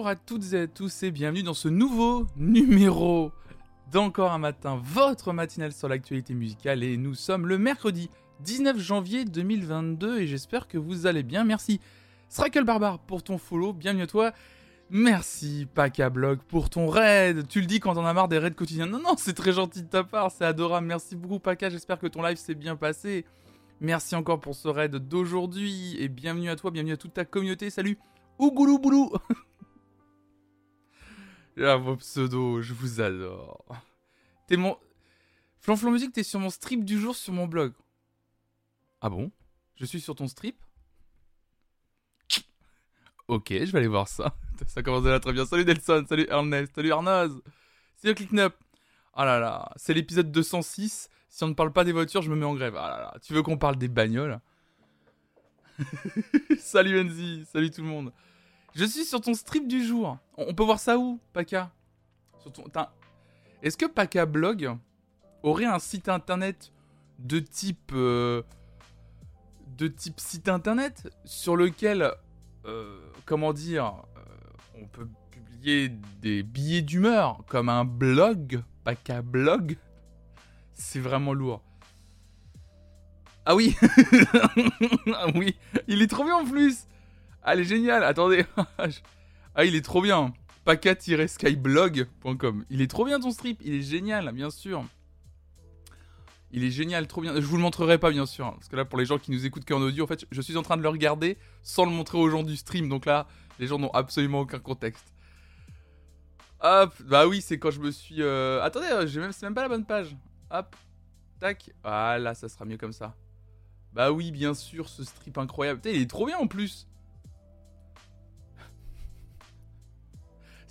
Bonjour à toutes et à tous et bienvenue dans ce nouveau numéro d'Encore un matin, votre matinale sur l'actualité musicale et nous sommes le mercredi 19 janvier 2022 et j'espère que vous allez bien. Merci Strackle Barbare pour ton follow, bienvenue à toi. Merci Blog pour ton raid. Tu le dis quand on a marre des raids quotidiens. Non, non, c'est très gentil de ta part, c'est adorable. Merci beaucoup Paka, j'espère que ton live s'est bien passé. Merci encore pour ce raid d'aujourd'hui et bienvenue à toi, bienvenue à toute ta communauté. Salut Ougoulou boulou Ah, vos pseudos, je vous adore. T'es mon. Flanflon Musique, t'es sur mon strip du jour sur mon blog. Ah bon? Je suis sur ton strip? Ok, je vais aller voir ça. Ça commence déjà très bien. Salut Delson, salut Ernest, salut Arnoz. Salut Clicknup. Ah là là, c'est l'épisode 206. Si on ne parle pas des voitures, je me mets en grève. Ah là là, tu veux qu'on parle des bagnoles? Salut Enzi, salut tout le monde. Je suis sur ton strip du jour. On peut voir ça où, Paka? Est-ce que Paka Blog aurait un site internet de type euh, de type site internet sur lequel euh, comment dire euh, on peut publier des billets d'humeur comme un blog, Paka Blog? C'est vraiment lourd. Ah oui Ah oui Il est trop bien en plus ah, elle est géniale. Attendez. ah, il est trop bien. Paca-skyblog.com. Il est trop bien ton strip. Il est génial, bien sûr. Il est génial, trop bien. Je vous le montrerai pas, bien sûr. Hein, parce que là, pour les gens qui nous écoutent qu'en audio, en fait, je suis en train de le regarder sans le montrer aux gens du stream. Donc là, les gens n'ont absolument aucun contexte. Hop. Bah oui, c'est quand je me suis. Euh, attendez, euh, même... c'est même pas la bonne page. Hop. Tac. Voilà, ça sera mieux comme ça. Bah oui, bien sûr, ce strip incroyable. Il est trop bien en plus.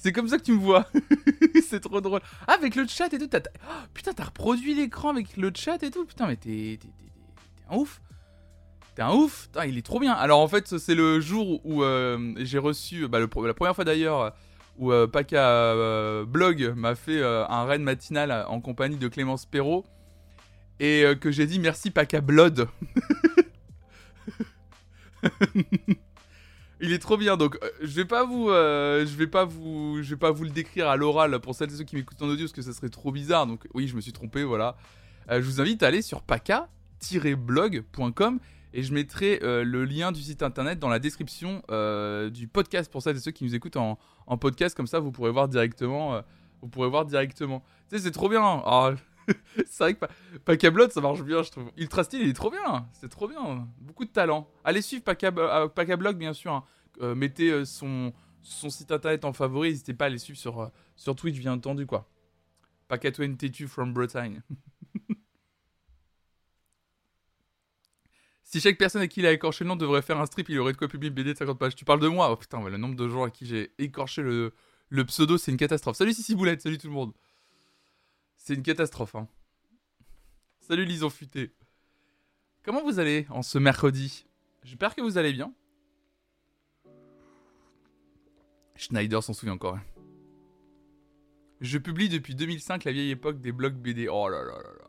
C'est comme ça que tu me vois. c'est trop drôle. Ah, avec le chat et tout. Oh, putain, t'as reproduit l'écran avec le chat et tout. Putain, mais t'es un ouf. T'es un ouf. Il est trop bien. Alors en fait, c'est le jour où euh, j'ai reçu, bah, la première fois d'ailleurs, où euh, euh, Blog m'a fait un raid matinal en compagnie de Clémence Perrault. Et que j'ai dit merci Paka Blood. Il est trop bien, donc euh, je vais pas vous, euh, je vais pas vous, je vais pas vous le décrire à l'oral pour celles et ceux qui m'écoutent en audio parce que ça serait trop bizarre. Donc oui, je me suis trompé, voilà. Euh, je vous invite à aller sur paca-blog.com et je mettrai le lien du site internet dans la description du podcast pour celles et ceux qui nous écoutent en, podcast. Comme ça, vous pourrez voir directement, vous pourrez voir directement. Tu sais, c'est trop bien. Ah, c'est vrai que ça marche bien, je trouve. Ultra il est trop bien. C'est trop bien. Beaucoup de talent. Allez suivre Pacablog, bien sûr. Hein. Euh, mettez euh, son, site internet en favori. N'hésitez pas à aller suivre sur, euh, sur Twitch, bien entendu, quoi. Paca22 from Bretagne. si chaque personne à qui il a écorché le nom devrait faire un strip, il aurait de quoi publier BD de 50 pages. Tu parles de moi? Oh putain, le nombre de gens à qui j'ai écorché le, le pseudo, c'est une catastrophe. Salut Sissi Boulette, salut tout le monde. C'est une catastrophe. Hein. Salut Lison Futé. Comment vous allez en ce mercredi? J'espère que vous allez bien. Schneider s'en souvient encore. Hein. Je publie depuis 2005 la vieille époque des blogs BD. Oh là là là là.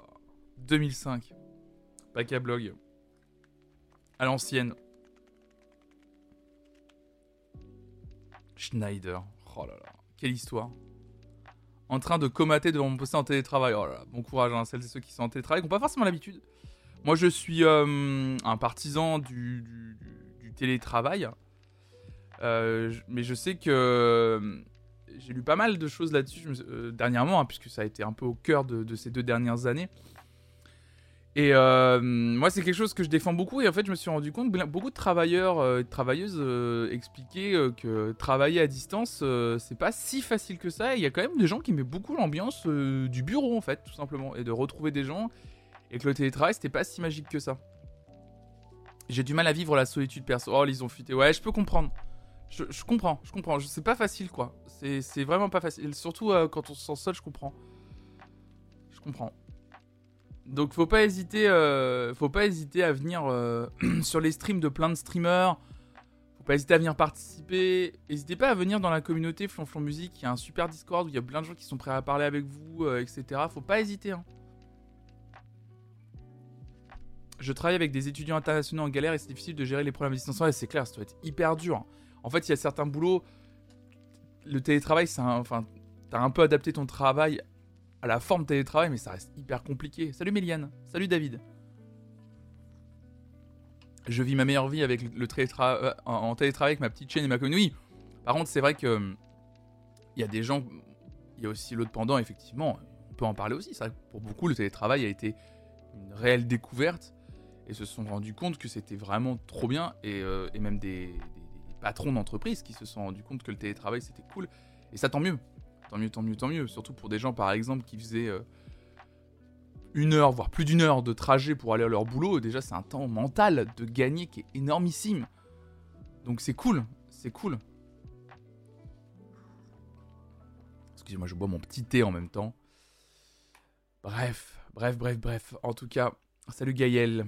2005. Pas qu'à blog. À l'ancienne. Schneider. Oh là là. Quelle histoire en train de comater devant mon poste en télétravail. Oh là là, bon courage à hein, celles et ceux qui sont en télétravail, qui n'ont pas forcément l'habitude. Moi, je suis euh, un partisan du, télétravail. Euh, mais je sais que euh, j'ai lu pas mal de choses là-dessus dernièrement, hein, puisque ça a été un peu au cœur de ces deux dernières années. Et euh, moi, c'est quelque chose que je défends beaucoup. Et en fait, je me suis rendu compte beaucoup de travailleurs euh, et de travailleuses euh, expliquaient que travailler à distance, c'est pas si facile que ça. Il y a quand même des gens qui mettent beaucoup l'ambiance du bureau, en fait, tout simplement. Et de retrouver des gens. Et que le télétravail, c'était pas si magique que ça. J'ai du mal à vivre la solitude perso. Oh, ils ont fuité. Ouais, je peux comprendre. Je, je comprends, je comprends. C'est pas facile, quoi. C'est vraiment pas facile. Surtout quand on se sent seul, je comprends. Je comprends. Donc faut pas hésiter, euh, faut pas hésiter à venir euh, sur les streams de plein de streamers. Faut pas hésiter à venir participer. N'hésitez pas à venir dans la communauté Flonflon Musique. Il y a un super Discord où il y a plein de gens qui sont prêts à parler avec vous, euh, etc. Faut pas hésiter. Hein. Je travaille avec des étudiants internationaux en galère et c'est difficile de gérer les problèmes à distance. Ouais, c'est clair, ça doit être hyper dur. En fait, il y a certains boulots. le télétravail, c'est enfin, t'as un peu adapté ton travail à la forme télétravail, mais ça reste hyper compliqué. Salut Méliane, salut David. Je vis ma meilleure vie avec le télétravail, en télétravail avec ma petite chaîne et ma commune. Oui, par contre, c'est vrai que hum, il y a des gens, il y a aussi l'autre pendant, effectivement, on peut en parler aussi. Pour beaucoup, le télétravail a été une réelle découverte et se sont rendus compte que c'était vraiment trop bien et, euh, même des, patrons d'entreprise qui se sont rendus compte que le télétravail c'était cool et ça tant mieux, tant mieux, tant mieux, tant mieux. Surtout pour des gens par exemple qui faisaient euh, une heure, voire plus d'une heure de trajet pour aller à leur boulot. Déjà c'est un temps mental de gagner qui est énormissime. Donc c'est cool, c'est cool. Excusez-moi, je bois mon petit thé en même temps. Bref, bref, bref, bref. En tout cas, salut Gaël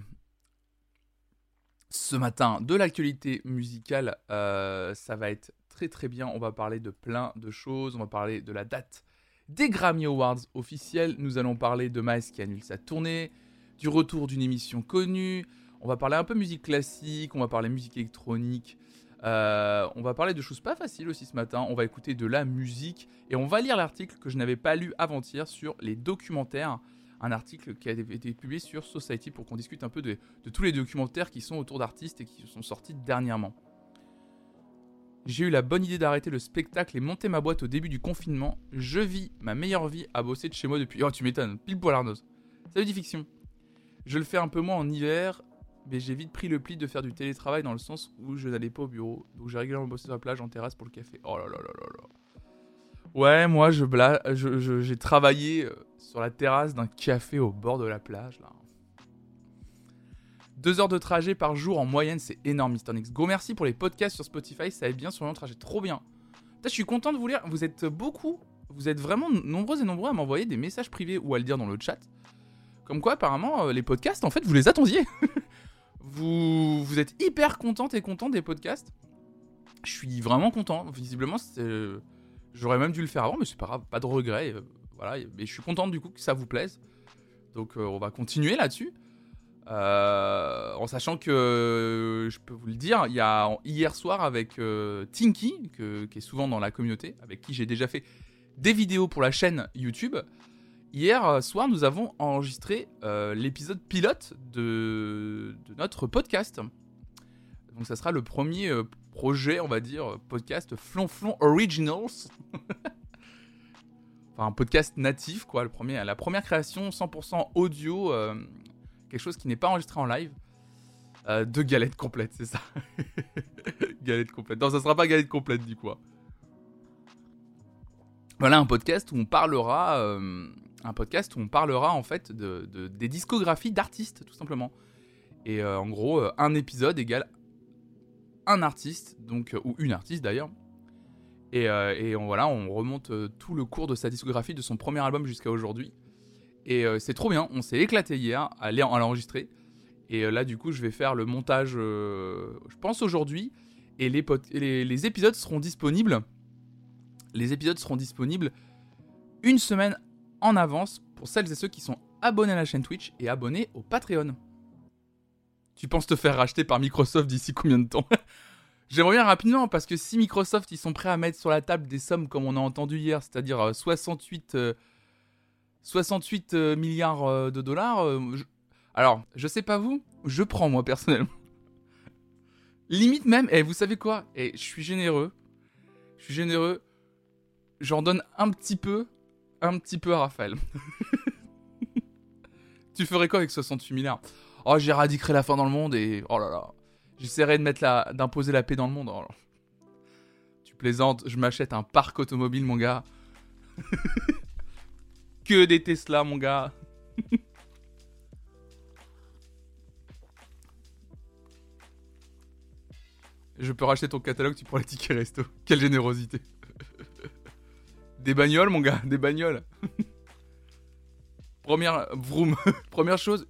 ce matin de l'actualité musicale. Euh, ça va être très très bien. On va parler de plein de choses. On va parler de la date des Grammy Awards officiels. Nous allons parler de Miles qui annule sa tournée, du retour d'une émission connue. On va parler un peu musique classique. On va parler musique électronique. Euh, on va parler de choses pas faciles aussi ce matin. On va écouter de la musique et on va lire l'article que je n'avais pas lu avant-hier sur les documentaires un article qui a été publié sur Society pour qu'on discute un peu de, tous les documentaires qui sont autour d'artistes et qui sont sortis dernièrement. J'ai eu la bonne idée d'arrêter le spectacle et monter ma boîte au début du confinement. Je vis ma meilleure vie à bosser de chez moi depuis. Oh, tu m'étonnes, pile poil Arnaud. Salut, dit fiction. Je le fais un peu moins en hiver, mais j'ai vite pris le pli de faire du télétravail dans le sens où je n'allais pas au bureau. Donc j'ai régulièrement bossé sur la plage en terrasse pour le café. Oh là là là là là. Ouais, moi, je j'ai travaillé euh, sur la terrasse d'un café au bord de la plage. Là. Deux heures de trajet par jour en moyenne, c'est énorme, Mister Nix. Go merci pour les podcasts sur Spotify, ça aide bien sur le trajet, trop bien. je suis content de vous lire. Vous êtes beaucoup, vous êtes vraiment nombreux et nombreux à m'envoyer des messages privés ou à le dire dans le chat. Comme quoi, apparemment, euh, les podcasts, en fait, vous les attendiez. vous, vous êtes hyper contente et content des podcasts. Je suis vraiment content. Visiblement, c'est J'aurais même dû le faire avant, mais c'est pas grave, pas de regret. Euh, voilà, mais je suis content du coup que ça vous plaise. Donc euh, on va continuer là-dessus. Euh, en sachant que je peux vous le dire, il y a hier soir avec Tinky, qui est souvent dans la communauté, avec qui j'ai déjà fait des vidéos pour la chaîne YouTube. Hier soir, nous avons enregistré l'épisode pilote de, notre podcast. Donc ça sera le premier projet, on va dire, podcast Flonflon Originals. enfin, un podcast natif, quoi, le premier, la première création 100% audio, euh, quelque chose qui n'est pas enregistré en live. Euh, de galettes complètes, c'est ça. galette complète. Non, ça sera pas galette complète, du coup. Voilà un podcast où on parlera, euh, un podcast où on parlera en fait de, des discographies d'artistes, tout simplement. Et en gros, un épisode égale un artiste, donc, euh, ou une artiste d'ailleurs. Et, euh, on, voilà, on remonte euh, tout le cours de sa discographie, de son premier album jusqu'à aujourd'hui. Et c'est trop bien, on s'est éclaté hier à l'enregistrer. Et là, du coup, je vais faire le montage, je pense aujourd'hui. Et les, épisodes seront disponibles. Les épisodes seront disponibles une semaine en avance pour celles et ceux qui sont abonnés à la chaîne Twitch et abonnés au Patreon. Tu penses te faire racheter par Microsoft d'ici combien de temps? J'aimerais bien rapidement parce que si Microsoft ils sont prêts à mettre sur la table des sommes comme on a entendu hier, c'est-à-dire 68, euh, 68 euh, euh, milliards de dollars, alors je sais pas vous, je prends moi personnellement. Limite même, et eh, vous savez quoi? Et eh, je suis généreux, je suis généreux, j'en donne un petit peu, un petit peu à Raphaël. tu ferais quoi avec 68 milliards? Oh, j'éradiquerai la faim dans le monde et. Oh là là. J'essaierai de mettre la... d'imposer la paix dans le monde. Oh tu plaisantes, je m'achète un parc automobile, mon gars. que des Tesla, mon gars. je peux racheter ton catalogue, tu prends les tickets resto. Quelle générosité. des bagnoles, mon gars, des bagnoles. Première, vroom. Première chose,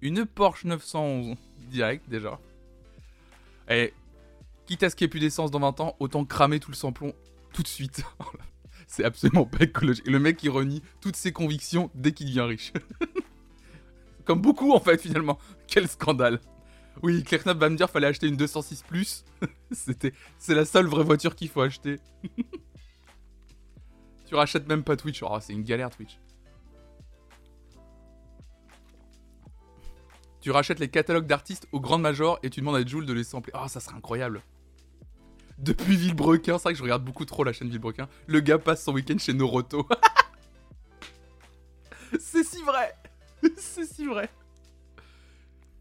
une Porsche 911 direct déjà. Et quitte à ce qu'il n'y ait plus d'essence dans 20 ans, autant cramer tout le samplon tout de suite. C'est absolument pas écologique. Le mec il renie toutes ses convictions dès qu'il devient riche. Comme beaucoup en fait finalement. Quel scandale. Oui, Claire Knapp va me dire fallait acheter une 206 plus. C'est la seule vraie voiture qu'il faut acheter. tu rachètes même pas Twitch. Oh, c'est une galère Twitch. Tu rachètes les catalogues d'artistes au Grand Major et tu demandes à Jules de les sampler. Oh, ça serait incroyable. Depuis Villebrequin, c'est vrai que je regarde beaucoup trop la chaîne Villebrequin. Le gars passe son week-end chez Noroto. c'est si vrai. c'est si vrai.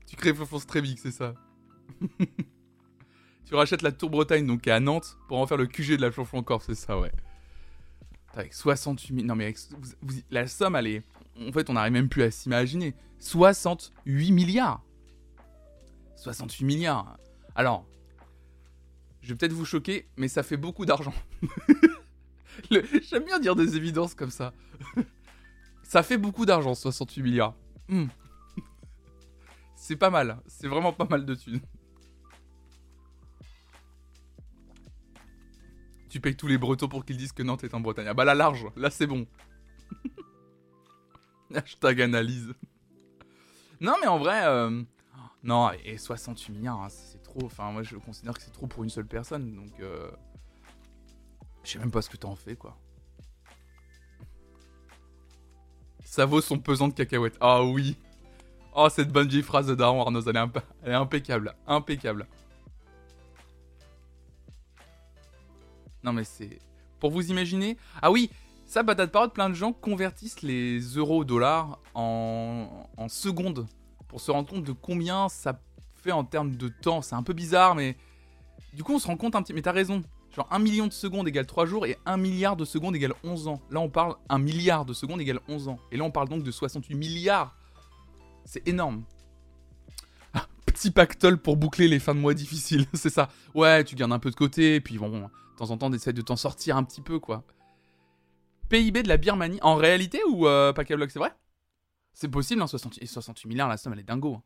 Tu crées Flonflon Strévic, c'est ça. tu rachètes la Tour Bretagne, donc à Nantes, pour en faire le QG de la Flonflon Corp, c'est ça, ouais. Avec 68 000... Non mais la somme, elle est... En fait, on n'arrive même plus à s'imaginer. 68 milliards 68 milliards. Alors, je vais peut-être vous choquer, mais ça fait beaucoup d'argent. J'aime bien dire des évidences comme ça. ça fait beaucoup d'argent, 68 milliards. Hmm. C'est pas mal. C'est vraiment pas mal de thunes. Tu payes tous les Bretons pour qu'ils disent que Nantes est en Bretagne. Ah bah là, large. Là, c'est bon. Hashtag analyse. Non, mais en vrai, euh, non, et 68 milliards, hein, c'est Enfin, moi, je considère que c'est trop pour une seule personne. Donc, euh, je sais même pas ce que t'en fais, quoi. Ça vaut son pesant de cacahuètes. Ah oui. Oh, cette bonne vieille phrase de Daron Arnaud, elle est, impeccable. Impeccable. Non, mais c'est. Pour vous imaginer. Ah oui, ça, t'as parole, plein de gens convertissent les euros dollars en, en secondes pour se rendre compte de combien ça en termes de temps. C'est un peu bizarre, mais du coup, on se rend compte un petit. Mais t'as raison. Genre 1 million de secondes égale 3 jours et 1 milliard de secondes égale 11 ans. Là, on parle 1 milliard de secondes égale 11 ans. Et là, on parle donc de 68 milliards. C'est énorme. Ah, petit pactole pour boucler les fins de mois difficiles, c'est ça. Ouais, tu gardes un peu de côté, et puis bon, de temps en temps, t'essayes de t'en sortir un petit peu, quoi. PIB de la Birmanie. En réalité ou euh, c'est vrai? C'est possible, hein, 68, 68 milliards, la somme, elle est dingo.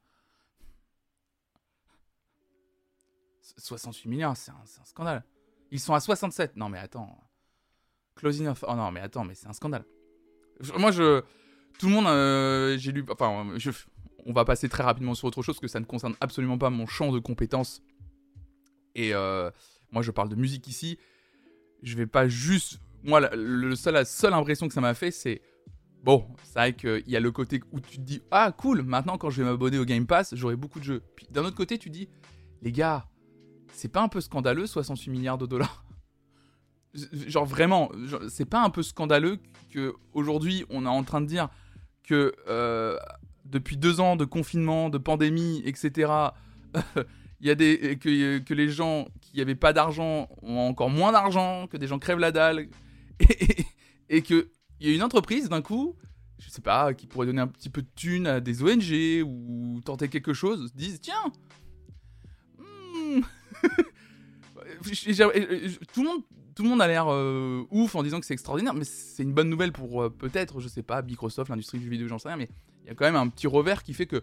68 hein. milliards, c'est un, scandale. Ils sont à 67. Non, mais attends. Closing of. Oh non, mais attends, mais c'est un scandale. moi, je. Tout le monde. Euh, j'ai lu. Enfin, on va passer très rapidement sur autre chose, que ça ne concerne absolument pas mon champ de compétences. Et euh, moi, je parle de musique ici. Je vais pas juste moi, le seul, la seule impression que ça m'a fait, c'est bon, c'est vrai qu'il y a le côté où tu te dis ah cool, maintenant quand je vais m'abonner au Game Pass, j'aurai beaucoup de jeux. Puis d'un autre côté, tu dis les gars, c'est pas un peu scandaleux 68 milliards de dollars? Genre vraiment, c'est pas un peu scandaleux que aujourd'hui on est en train de dire que euh, depuis deux ans de confinement, de pandémie, etc. il y a des que, que les gens qui n'avaient pas d'argent ont encore moins d'argent, que des gens crèvent la dalle, et, qu'il y a une entreprise d'un coup, je sais pas, qui pourrait donner un petit peu de thunes à des ONG ou tenter quelque chose, disent tiens, hmm, tout le monde tout le monde a l'air euh, ouf en disant que c'est extraordinaire, mais c'est une bonne nouvelle pour euh, peut-être, je sais pas, Microsoft, l'industrie du vidéo, j'en sais rien, mais il y a quand même un petit revers qui fait que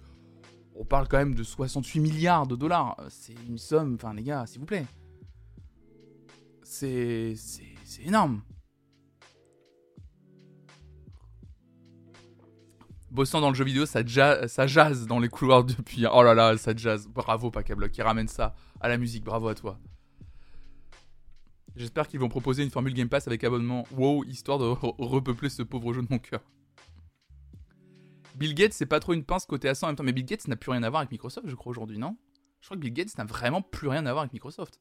on parle quand même de 68 milliards de dollars. C'est une somme, enfin les gars, s'il vous plaît. C'est énorme. bossant dans le jeu vidéo, ça, ça jazz dans les couloirs depuis. Oh là là, ça jazz. Bravo, Pacablock, qui ramène ça à la musique. Bravo à toi. J'espère qu'ils vont proposer une formule Game Pass avec abonnement WoW, histoire de repeupler ce pauvre jeu de mon cœur. Bill Gates, c'est pas trop une pince côté A100 en même temps, mais Bill Gates n'a plus rien à voir avec Microsoft, je crois, aujourd'hui, non? Je crois que Bill Gates n'a vraiment plus rien à voir avec Microsoft.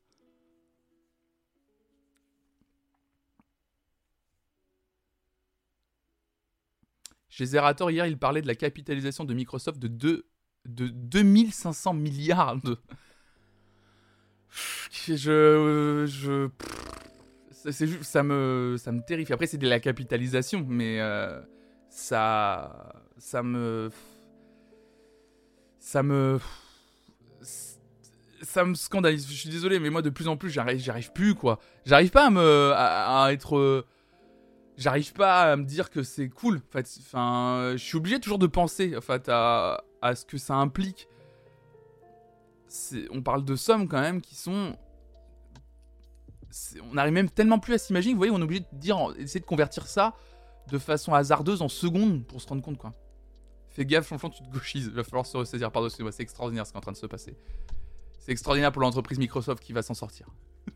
Chez Zerator, hier, il parlait de la capitalisation de Microsoft de, 2, de 2500 milliards de... Je... je c'est ça me ça me terrifie. Après c'est de la capitalisation, mais euh, ça ça me ça me ça me scandalise. Je suis désolé, mais moi de plus en plus j'arrive j'arrive plus quoi. J'arrive pas à me à être j'arrive pas à me dire que c'est cool. En fait, enfin, je suis obligé toujours de penser en fait, à, à ce que ça implique. On parle de sommes quand même qui sont. On n'arrive même tellement plus à s'imaginer. Vous voyez, on est obligé de dire, essayer de convertir ça de façon hasardeuse en secondes pour se rendre compte quoi. Fais gaffe, franchement, tu te gauchises. Il va falloir se ressaisir. Pardon, c'est extraordinaire ce qui est en train de se passer. C'est extraordinaire pour l'entreprise Microsoft qui va s'en sortir.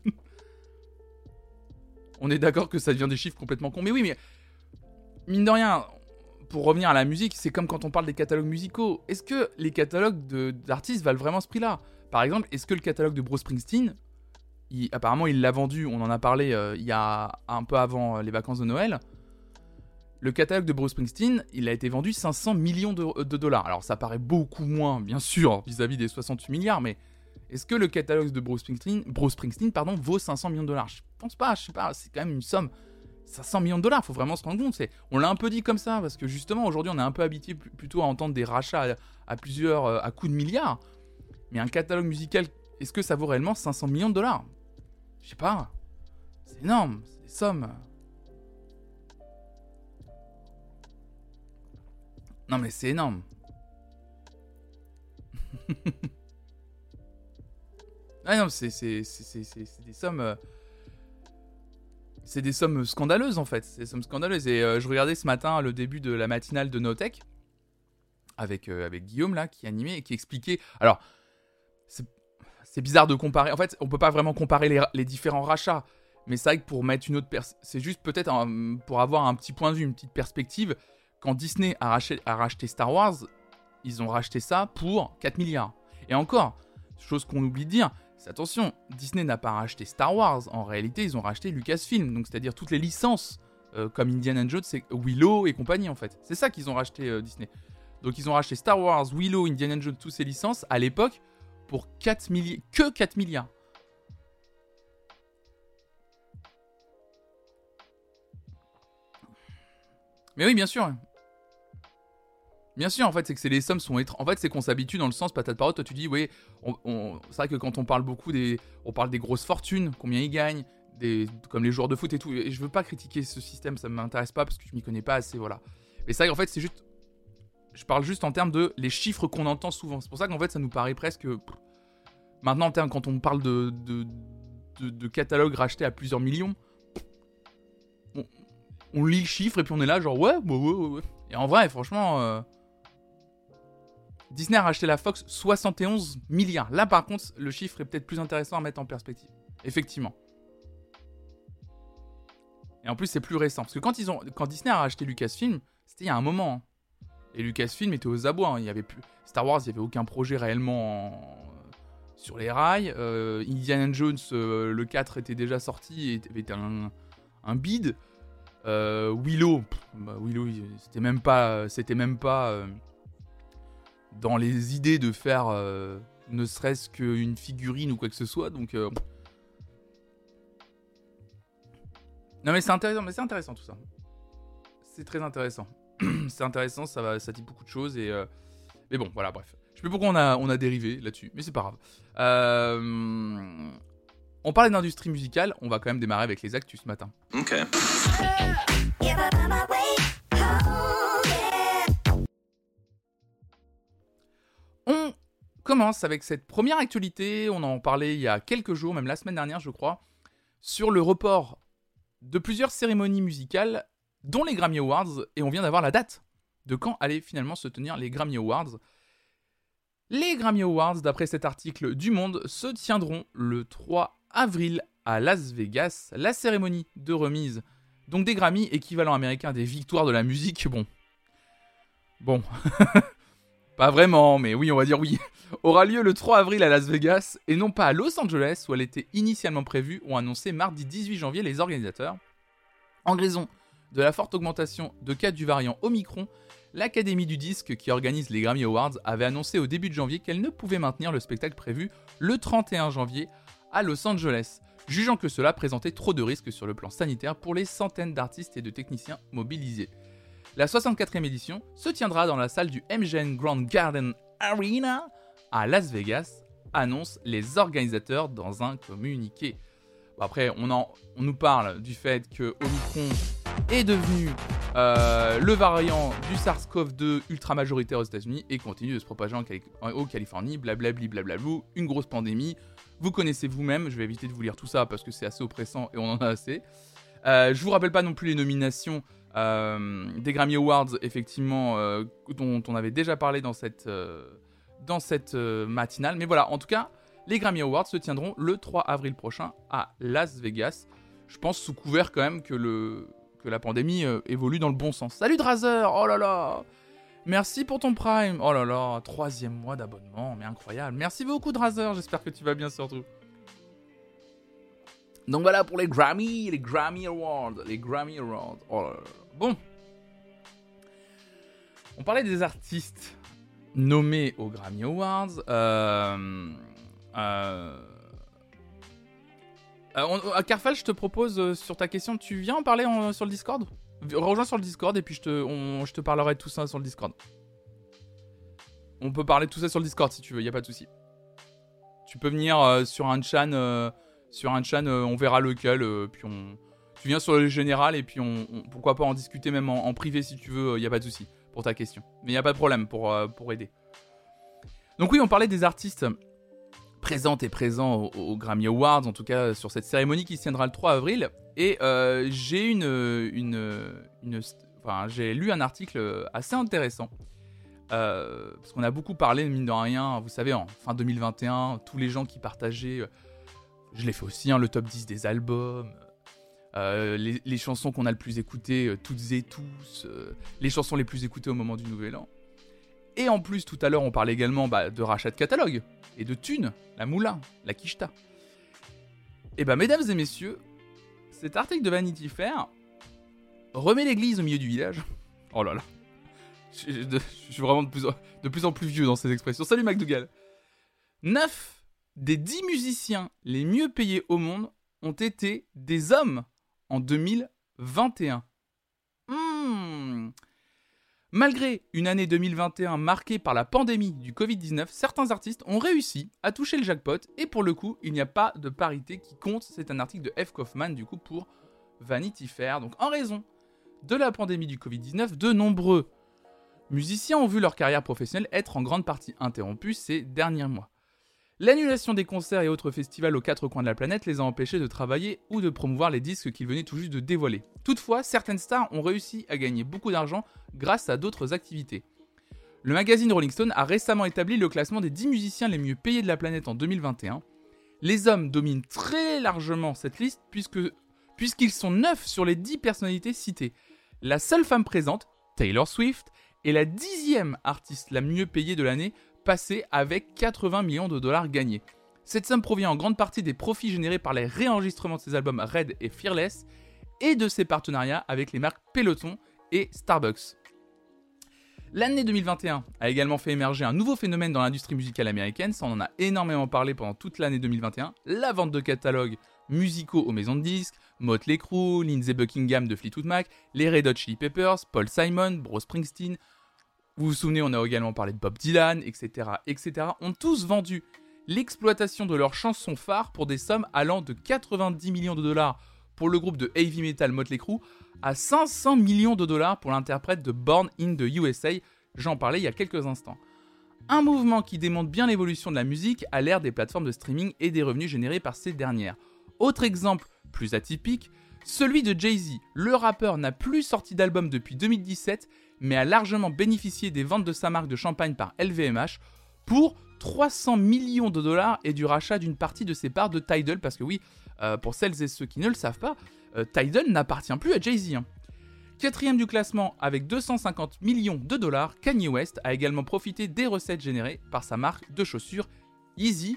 on est d'accord que ça devient des chiffres complètement cons. Mais oui, mais mine de rien, pour revenir à la musique, c'est comme quand on parle des catalogues musicaux. Est-ce que les catalogues d'artistes valent vraiment ce prix-là? Par exemple, est-ce que le catalogue de Bruce Springsteen, apparemment il l'a vendu, on en a parlé euh, il y a un peu avant euh, les vacances de Noël, le catalogue de Bruce Springsteen, il a été vendu 500 millions de, dollars. Alors ça paraît beaucoup moins, bien sûr, vis-à-vis des 68 milliards, mais est-ce que le catalogue de Bruce Springsteen, Bruce Springsteen pardon, vaut 500 millions de dollars? Je pense pas, je sais pas, c'est quand même une somme 500 millions de dollars, faut vraiment se rendre compte. On l'a un peu dit comme ça, parce que justement, aujourd'hui, on est un peu habitué plutôt à entendre des rachats à, plusieurs, euh, à coups de milliards. Mais un catalogue musical, est-ce que ça vaut réellement 500 millions de dollars? Je sais pas. C'est énorme, c'est des sommes. Non, mais c'est énorme. ah non, c'est des sommes. C'est des sommes scandaleuses en fait. C'est des sommes scandaleuses. Et euh, je regardais ce matin le début de la matinale de Notech avec, euh, avec Guillaume là qui animait et qui expliquait. Alors, c'est bizarre de comparer. En fait, on peut pas vraiment comparer les, différents rachats. Mais c'est vrai que pour mettre une autre c'est juste peut-être pour avoir un petit point de vue, une petite perspective. Quand Disney a a racheté Star Wars, ils ont racheté ça pour 4 milliards. Et encore, chose qu'on oublie de dire, attention, Disney n'a pas racheté Star Wars, en réalité ils ont racheté Lucasfilm, donc c'est-à-dire toutes les licences euh, comme Indiana Jones, Willow et compagnie en fait. C'est ça qu'ils ont racheté euh, Disney. Donc ils ont racheté Star Wars, Willow, Indiana Jones, toutes ces licences à l'époque pour 4 milliards, que 4 milliards. Mais oui, bien sûr. Bien sûr, en fait, c'est que les sommes sont étranges. En fait, c'est qu'on s'habitue dans le sens patate parole. Toi, tu dis, oui, c'est vrai que quand on parle beaucoup des, on parle des grosses fortunes, combien ils gagnent, des, comme les joueurs de foot et tout. Et je veux pas critiquer ce système, ça m'intéresse pas parce que je m'y connais pas assez, voilà. Mais c'est vrai qu'en fait, c'est juste, je parle juste en termes de les chiffres qu'on entend souvent. C'est pour ça qu'en fait, ça nous paraît presque. Maintenant, en termes, quand on parle de, de, de, catalogues rachetés à plusieurs millions, on, lit le chiffre et puis on est là, genre, ouais, ouais, ouais, ouais. Et en vrai, franchement. Euh, Disney a racheté la Fox 71 milliards. Là, par contre, le chiffre est peut-être plus intéressant à mettre en perspective. Effectivement. Et en plus, c'est plus récent. Parce que quand, Disney a racheté Lucasfilm, c'était il y a un moment. Hein. Et Lucasfilm était aux abois. Hein. Il y avait plus... Star Wars, il n'y avait aucun projet réellement sur les rails. Euh, Indiana Jones, euh, le 4 était déjà sorti et était un, un bid. Euh, Willow, bah, Willow, c'était même pas, c'était même pas dans les idées de faire euh, ne serait-ce qu'une figurine ou quoi que ce soit. Donc. Euh, non mais c'est intéressant, mais c'est intéressant tout ça. C'est très intéressant. c'est intéressant, ça, va, ça dit beaucoup de choses et. Euh, mais bon, voilà, bref. Je sais plus pourquoi on a, on a dérivé là-dessus, mais c'est pas grave. On parlait d'industrie musicale, on va quand même démarrer avec les actus ce matin. Ok. Commence avec cette première actualité, on en parlait il y a quelques jours, même la semaine dernière je crois, sur le report de plusieurs cérémonies musicales, dont les Grammy Awards, et on vient d'avoir la date de quand allaient finalement se tenir les Grammy Awards. Les Grammy Awards, d'après cet article du Monde, se tiendront le 3 avril à Las Vegas, la cérémonie de remise donc des Grammy, équivalent américain des victoires de la musique, bon. Bon. Pas vraiment, mais oui, on va dire oui. Aura lieu le 3 avril à Las Vegas et non pas à Los Angeles où elle était initialement prévue, ont annoncé mardi 18 janvier les organisateurs. En raison de la forte augmentation de cas du variant Omicron, l'Académie du disque qui organise les Grammy Awards avait annoncé au début de janvier qu'elle ne pouvait maintenir le spectacle prévu le 31 janvier à Los Angeles, jugeant que cela présentait trop de risques sur le plan sanitaire pour les centaines d'artistes et de techniciens mobilisés. La 64e édition se tiendra dans la salle du MGM Grand Garden Arena à Las Vegas, annoncent les organisateurs dans un communiqué. après, on, nous parle du fait que Omicron est devenu euh, le variant du SARS-CoV-2 ultra majoritaire aux États-Unis et continue de se propager en, en Californie, blablabli, blablablou, une grosse pandémie. Vous connaissez vous-même, je vais éviter de vous lire tout ça parce que c'est assez oppressant et on en a assez. Euh, je vous rappelle pas non plus les nominations euh, des Grammy Awards, effectivement, euh, dont on avait déjà parlé dans cette, matinale. Mais voilà, en tout cas, les Grammy Awards se tiendront le 3 avril prochain à Las Vegas. je pense sous couvert quand même que, le, que la pandémie évolue dans le bon sens. Salut Drazer Oh là là Merci pour ton Prime Oh là là, troisième mois d'abonnement, mais incroyable. Merci beaucoup Drazer, j'espère que tu vas bien surtout. Donc voilà pour les Grammy, les Grammy Awards, les Grammy Awards. Oh. Bon. On parlait des artistes nommés aux Grammy Awards. Euh, euh, euh, à Carfal, je te propose sur ta question, tu viens en parler sur le Discord? Rejoins sur le Discord et puis je te, je te parlerai de tout ça sur le Discord. On peut parler de tout ça sur le Discord si tu veux, y a pas de souci. Tu peux venir sur un chan, sur un chan, on verra lequel, puis on, tu viens sur le général et puis on, pourquoi pas en discuter même en, privé si tu veux, il y a pas de souci pour ta question. Mais il y a pas de problème pour, aider. Donc oui, on parlait des artistes présentes et présents aux, Grammy Awards, en tout cas sur cette cérémonie qui se tiendra le 3 avril. Et euh, j'ai une, lu un article assez intéressant. Euh, parce qu'on a beaucoup parlé, mine de rien, vous savez, en fin 2021, tous les gens qui partageaient, euh, je l'ai fait aussi, hein, le top 10 des albums, les, les, chansons qu'on a le plus écoutées, toutes et tous, les chansons les plus écoutées au moment du Nouvel An. Et en plus, tout à l'heure, on parlait également bah, de rachat de catalogue et de thunes, la moula, la quicheta. Et bah, mesdames et messieurs, cet article de Vanity Fair remet l'église au milieu du village. Oh là là. Je, suis vraiment de plus, en, de plus, en, plus vieux dans ces expressions. Salut McDougall. 9 des 10 musiciens les mieux payés au monde ont été des hommes en 2021. Hmm. Malgré une année 2021 marquée par la pandémie du Covid-19, certains artistes ont réussi à toucher le jackpot et pour le coup, il n'y a pas de parité qui compte. C'est un article de F. Kaufman du coup pour Vanity Fair. Donc en raison de la pandémie du Covid-19, de nombreux musiciens ont vu leur carrière professionnelle être en grande partie interrompue ces derniers mois. L'annulation des concerts et autres festivals aux quatre coins de la planète les a empêchés de travailler ou de promouvoir les disques qu'ils venaient tout juste de dévoiler. Toutefois, certaines stars ont réussi à gagner beaucoup d'argent grâce à d'autres activités. Le magazine Rolling Stone a récemment établi le classement des 10 musiciens les mieux payés de la planète en 2021. Les hommes dominent très largement cette liste puisqu'ils sont 9 sur les 10 personnalités citées. La seule femme présente, Taylor Swift, est la dixième artiste la mieux payée de l'année passé avec 80 millions de dollars gagnés. Cette somme provient en grande partie des profits générés par les réenregistrements de ses albums Red et Fearless et de ses partenariats avec les marques Peloton et Starbucks. L'année 2021 a également fait émerger un nouveau phénomène dans l'industrie musicale américaine, ça en a énormément parlé pendant toute l'année 2021, la vente de catalogues musicaux aux maisons de disques, Motley Crue, Lindsey Buckingham de Fleetwood Mac, les Red Hot Chili Peppers, Paul Simon, Bruce Springsteen, vous vous souvenez, on a également parlé de Bob Dylan, etc., etc., ont tous vendu l'exploitation de leurs chansons phares pour des sommes allant de 90 millions de dollars pour le groupe de heavy metal Motley Crue à 500 millions de dollars pour l'interprète de Born in the USA, j'en parlais il y a quelques instants. Un mouvement qui démontre bien l'évolution de la musique à l'ère des plateformes de streaming et des revenus générés par ces dernières. Autre exemple plus atypique, celui de Jay-Z. Le rappeur n'a plus sorti d'album depuis 2017 mais a largement bénéficié des ventes de sa marque de champagne par LVMH pour 300 millions de dollars et du rachat d'une partie de ses parts de Tidal, parce que oui, euh, pour celles et ceux qui ne le savent pas, euh, Tidal n'appartient plus à Jay-Z. Hein. Quatrième du classement avec 250 millions de dollars, Kanye West a également profité des recettes générées par sa marque de chaussures Yeezy.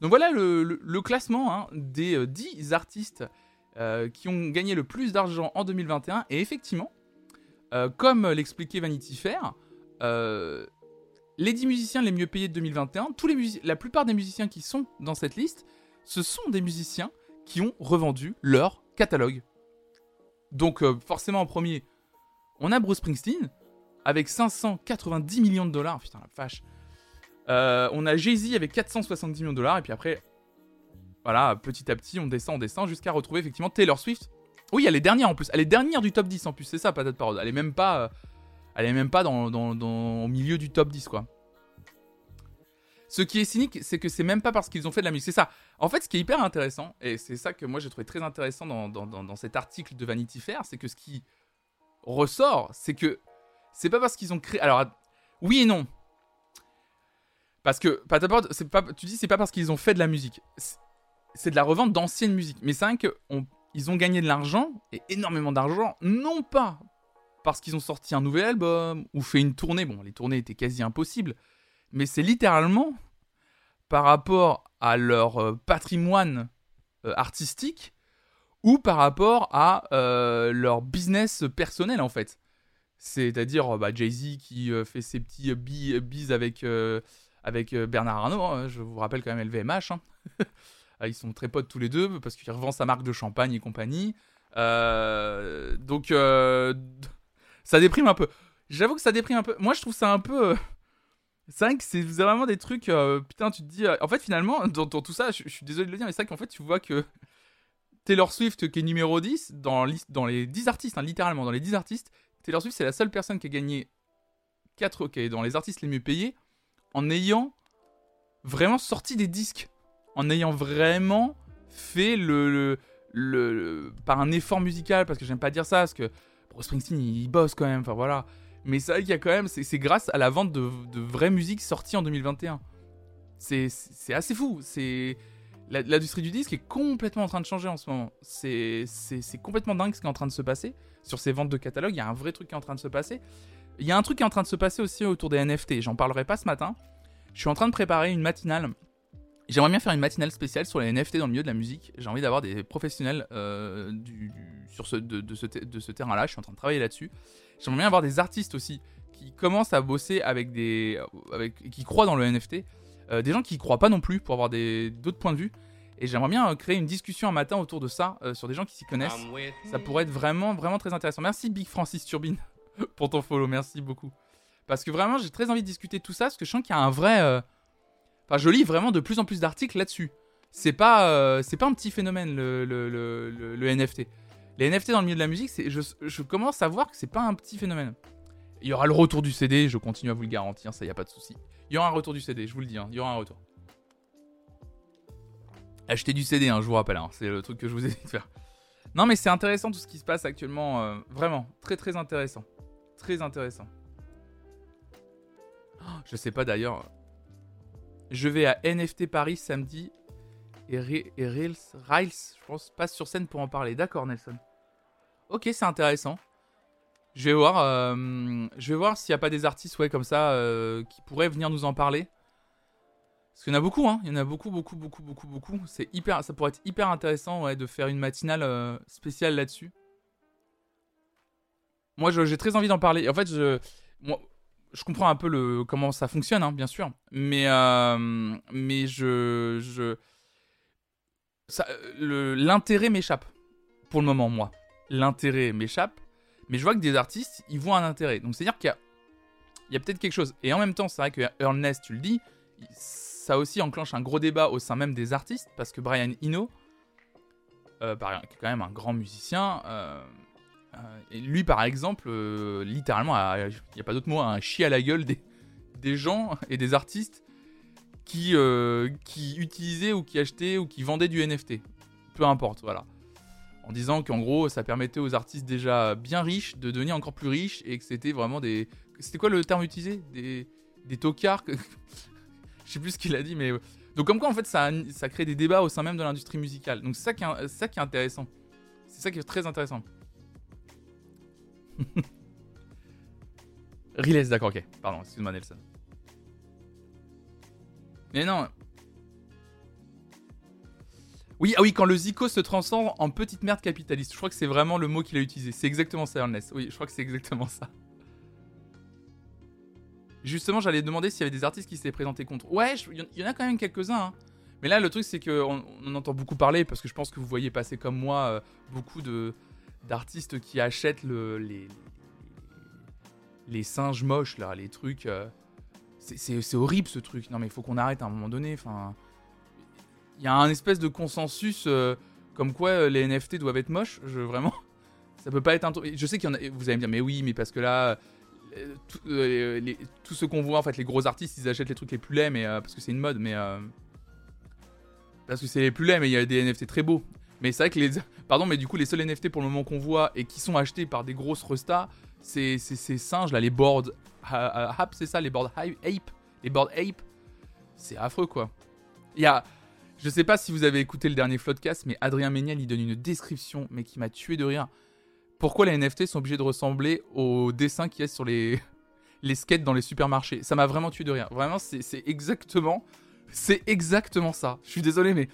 Donc voilà le, classement hein, des 10 euh, artistes qui ont gagné le plus d'argent en 2021. Et effectivement, euh, comme l'expliquait Vanity Fair, euh, les 10 musiciens les mieux payés de 2021, tous les la plupart des musiciens qui sont dans cette liste, ce sont des musiciens qui ont revendu leur catalogue. Donc euh, forcément en premier, on a Bruce Springsteen avec 590 millions de dollars. Putain la vache. on a Jay-Z avec 470 millions de dollars. Et puis après, voilà, petit à petit, on descend, on descend jusqu'à retrouver effectivement Taylor Swift oui, elle est dernière en plus. Elle est dernière du top 10 en plus, c'est ça, patate parole. Elle est même pas, euh, elle est même pas dans, au milieu du top 10, quoi. Ce qui est cynique, c'est que c'est même pas parce qu'ils ont fait de la musique. C'est ça. En fait, ce qui est hyper intéressant, et c'est ça que moi j'ai trouvé très intéressant dans, dans, cet article de Vanity Fair, c'est que ce qui ressort, c'est que c'est pas parce qu'ils ont créé. Alors, oui et non. Parce que, c'est pas, tu dis, c'est pas parce qu'ils ont fait de la musique. C'est de la revente d'anciennes musiques. Mais c'est vrai qu'on ils ont gagné de l'argent, et énormément d'argent, non pas parce qu'ils ont sorti un nouvel album ou fait une tournée. Bon, les tournées étaient quasi impossibles, mais c'est littéralement par rapport à leur euh, patrimoine euh, artistique ou par rapport à euh, leur business personnel en fait. C'est-à-dire bah, Jay-Z qui fait ses petits bis avec, avec Bernard Arnault, hein. je vous rappelle quand même LVMH. Hein. Ah, ils sont très potes tous les deux parce qu'il revend sa marque de champagne et compagnie. donc ça déprime un peu. J'avoue que ça déprime un peu. Moi, je trouve ça un peu. Euh, c'est vrai que c'est vraiment des trucs. Euh, putain, tu te dis. Euh, en fait, finalement, dans, tout ça, je, suis désolé de le dire, mais c'est vrai qu'en fait, tu vois que Taylor Swift, qui est numéro 10, dans, dans les 10 artistes, hein, littéralement, dans les 10 artistes, Taylor Swift, c'est la seule personne qui a gagné 4. Ok, dans les artistes les mieux payés, en ayant vraiment sorti des disques. En ayant vraiment fait le, le par un effort musical, parce que j'aime pas dire ça, parce que Springsteen, il bosse quand même, enfin voilà. Mais c'est vrai qu'il y a quand même, c'est grâce à la vente de, de vraie musique sortie en 2021. C'est assez fou. C'est L'industrie du disque est complètement en train de changer en ce moment. C'est complètement dingue ce qui est en train de se passer. Sur ces ventes de catalogue, il y a un vrai truc qui est en train de se passer. Il y a un truc qui est en train de se passer aussi autour des NFT. J'en parlerai pas ce matin. Je suis en train de préparer une matinale J'aimerais bien faire une matinale spéciale sur les NFT dans le milieu de la musique. J'ai envie d'avoir des professionnels euh, du, sur ce, de, ce, de ce terrain-là. Je suis en train de travailler là-dessus. J'aimerais bien avoir des artistes aussi qui commencent à bosser avec des. Avec, qui croient dans le NFT. Euh, des gens qui y croient pas non plus pour avoir d'autres points de vue. Et j'aimerais bien euh, créer une discussion un matin autour de ça, sur des gens qui s'y connaissent. Ça pourrait être vraiment, vraiment très intéressant. Merci Big Francis Turbine pour ton follow. Merci beaucoup. Parce que vraiment, j'ai très envie de discuter de tout ça, parce que je sens qu'il y a un vrai Enfin, je lis vraiment de plus en plus d'articles là-dessus. C'est pas, euh, c'est un petit phénomène le, le, le, NFT. Les NFT dans le milieu de la musique, je, je, commence à voir que c'est pas un petit phénomène. Il y aura le retour du CD, je continue à vous le garantir, ça y a pas de souci. Il y aura un retour du CD, je vous le dis, hein, il y aura un retour. Achetez du CD, hein, je vous rappelle, hein, c'est le truc que je vous ai dit de faire. Non mais c'est intéressant tout ce qui se passe actuellement, euh, vraiment, très très intéressant. Très intéressant. Je sais pas d'ailleurs, je vais à NFT Paris samedi et, Riles, je pense, passe sur scène pour en parler. D'accord, Nelson. Ok, c'est intéressant. Je vais voir, euh, je vais voir s'il n'y a pas des artistes ouais, comme ça euh, qui pourraient venir nous en parler. Parce qu'il y en a beaucoup, hein. Il y en a beaucoup, beaucoup, beaucoup, beaucoup, beaucoup. Hyper, ça pourrait être hyper intéressant ouais, de faire une matinale euh, spéciale là-dessus. Moi, j'ai très envie d'en parler. En fait, je, je comprends un peu le, comment ça fonctionne, hein, bien sûr. Mais, euh, mais je. je l'intérêt m'échappe. Pour le moment, moi. L'intérêt m'échappe. Mais je vois que des artistes, ils voient un intérêt. Donc, c'est-à-dire qu'il y a, il y a peut-être quelque chose. Et en même temps, c'est vrai que Ernest, tu le dis, ça aussi enclenche un gros débat au sein même des artistes. Parce que Brian Eno, euh, qui est quand même un grand musicien, euh, et lui, par exemple, euh, littéralement, il n'y a pas d'autre mot, un chier à la gueule des, gens et des artistes qui, euh, qui utilisaient ou qui achetaient ou qui vendaient du NFT. Peu importe, voilà. En disant qu'en gros, ça permettait aux artistes déjà bien riches de devenir encore plus riches et que c'était vraiment des. C'était quoi le terme utilisé? Des, des tocards? Je sais plus ce qu'il a dit, mais. Donc, comme quoi, en fait, ça, ça crée des débats au sein même de l'industrie musicale. Donc, c'est ça, ça qui est intéressant. C'est ça qui est très intéressant. Riles, d'accord, ok. Pardon, excuse-moi Nelson. Mais non. Oui, ah oui, quand le Zico se transforme en petite merde capitaliste. Je crois que c'est vraiment le mot qu'il a utilisé. C'est exactement ça, Ernest. Oui, je crois que c'est exactement ça. Justement, j'allais demander s'il y avait des artistes qui s'étaient présentés contre. Ouais, il y en a quand même quelques-uns. Hein. Mais là, le truc, c'est qu'on on entend beaucoup parler parce que je pense que vous voyez passer comme moi euh, beaucoup de, d'artistes qui achètent le, les, les singes moches, là, les trucs. Euh, c'est horrible ce truc. Non, mais il faut qu'on arrête à un moment donné. Enfin, il y a un espèce de consensus euh, comme quoi euh, les NFT doivent être moches. Je, vraiment, ça peut pas être un Je sais qu'il y en a. Vous allez me dire, mais oui, mais parce que là, tout, ce qu'on voit, en fait, les gros artistes, ils achètent les trucs les plus laids, mais parce que c'est une mode, mais parce que c'est les plus laids, mais il y a des NFT très beaux. Mais c'est vrai que les. Pardon, mais du coup, les seuls NFT pour le moment qu'on voit et qui sont achetés par des grosses restas, c'est ces singes là, les boards. Ape, c'est ça, les boards Ape. Les boards Ape. C'est affreux quoi. Il y a. Je sais pas si vous avez écouté le dernier Floodcast, mais Adrien Méniel, il donne une description, mais qui m'a tué de rire. Pourquoi les NFT sont obligés de ressembler aux dessins qu'il y a sur les, les skates dans les supermarchés? Ça m'a vraiment tué de rire. Vraiment, c'est exactement... C'est exactement ça. Je suis désolé, mais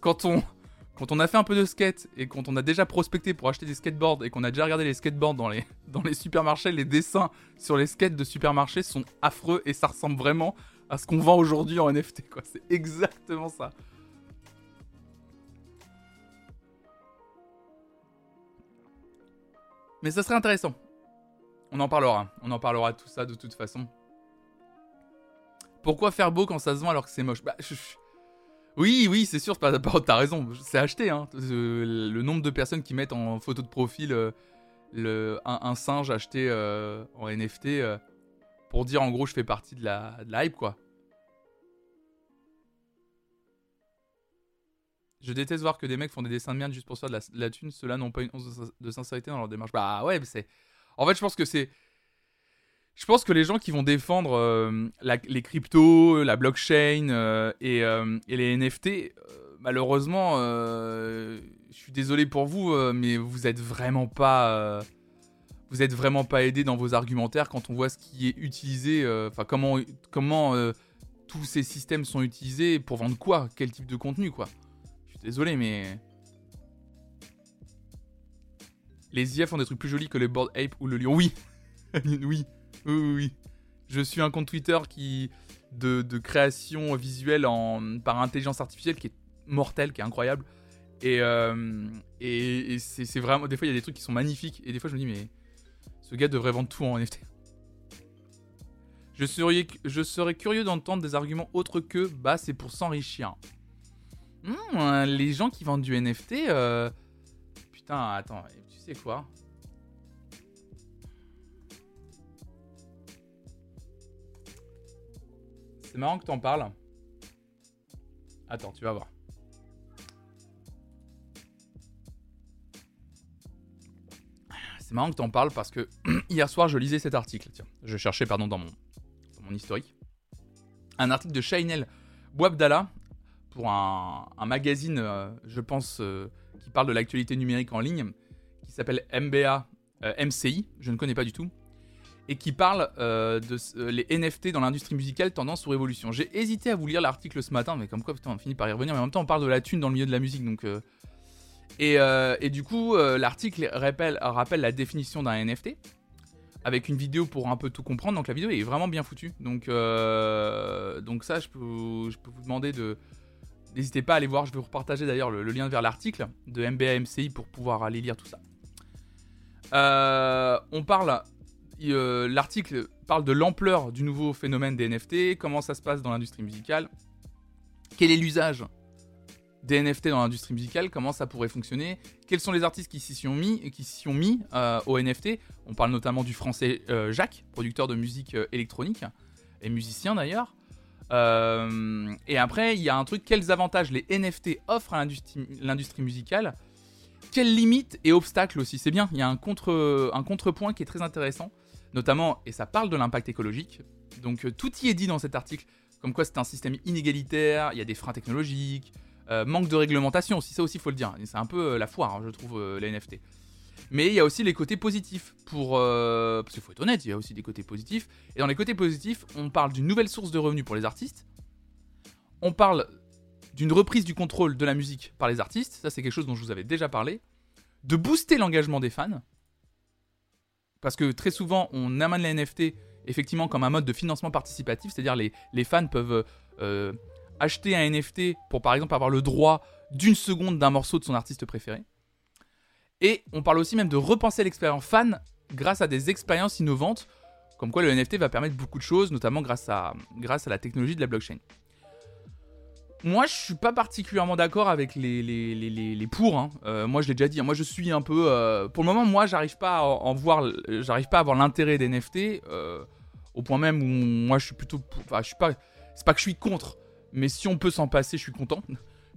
quand on, quand on a fait un peu de skate et quand on a déjà prospecté pour acheter des skateboards et qu'on a déjà regardé les skateboards dans les, supermarchés, les dessins sur les skates de supermarchés sont affreux et ça ressemble vraiment à ce qu'on vend aujourd'hui en NFT. quoi. C'est exactement ça. Mais ça serait intéressant. On en parlera. On en parlera tout ça de toute façon. Pourquoi faire beau quand ça se vend alors que c'est moche? Bah, oui, oui, c'est sûr, t'as raison, c'est acheté. Hein. Le nombre de personnes qui mettent en photo de profil euh, un, singe acheté euh, en NFT euh, pour dire en gros je fais partie de la, hype, quoi. Je déteste voir que des mecs font des dessins de merde juste pour faire de la, thune. Ceux-là n'ont pas une once de sincérité dans leur démarche. Bah ouais, c'est. En fait, je pense que c'est. Je pense que les gens qui vont défendre euh, les cryptos, la blockchain euh, euh, et, les NFT, malheureusement, je suis désolé pour vous, mais vous êtes vraiment pas, vous êtes vraiment pas aidé dans vos argumentaires quand on voit ce qui est utilisé, enfin comment comment tous ces systèmes sont utilisés pour vendre quoi, quel type de contenu quoi. Je suis désolé, mais les IA font des trucs plus jolis que les board ape ou le lion. Oui, oui. Oui, oui, Je suis un compte Twitter qui de, création visuelle par intelligence artificielle qui est mortel, qui est incroyable. Et, euh, c'est vraiment. Des fois, il y a des trucs qui sont magnifiques. Et des fois, je me dis, mais ce gars devrait vendre tout en NFT. Je serais, je serais curieux d'entendre des arguments autres que bah, c'est pour s'enrichir. Hmm, les gens qui vendent du NFT. Euh, putain, attends, tu sais quoi? C'est marrant que t'en parles. Attends, tu vas voir. C'est marrant que t'en parles parce que hier soir je lisais cet article. Tiens, je cherchais pardon dans mon, historique. Un article de Shainel Bouabdallah pour un, magazine, euh, je pense, euh, qui parle de l'actualité numérique en ligne, qui s'appelle MBA euh, MCI. Je ne connais pas du tout et qui parle euh, euh, NFT dans l'industrie musicale, tendance ou révolution. J'ai hésité à vous lire l'article ce matin, mais comme quoi, on finit par y revenir. Mais en même temps, on parle de la thune dans le milieu de la musique, donc. Euh, et, et, du coup, l'article rappelle, la définition d'un NFT avec une vidéo pour un peu tout comprendre. Donc la vidéo est vraiment bien foutue. Donc, donc ça, je peux, je peux vous demander de. N'hésitez pas à aller voir. Je vais vous repartager d'ailleurs le, lien vers l'article de MBA MCI pour pouvoir aller lire tout ça. on parle euh, l'article parle de l'ampleur du nouveau phénomène des NFT, comment ça se passe dans l'industrie musicale, quel est l'usage des NFT dans l'industrie musicale, comment ça pourrait fonctionner, quels sont les artistes qui s'y sont mis, qui mis euh, au NFT. On parle notamment du français euh, Jacques, producteur de musique électronique et musicien d'ailleurs. et après, il y a un truc, quels avantages les NFT offrent à l'industrie musicale quelles limites et obstacles aussi C'est bien, il y a un contrepoint qui est très intéressant notamment, et ça parle de l'impact écologique. Donc euh, tout y est dit dans cet article, comme quoi c'est un système inégalitaire, il y a des freins technologiques, euh, manque de réglementation aussi, ça aussi faut le dire. C'est un peu euh, la foire, hein, je trouve, les NFT. Mais il y a aussi les côtés positifs. Pour, parce qu'il faut être honnête, il y a aussi des côtés positifs. Et dans les côtés positifs, on parle d'une nouvelle source de revenus pour les artistes. On parle d'une reprise du contrôle de la musique par les artistes. Ça, c'est quelque chose dont je vous avais déjà parlé. De booster l'engagement des fans. Parce que très souvent, on amène les NFT effectivement comme un mode de financement participatif, c'est-à-dire les, les fans peuvent euh, acheter un NFT pour par exemple avoir le droit d'une seconde d'un morceau de son artiste préféré. Et on parle aussi même de repenser l'expérience fan grâce à des expériences innovantes, comme quoi le NFT va permettre beaucoup de choses, notamment grâce à, grâce à la technologie de la blockchain. Moi, je suis pas particulièrement d'accord avec les, les, les, les pour. Hein. Euh, moi, je l'ai déjà dit. Hein. Moi, je suis un peu. Euh, pour le moment, moi, j'arrive pas à en voir. J'arrive pas à avoir l'intérêt des NFT. Euh, au point même où moi, je suis plutôt. Enfin, je suis pas. C'est pas que je suis contre, mais si on peut s'en passer, je suis content.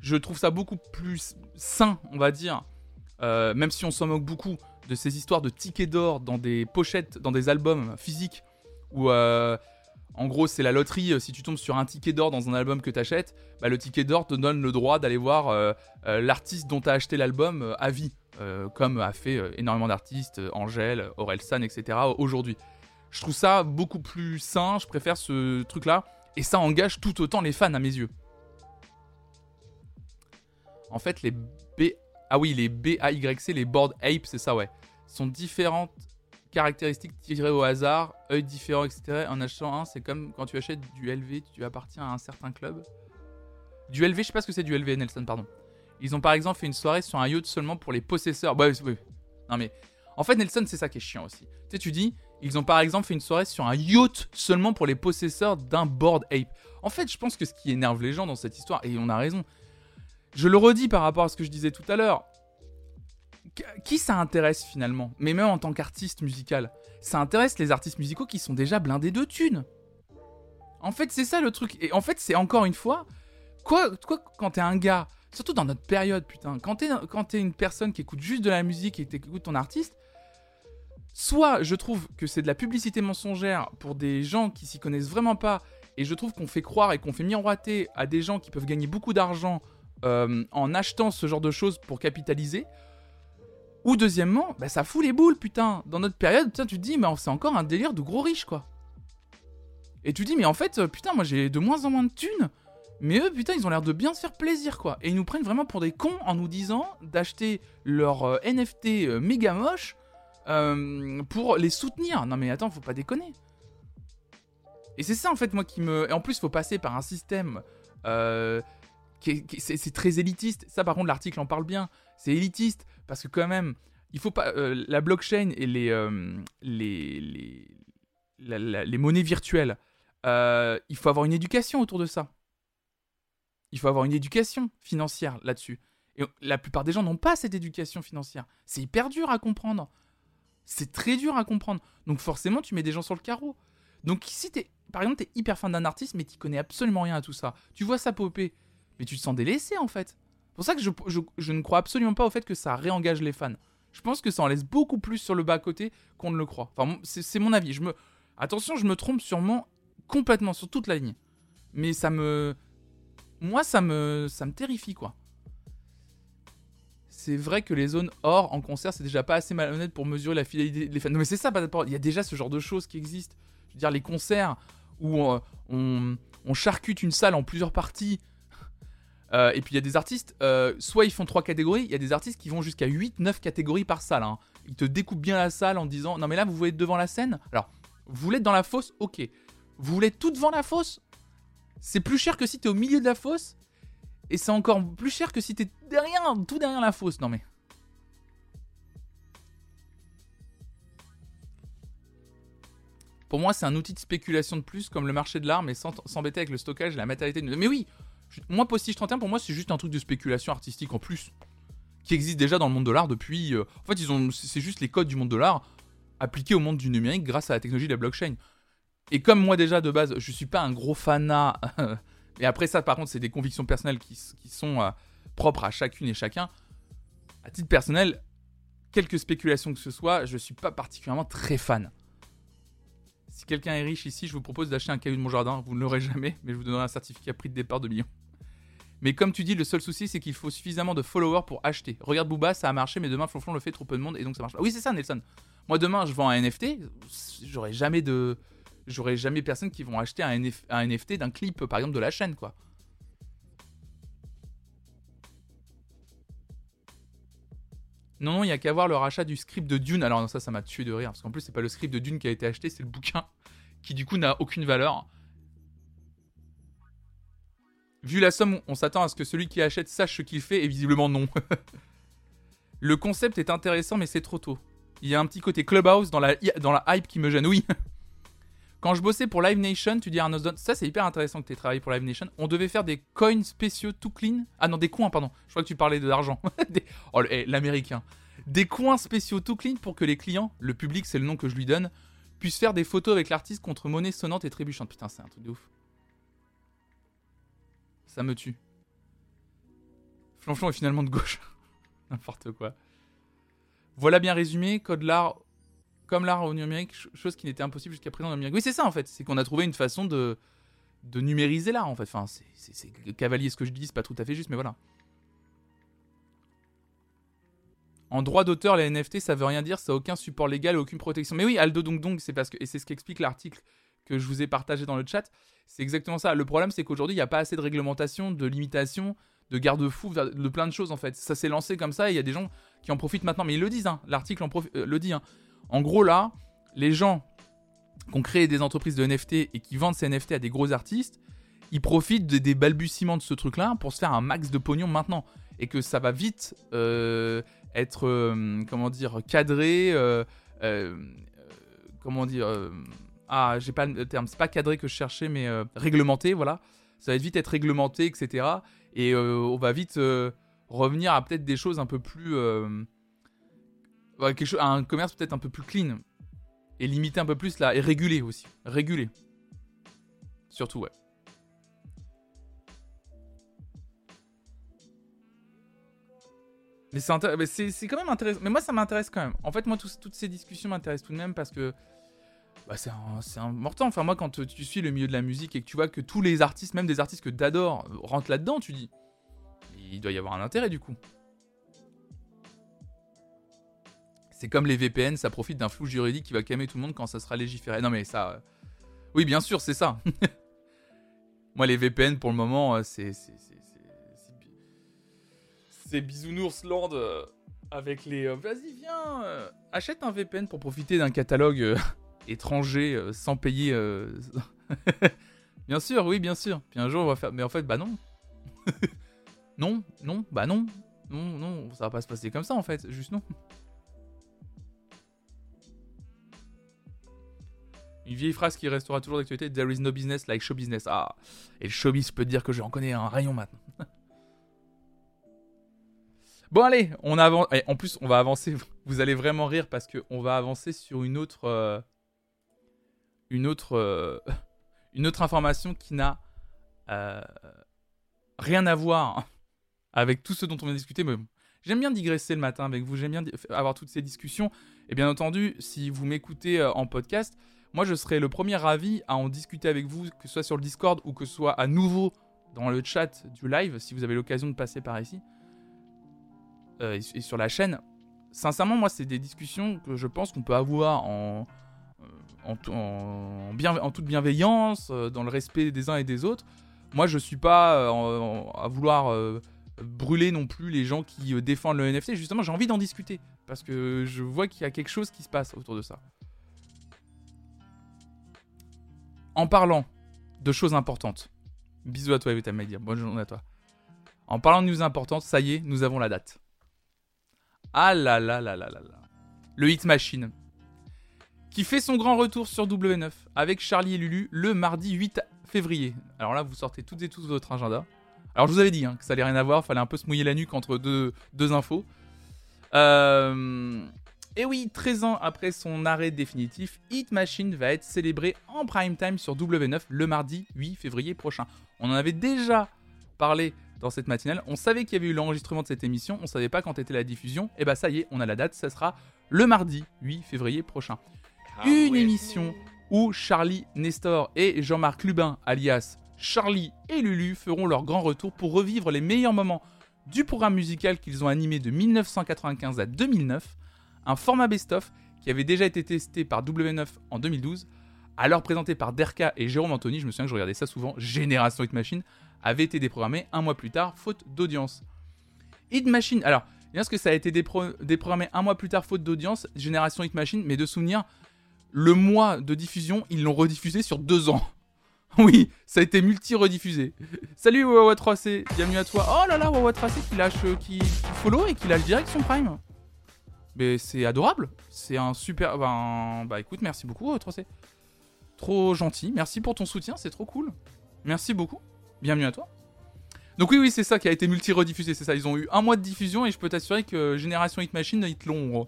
Je trouve ça beaucoup plus sain, on va dire. même si on s'en moque beaucoup de ces histoires de tickets d'or dans des pochettes, dans des albums physiques, où En gros, c'est la loterie. euh, Si tu tombes sur un ticket d'or dans un album que t'achètes, bah, le ticket d'or te donne le droit d'aller voir euh, euh, l'artiste dont t'as acheté l'album à vie, comme a fait énormément d'artistes, Angèle, Orelsan, etc. aujourd'hui. Je trouve ça beaucoup plus sain. Je préfère ce truc-là, et ça engage tout autant les fans à mes yeux. En fait, les B, ah oui, les BAYC, les Board Ape, c'est ça, ouais, sont différentes caractéristiques tirées au hasard, œil différent, etc. En achetant un, c'est comme quand tu achètes du LV, tu appartiens à un certain club. Du LV, je sais pas ce que c'est du LV, Nelson, pardon. Ils ont par exemple fait une soirée sur un yacht seulement pour les possesseurs. Ouais, oui. Non mais, en fait, Nelson, c'est ça qui est chiant aussi. Tu dis, ils ont par exemple fait une soirée sur un yacht seulement pour les possesseurs d'un board ape. En fait, je pense que ce qui énerve les gens dans cette histoire, et on a raison, je le redis par rapport à ce que je disais tout à l'heure, qui ça intéresse finalement? Mais même en tant qu'artiste musical, ça intéresse les artistes musicaux qui sont déjà blindés de thunes. En fait, c'est ça le truc. Et en fait, c'est encore une fois, quoi, quoi quand t'es un gars, surtout dans notre période, putain, quand t'es, une personne qui écoute juste de la musique et t'écoutes ton artiste, soit je trouve que c'est de la publicité mensongère pour des gens qui s'y connaissent vraiment pas, et je trouve qu'on fait croire et qu'on fait miroiter à des gens qui peuvent gagner beaucoup d'argent euh, en achetant ce genre de choses pour capitaliser. Ou deuxièmement, bah, ça fout les boules, putain. Dans notre période, putain, tu te dis, mais c'est encore un délire de gros riches, quoi. Et tu te dis, mais en fait, euh, putain, moi j'ai de moins en moins de thunes. Mais eux, putain, ils ont l'air de bien se faire plaisir, quoi. Et ils nous prennent vraiment pour des cons en nous disant d'acheter leur euh, NFT euh, méga moche euh, pour les soutenir. Non, mais attends, faut pas déconner. Et c'est ça, en fait, moi qui me. Et en plus, faut passer par un système. qui est- très élitiste. Ça, par contre, l'article en parle bien. C'est élitiste parce que, quand même, il faut pas. euh, la blockchain et les. euh, les, les, les monnaies virtuelles, euh, il faut avoir une éducation autour de ça. Il faut avoir une éducation financière là-dessus. Et la plupart des gens n'ont pas cette éducation financière. C'est hyper dur à comprendre. C'est très dur à comprendre. Donc forcément, tu mets des gens sur le carreau. Donc si t'es, par exemple, t'es hyper fan d'un artiste, mais tu connais absolument rien à tout ça, tu vois ça popper, mais tu te sens délaissé en fait. C'est pour ça que je, ne crois absolument pas au fait que ça réengage les fans. Je pense que ça en laisse beaucoup plus sur le bas-côté qu'on ne le croit. Enfin, c'est mon avis. Attention, je me trompe sûrement complètement sur toute la ligne. Mais ça me... Moi, ça me, ça me terrifie, quoi. C'est vrai que les zones hors en concert, c'est déjà pas assez malhonnête pour mesurer la fidélité des fans. Non, mais c'est ça. Il y a déjà ce genre de choses qui existent. Je veux dire, les concerts où euh, on charcute une salle en plusieurs parties. Euh, et puis il y a des artistes, euh, soit ils font trois catégories, il y a des artistes qui vont jusqu'à 8-9 catégories par salle. hein. Ils te découpent bien la salle en disant Non, mais là, vous voulez être devant la scène? Alors, vous voulez être dans la fosse? Ok. Vous voulez être tout devant la fosse? C'est plus cher que si t'es au milieu de la fosse. Et c'est encore plus cher que si t'es derrière, tout derrière la fosse. Non mais. Pour moi, c'est un outil de spéculation de plus, comme le marché de l'art, mais sans s'embêter avec le stockage et la matérialité. Mais oui, moi, Postige 31, pour moi, c'est juste un truc de spéculation artistique en plus, qui existe déjà dans le monde de l'art depuis. euh, En fait, ils ont, c'est juste les codes du monde de l'art appliqués au monde du numérique grâce à la technologie de la blockchain. Et comme moi déjà de base, je suis pas un gros fanat. et après ça, par contre, c'est des convictions personnelles qui, qui sont euh, propres à chacune et chacun. À titre personnel, quelques spéculations que ce soit, je suis pas particulièrement très fan. Si quelqu'un est riche ici, je vous propose d'acheter un caillou de mon jardin. Vous ne l'aurez jamais, mais je vous donnerai un certificat prix de départ de millions. Mais comme tu dis, le seul souci, c'est qu'il faut suffisamment de followers pour acheter. Regarde Booba, ça a marché, mais demain, Flonflon le fait trop peu de monde, et donc ça marche. Oui, c'est ça, Nelson. Moi, demain, je vends un NFT, j'aurai jamais de... J'aurai jamais personne qui vont acheter un, NF un NFT d'un clip, par exemple, de la chaîne, quoi. Non, non, il y a qu'à voir le rachat du script de Dune. Alors, non, ça, ça m'a tué de rire. Parce qu'en plus, c'est pas le script de Dune qui a été acheté, c'est le bouquin. Qui, du coup, n'a aucune valeur. Vu la somme, on s'attend à ce que celui qui achète sache ce qu'il fait, et visiblement, non. le concept est intéressant, mais c'est trop tôt. Il y a un petit côté clubhouse dans la, dans la hype qui me gêne. Oui. Quand je bossais pour Live Nation, tu dis Don- ça c'est hyper intéressant que tu aies travaillé pour Live Nation. On devait faire des coins spéciaux tout clean. Ah non, des coins, pardon. Je crois que tu parlais de l'argent. Des- Oh, eh, l'américain. Des coins spéciaux tout clean pour que les clients, le public c'est le nom que je lui donne, puissent faire des photos avec l'artiste contre monnaie sonnante et trébuchante. Putain, c'est un truc de ouf. Ça me tue. Flonflon est finalement de gauche. N'importe quoi. Voilà bien résumé, code l'art comme l'art au numérique, chose qui n'était impossible jusqu'à présent au numérique. Oui, c'est ça en fait. C'est qu'on a trouvé une façon de, numériser l'art en fait. Enfin, c'est cavalier ce que je dis, c'est pas tout à fait juste, mais voilà. En droit d'auteur, les NFT, ça veut rien dire, ça n'a aucun support légal et aucune protection. Mais oui, Aldo donc donc, c'est parce que c'est ce qu'explique l'article que je vous ai partagé dans le chat. C'est exactement ça. Le problème, c'est qu'aujourd'hui, il n'y a pas assez de réglementation, de limitation, de garde-fou, de plein de choses en fait. Ça s'est lancé comme ça et il y a des gens qui en profitent maintenant. Mais ils le disent, hein. l'article euh, le dit. Hein. En gros, là, les gens qui ont créé des entreprises de NFT et qui vendent ces NFT à des gros artistes, ils profitent des balbutiements de ce truc-là pour se faire un max de pognon maintenant. Et que ça va vite euh, être, euh, comment dire, cadré. Comment dire. Ah, j'ai pas le terme, c'est pas cadré que je cherchais, mais réglementé, voilà. Ça va vite être réglementé, etc. Et on va vite revenir à peut-être des choses un peu plus quelque chose, un commerce peut-être un peu plus clean. Et limiter un peu plus là. Et réguler aussi. Réguler. Surtout, ouais. Mais c'est quand même intéressant. Mais moi, ça m'intéresse quand même. En fait, moi, toutes ces discussions m'intéressent tout de même parce que bah, c'est important. Enfin, moi, quand tu suis le milieu de la musique et que tu vois que tous les artistes, même des artistes que t'adores, rentrent là-dedans, tu dis il doit y avoir un intérêt du coup. C'est comme les VPN, ça profite d'un flou juridique qui va calmer tout le monde quand ça sera légiféré. Non mais ça... Euh, oui, bien sûr, c'est ça. Moi, les VPN, pour le moment, euh, c'est... C'est Bisounours Land euh, avec les... Vas-y, viens Achète un VPN pour profiter d'un catalogue étranger sans payer... bien sûr, oui, bien sûr. Puis un jour, on va faire... Mais en fait, bah non. non, non, bah non. Non, non, ça va pas se passer comme ça, en fait. Juste non. Une vieille phrase qui restera toujours d'actualité There is no business like show business. Ah, et le showbiz, je peux te dire que j'en connais un rayon maintenant. bon, allez, on avance. en plus, on va avancer. Vous allez vraiment rire parce qu'on va avancer sur une autre. Euh, une autre. Euh, une autre information qui n'a euh, rien à voir avec tout ce dont on vient de discuter. Mais j'aime bien digresser le matin avec vous. J'aime bien avoir toutes ces discussions. Et bien entendu, si vous m'écoutez en podcast, moi, je serais le premier ravi à en discuter avec vous, que ce soit sur le Discord ou que ce soit à nouveau dans le chat du live, si vous avez l'occasion de passer par ici, euh, et, sur la chaîne. Sincèrement, moi, c'est des discussions que je pense qu'on peut avoir en, euh, en, toute bienveillance, euh, dans le respect des uns et des autres. Moi, je suis pas à vouloir brûler non plus les gens qui défendent le NFT. Justement, j'ai envie d'en discuter parce que je vois qu'il y a quelque chose qui se passe autour de ça. En parlant de choses importantes, bisous à toi, Evita Media, bonne journée à toi. En parlant de news importantes, ça y est, nous avons la date. Ah là là là là là là. Le Hit Machine, qui fait son grand retour sur W9 avec Charlie et Lulu le mardi 8 février. Alors là, vous sortez toutes et tous votre agenda. Alors je vous avais dit hein, que ça allait rien à voir, fallait un peu se mouiller la nuque entre deux, deux infos. Euh, et oui, 13 ans après son arrêt définitif, Hit Machine va être célébré en prime time sur W9 le mardi 8 février prochain. On en avait déjà parlé dans cette matinale. On savait qu'il y avait eu l'enregistrement de cette émission, on savait pas quand était la diffusion. Et bah ça y est, on a la date, ça sera le mardi 8 février prochain. Ah Une émission où Charlie Nestor et Jean-Marc Lubin, alias Charlie et Lulu, feront leur grand retour pour revivre les meilleurs moments du programme musical qu'ils ont animé de 1995 à 2009 un format best-of qui avait déjà été testé par W9 en 2012, alors présenté par Derka et Jérôme Anthony, je me souviens que je regardais ça souvent, Génération Hit Machine, avait été déprogrammé un mois plus tard, faute d'audience. Hit Machine, alors, bien ce que ça a été déprogrammé un mois plus tard, faute d'audience, Génération Hit Machine, mais de souvenir, le mois de diffusion, ils l'ont rediffusé sur deux ans. oui, ça a été multi-rediffusé. Salut Wawa3C, bienvenue à toi. Oh là là, Wawa3C qui lâche, euh, qui, qui follow et qui lâche direct son prime. Mais c'est adorable. C'est un super. Ben, bah écoute, merci beaucoup, 3C. Euh, trop gentil. Merci pour ton soutien, c'est trop cool. Merci beaucoup. Bienvenue à toi. Donc oui, oui, c'est ça qui a été multi-rediffusé, c'est ça. Ils ont eu un mois de diffusion et je peux t'assurer que Génération Hit Machine, ils te l'ont...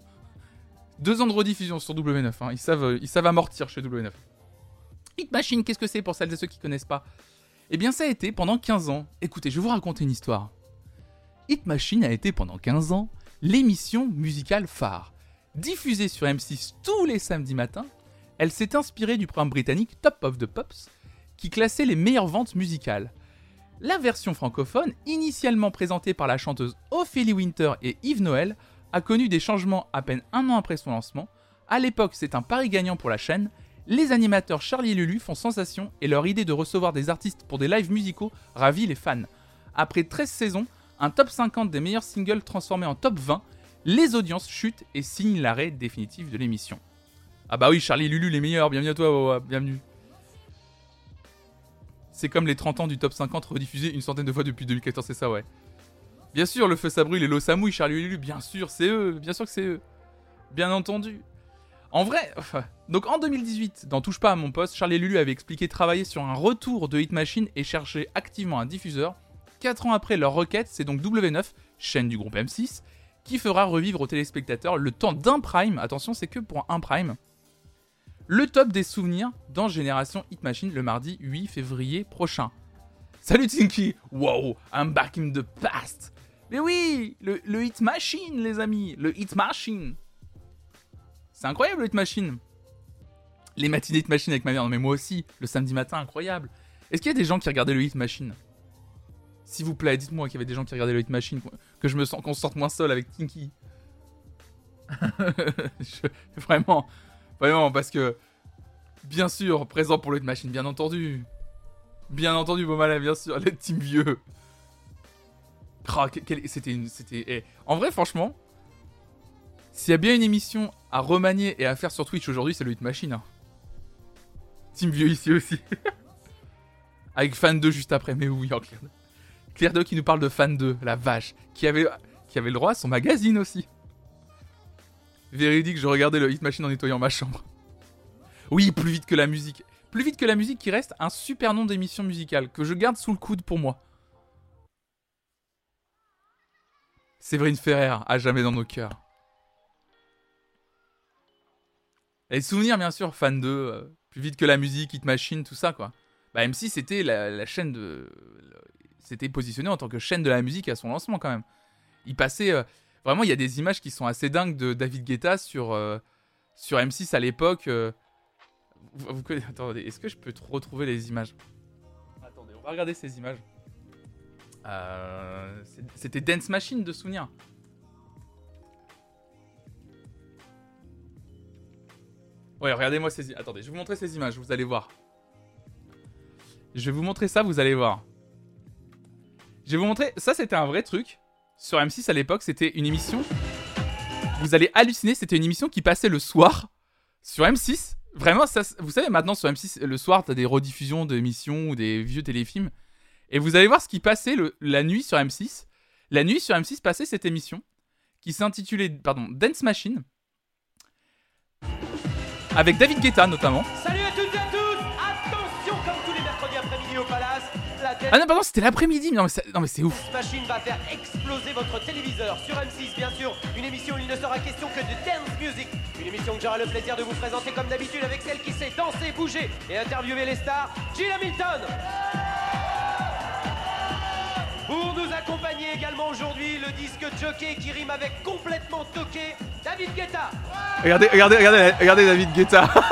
Deux ans de rediffusion sur W9. Hein. Ils, savent, euh, ils amortir chez W9. Hit Machine, qu'est-ce que c'est pour celles et ceux qui connaissent pas? Eh bien, ça a été pendant 15 ans. Écoutez, je vais vous raconter une histoire. Hit Machine a été pendant 15 ans l'émission musicale phare. Diffusée sur M6 tous les samedis matins, elle s'est inspirée du programme britannique Top of the Pops, qui classait les meilleures ventes musicales. La version francophone, initialement présentée par la chanteuse Ophélie Winter et Yves Noël, a connu des changements à peine un an après son lancement. À l'époque, c'est un pari gagnant pour la chaîne. Les animateurs Charlie et Lulu font sensation et leur idée de recevoir des artistes pour des lives musicaux ravit les fans. Après 13 saisons, un top 50 des meilleurs singles transformé en top 20, les audiences chutent et signent l'arrêt définitif de l'émission. Ah bah oui, Charlie et Lulu les meilleurs, bienvenue à toi, bienvenue. C'est comme les 30 ans du top 50 rediffusés une centaine de fois depuis 2014, c'est ça, ouais. Bien sûr, le feu ça brûle et l'eau ça mouille, Charlie Lulu, bien sûr, c'est eux, bien sûr que c'est eux. Bien entendu. En vrai, donc en 2018, dans Touche pas à mon poste, Charlie Lulu avaient expliqué travailler sur un retour de Hit Machine et chercher activement un diffuseur. 4 ans après leur requête, c'est donc W9, chaîne du groupe M6, qui fera revivre aux téléspectateurs le temps d'un prime, attention c'est que pour un prime, le top des souvenirs dans Génération Hit Machine le mardi 8 février prochain. Salut Tinky Wow, I'm back in the past Mais oui, le, Hit Machine les amis, le Hit Machine C'est incroyable le Hit Machine Les matinées Hit Machine avec ma mère, mais moi aussi, le samedi matin, incroyable Est-ce qu'il y a des gens qui regardaient le Hit Machine? S'il vous plaît, dites-moi qu'il y avait des gens qui regardaient le Hit Machine, que je me sens qu'on sorte moins seul avec Tinky. Vraiment, Vraiment, parce que. Bien sûr, présent pour le Machine, bien entendu. Bien entendu, malin, bien sûr. Le team vieux. C'était. Eh, en vrai, franchement. S'il y a bien une émission à remanier et à faire sur Twitch aujourd'hui, c'est le Hit Machine. Hein. Team vieux ici aussi. Avec Fan 2 juste après, mais oui, en Claire 2. Claire 2 qui nous parle de Fan 2, la vache. Qui avait, qui avait le droit à son magazine aussi. Véridique, je regardais le Hit Machine en nettoyant ma chambre. Oui, plus vite que la musique. Plus vite que la musique qui reste un super nom d'émission musicale que je garde sous le coude pour moi. Séverine Ferrer, à jamais dans nos cœurs. Et souvenirs, bien sûr, fan de euh, Plus vite que la musique, Hit Machine, tout ça, quoi. Bah, M6, c'était la, chaîne de. C'était positionné en tant que chaîne de la musique à son lancement, quand même. Il passait. Euh, Vraiment, il y a des images qui sont assez dingues de David Guetta sur, euh, sur M6 à l'époque. Euh. attendez, est-ce que je peux retrouver les images? Attendez, on va regarder ces images. Euh, c'était Dance Machine de souvenir. Ouais, regardez-moi ces. Attendez, je vais vous montrer ces images, vous allez voir. Je vais vous montrer ça, vous allez voir. Je vais vous montrer. Ça, c'était un vrai truc sur M6 à l'époque, c'était une émission. Vous allez halluciner, c'était une émission qui passait le soir sur M6. Vraiment, ça, vous savez, maintenant sur M6, le soir, t'as des rediffusions d'émissions ou des vieux téléfilms. Et vous allez voir ce qui passait la nuit sur M6. La nuit sur M6 passait cette émission qui s'intitulait pardon, Dance Machine. Avec David Guetta notamment. Salut à toutes et à tous Attention, comme tous les mercredis après-midi au Palace, ah non, pardon, c'était l'après-midi. Non, mais c'est ouf. Cette machine va faire exploser votre téléviseur sur M6, bien sûr. Une émission où il ne sera question que de dance music. Une émission que j'aurai le plaisir de vous présenter comme d'habitude avec celle qui sait danser, bouger et interviewer les stars, Jill Hamilton. Pour nous accompagner également aujourd'hui, le disque jockey qui rime avec complètement toqué, David Guetta. Regardez, regardez, regardez, regardez David Guetta.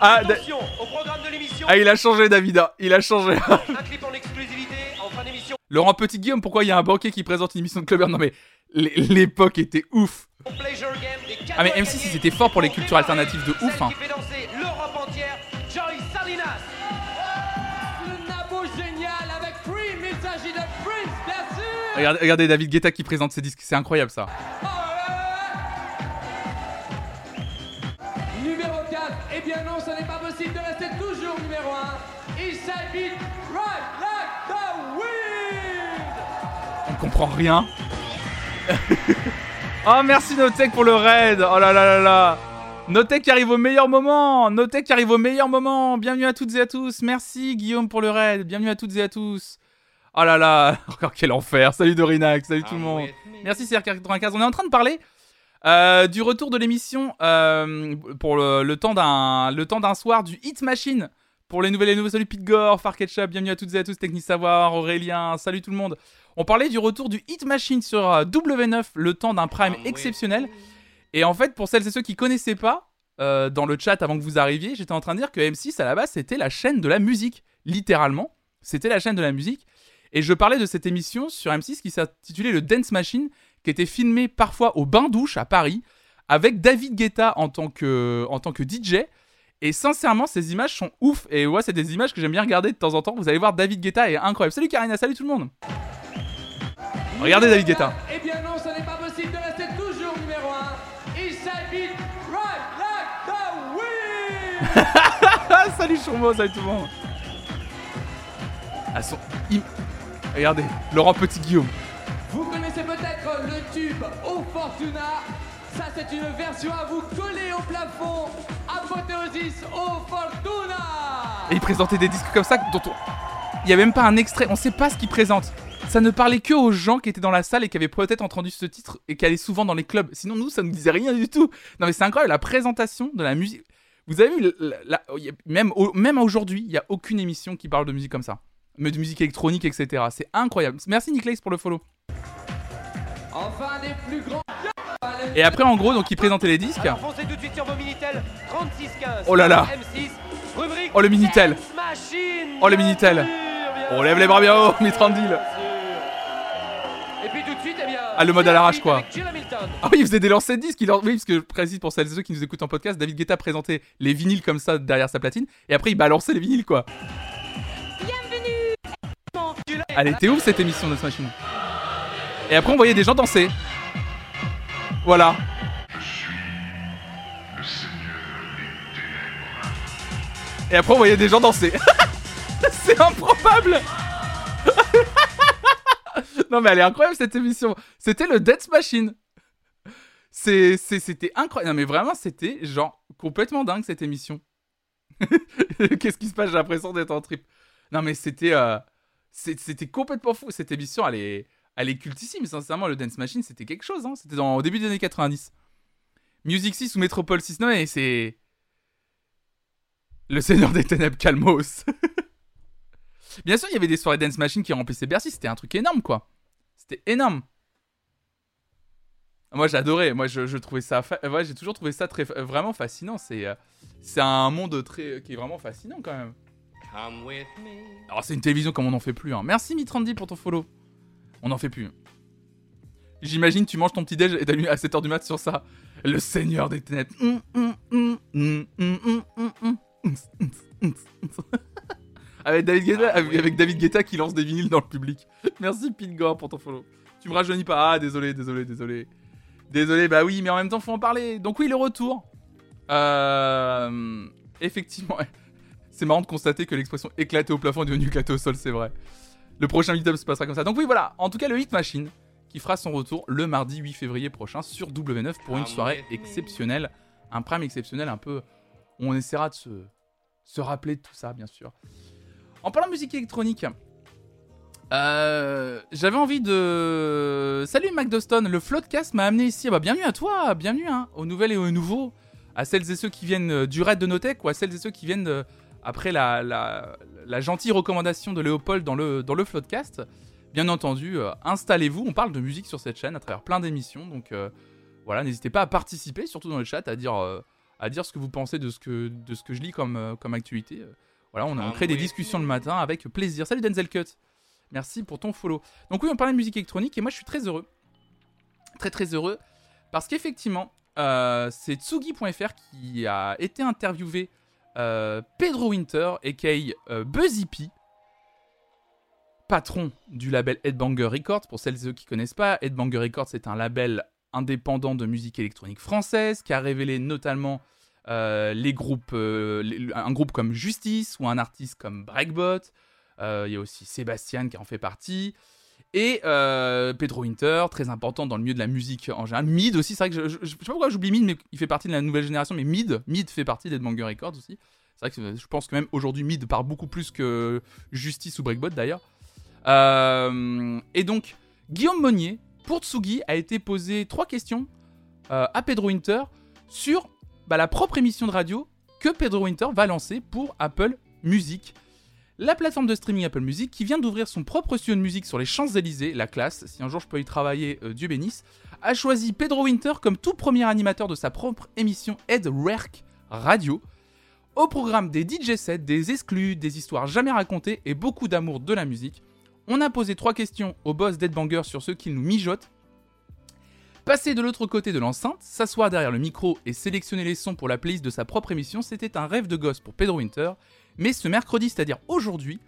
Ah, Attention au programme de l'émission. Ah, il a changé, Davida. Il a changé. un clip en exclusivité en fin d'émission. Laurent Petit Guillaume, pourquoi il y a un banquet qui présente une émission de Clubber Non, mais l'époque était ouf. Ah, mais M6, ils étaient forts pour les cultures alternatives de ouf. Hein. Regardez, regardez David Guetta qui présente ses disques, c'est incroyable ça. Oh, Eh bien non, ce n'est pas possible de rester toujours numéro 1. Il s'habille Right Like the Wind On comprend rien. oh merci Notech pour le raid. Oh là là là là. Notech qui arrive au meilleur moment. Notech qui arrive au meilleur moment. Bienvenue à toutes et à tous. Merci Guillaume pour le raid. Bienvenue à toutes et à tous. Oh là là, encore quel enfer. Salut Dorinac, salut tout le ah monde. Merci CR95. On est en train de parler euh, du retour de l'émission euh, pour le, temps d'un le temps d'un soir du Hit Machine pour les nouvelles et nouveaux. Salut Pete Gore, Far Ketchup, bienvenue à toutes et à tous, Technique Savoir, Aurélien, salut tout le monde. On parlait du retour du Hit Machine sur euh, W9, le temps d'un prime ah exceptionnel. Et en fait, pour celles et ceux qui connaissaient pas, euh, dans le chat avant que vous arriviez, j'étais en train de dire que M6 à la base c'était la chaîne de la musique, littéralement. C'était la chaîne de la musique. Et je parlais de cette émission sur M6 qui s'intitulait le Dance Machine, qui était filmée parfois au bain-douche à Paris, avec David Guetta en tant que, en tant que DJ. Et sincèrement, ces images sont ouf. Et ouais, c'est des images que j'aime bien regarder de temps en temps. Vous allez voir, David Guetta est incroyable. Salut Karina, salut tout le monde. Regardez David Guetta. Eh bien non, ce n'est pas possible de rester toujours numéro 1. Inside Beat, right like the wind salut Chourmo, salut tout le monde. Elles sont Regardez, Laurent Petit-Guillaume. Vous connaissez peut-être le tube au Fortuna. Ça, c'est une version à vous coller au plafond. Apothéosis au Fortuna. Et il présentait des disques comme ça dont on... Il n'y a même pas un extrait, on sait pas ce qu'il présente. Ça ne parlait que aux gens qui étaient dans la salle et qui avaient peut-être entendu ce titre et qui allaient souvent dans les clubs. Sinon, nous, ça ne nous disait rien du tout. Non, mais c'est incroyable, la présentation de la musique. Vous avez vu, la- la- même, même aujourd'hui, il n'y a aucune émission qui parle de musique comme ça. Mais de musique électronique, etc. C'est incroyable. Merci Niklaus pour le follow. Enfin, des plus grands. Et après, en gros, donc, il présentait les disques. Alors foncez tout de suite sur vos Minitel 3615. Oh là là. M6, rubrique Oh, le Minitel. Oh, le Minitel. On lève les bras bien haut, Mitrandil. Et puis tout de suite, eh bien. Ah, le mode à l'arrache, quoi. Ah oui, il faisait des lancers de disques. Il Oui, parce que je précise pour celles et ceux qui nous écoutent en podcast, David Guetta présentait les vinyles comme ça derrière sa platine. Et après, il balançait les vinyles, quoi. Elle était ouf cette émission de Machine. Et après, on voyait des gens danser. Voilà. Et après, on voyait des gens danser. C'est improbable. non, mais elle est incroyable cette émission. C'était le Dance Machine. C'était incroyable. Non, mais vraiment, c'était genre complètement dingue cette émission. Qu'est-ce qui se passe? J'ai l'impression d'être en trip. Non, mais c'était, euh, c'était complètement fou. Cette émission, elle est, elle est cultissime. Sincèrement, le Dance Machine, c'était quelque chose. hein. C'était au début des années 90. Music 6 ou Métropole 6, non, mais c'est. Le Seigneur des Ténèbres, Calmos. Bien sûr, il y avait des soirées Dance Machine qui remplissaient Bercy. C'était un truc énorme, quoi. C'était énorme. Moi, j'adorais. Moi, je, je trouvais ça. j'ai toujours trouvé ça très, vraiment fascinant. C'est, euh, c'est un monde très, qui est vraiment fascinant, quand même. Alors, c'est une télévision comme on n'en fait plus. hein. Merci, Mitrandi, pour ton follow. On n'en fait plus. J'imagine, tu manges ton petit déj et t'allumes à 7h du mat sur ça. Le Seigneur des Ténèbres. Avec, David Guetta, avec, avec David Guetta qui lance des vinyles dans le public. Merci Pete Gore pour ton follow. Tu me rajeunis pas. Ah, désolé, désolé, désolé. Désolé, bah oui, mais en même temps, faut en parler. Donc oui, le retour. Euh, effectivement, c'est marrant de constater que l'expression éclater au plafond est devenue éclater au sol, c'est vrai. Le prochain meetup se passera comme ça. Donc oui, voilà. En tout cas, le Hit Machine qui fera son retour le mardi 8 février prochain sur W9 pour une soirée exceptionnelle, un prime exceptionnel un peu. On essaiera de se, se rappeler de tout ça, bien sûr. En parlant de musique électronique, euh, j'avais envie de. Salut McDoston, le Floodcast m'a amené ici. Ah Bah, bienvenue à toi, bienvenue hein, aux nouvelles et aux nouveaux, à celles et ceux qui viennent euh, du raid de Notech ou à celles et ceux qui viennent euh, après la, la, la gentille recommandation de Léopold dans le, dans le Floodcast. Bien entendu, euh, installez-vous, on parle de musique sur cette chaîne à travers plein d'émissions, donc euh, voilà, n'hésitez pas à participer, surtout dans le chat, à dire, euh, à dire ce que vous pensez de ce que, de ce que je lis comme, comme actualité. Voilà, on, on crée des discussions le matin avec plaisir. Salut Denzel Cut Merci pour ton follow. Donc oui, on parlait de musique électronique et moi je suis très heureux. Très très heureux. Parce qu'effectivement, c'est Tsugi.fr qui a été interviewé Pedro Winter, aka euh, Buzzy P, patron du label Headbanger Records. Pour celles et ceux qui connaissent pas, Headbanger Records c'est un label indépendant de musique électronique française qui a révélé notamment euh, les groupes, euh, un groupe comme Justice ou un artiste comme Breakbot. Euh, Il y a aussi Sébastien qui en fait partie. Et euh, Pedro Winter, très important dans le milieu de la musique en général. Mid aussi, c'est vrai que je, je, je sais pas pourquoi j'oublie Mid, mais il fait partie de la nouvelle génération. Mais Mid, fait partie d'Headbanger Records aussi. C'est vrai que je pense que même aujourd'hui Mid part beaucoup plus que Justice ou Breakbot d'ailleurs. Euh, et donc, Guillaume Monnier, pour Tsugi, a été posé trois questions euh, à Pedro Winter sur bah, la propre émission de radio que Pedro Winter va lancer pour Apple Music. La plateforme de streaming Apple Music qui vient d'ouvrir son propre studio de musique sur les Champs-Élysées, la classe. Si un jour je peux y travailler, euh, Dieu bénisse. a choisi Pedro Winter comme tout premier animateur de sa propre émission Ed Rerk Radio. Au programme des DJ sets, des exclus, des histoires jamais racontées et beaucoup d'amour de la musique. On a posé trois questions au boss d'Ed Banger sur ce qu'il nous mijote. Passer de l'autre côté de l'enceinte, s'asseoir derrière le micro et sélectionner les sons pour la playlist de sa propre émission, c'était un rêve de gosse pour Pedro Winter. Mais ce mercredi, c'est-à-dire aujourd'hui,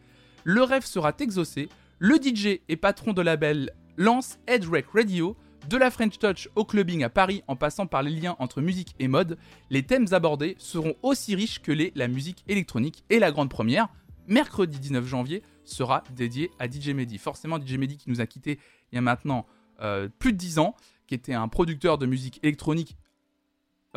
le rêve sera exaucé. Le DJ et patron de label lance Headwreck Radio, de la French Touch au clubbing à Paris en passant par les liens entre musique et mode, les thèmes abordés seront aussi riches que les la musique électronique et la grande première, mercredi 19 janvier, sera dédiée à DJ Mehdi. Forcément DJ Mehdi qui nous a quitté il y a maintenant euh, plus de 10 ans, qui était un producteur de musique électronique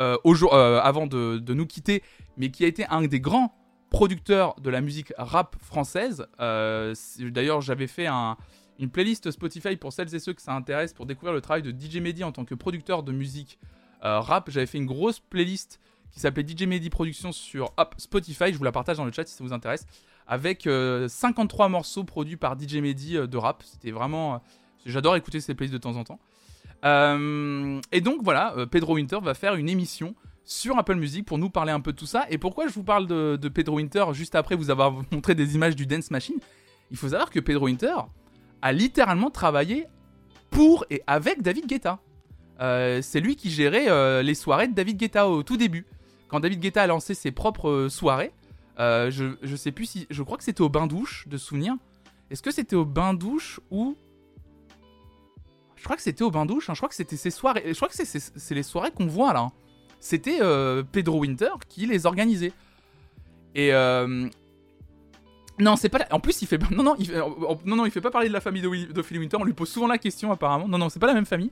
euh, euh, avant de, nous quitter, mais qui a été un des grands producteurs de la musique rap française. D'ailleurs j'avais fait un une playlist Spotify pour celles et ceux que ça intéresse pour découvrir le travail de DJ Mehdi en tant que producteur de musique euh, rap. J'avais fait une grosse playlist qui s'appelait DJ Mehdi Productions sur Spotify. Je vous la partage dans le chat si ça vous intéresse. Avec 53 euh, morceaux produits par DJ Mehdi euh, de rap. C'était vraiment. J'adore écouter ces playlists de temps en temps. et donc voilà, Pedro Winter va faire une émission sur Apple Music pour nous parler un peu de tout ça. Et pourquoi je vous parle de, Pedro Winter juste après vous avoir montré des images du Dance Machine? Il faut savoir que Pedro Winter, a littéralement travaillé pour et avec David Guetta. Euh, c'est lui qui gérait euh, les soirées de David Guetta au tout début. Quand David Guetta a lancé ses propres euh, soirées, je, je sais plus si. Je crois que c'était au bain-douche, de souvenir. Est-ce que c'était au bain-douche ou. Je crois que c'était au bain-douche, hein. je crois que c'était ces soirées. Je crois que c'est les soirées qu'on voit là. Hein. C'était Pedro Winter qui les organisait. Et, non, c'est pas. En plus, il fait. Non, non, fait... non, non, il fait pas parler de la famille de, de Philly Winter. On lui pose souvent la question, apparemment. Non, non, c'est pas la même famille.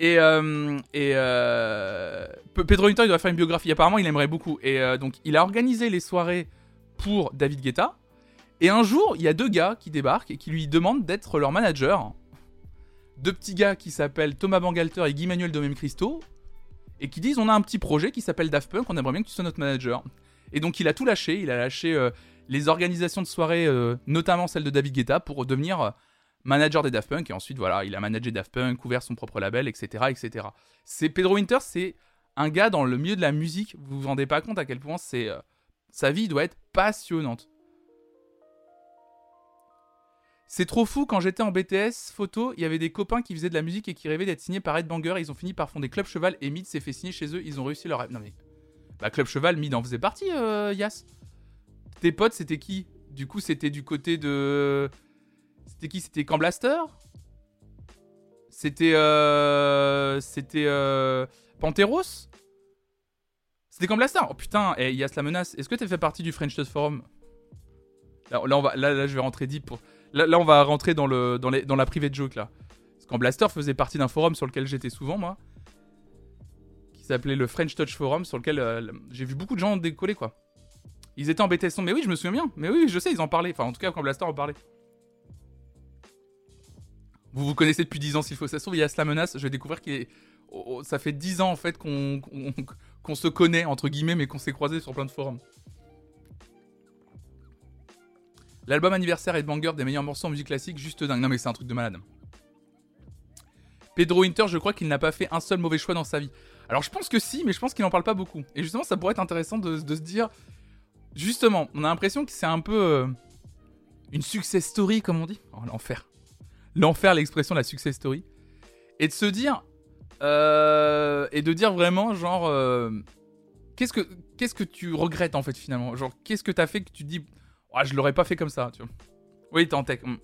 Et, euh... et euh... Pedro Winter, il doit faire une biographie. Apparemment, il aimerait beaucoup. Et euh, donc, il a organisé les soirées pour David Guetta. Et un jour, il y a deux gars qui débarquent et qui lui demandent d'être leur manager. Deux petits gars qui s'appellent Thomas Bangalter et Guy Manuel Domem Christo. Et qui disent On a un petit projet qui s'appelle Daft Punk, on aimerait bien que tu sois notre manager. Et donc, il a tout lâché. Il a lâché euh, les organisations de soirée, euh, notamment celle de David Guetta, pour devenir euh, manager des Daft Punk. Et ensuite, voilà, il a managé Daft Punk, ouvert son propre label, etc. etc. C'est Pedro Winter, c'est un gars dans le milieu de la musique. Vous vous rendez pas compte à quel point c'est euh, sa vie doit être passionnante. C'est trop fou, quand j'étais en BTS photo, il y avait des copains qui faisaient de la musique et qui rêvaient d'être signés par Ed Banger. Ils ont fini par fonder Club Cheval et Mid s'est fait signer chez eux. Ils ont réussi leur rêve. Non mais. Bah, Club Cheval, Mid en faisait partie, Yas. Tes potes, c'était qui? Du coup, c'était du côté de. C'était qui? C'était Camp Blaster? C'était. Euh... C'était. Euh... Panteros? C'était Camp Blaster? Oh putain, et eh, il y a la menace. Est-ce que tu fait partie du French Touch Forum? Là, on va... là, je vais rentrer deep pour. Là, on va rentrer dans, la private joke là. Parce Blaster faisait partie d'un forum sur lequel j'étais souvent, moi. Qui s'appelait le French Touch Forum, sur lequel euh, j'ai vu beaucoup de gens décoller, quoi. Ils étaient en BTS Mais oui, je me souviens bien. Mais oui, je sais, ils en parlaient. Enfin, en tout cas, quand Blaster en parlait. Vous vous connaissez depuis 10 ans, s'il faut. Ça se trouve, il y a la menace. Je vais découvrir que oh, oh, ça fait 10 ans, en fait, qu'on se connaît, entre guillemets, mais qu'on s'est croisés sur plein de forums. L'album anniversaire est de banger des meilleurs morceaux en musique classique, juste dingue. Non, mais c'est un truc de malade. Pedro Winter, je crois qu'il n'a pas fait un seul mauvais choix dans sa vie. Alors je pense que si, mais je pense qu'il n'en parle pas beaucoup. Et justement, ça pourrait être intéressant de se dire, justement, on a l'impression que c'est un peu euh, une success story, comme on dit. Oh, l'enfer. L'enfer, l'expression, la success story. Et de se dire. Euh, et de dire vraiment, genre. Euh, qu'est-ce, que, qu'est-ce que tu regrettes, en fait, finalement? Genre, qu'est-ce que t'as fait que tu dis. Oh, je l'aurais pas fait comme ça, tu vois. Oui, t'es en tech. Hmm.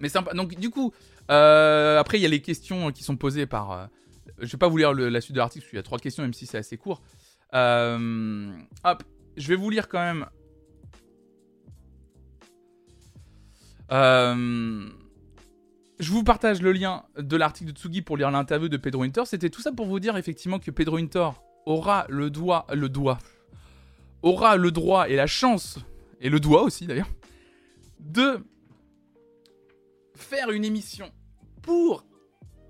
Mais sympa. Donc, du coup. après, il y a les questions qui sont posées par. je vais pas vous lire la suite de l'article, parce qu'il y a trois questions, même si c'est assez court. Euh, hop, je vais vous lire quand même. Euh, je vous partage le lien de l'article de Tsugi pour lire l'interview de Pedro Winter. C'était tout ça pour vous dire effectivement que Pedro Winter aura le doigt, le doigt, aura le droit et la chance, et le doigt aussi d'ailleurs, de faire une émission pour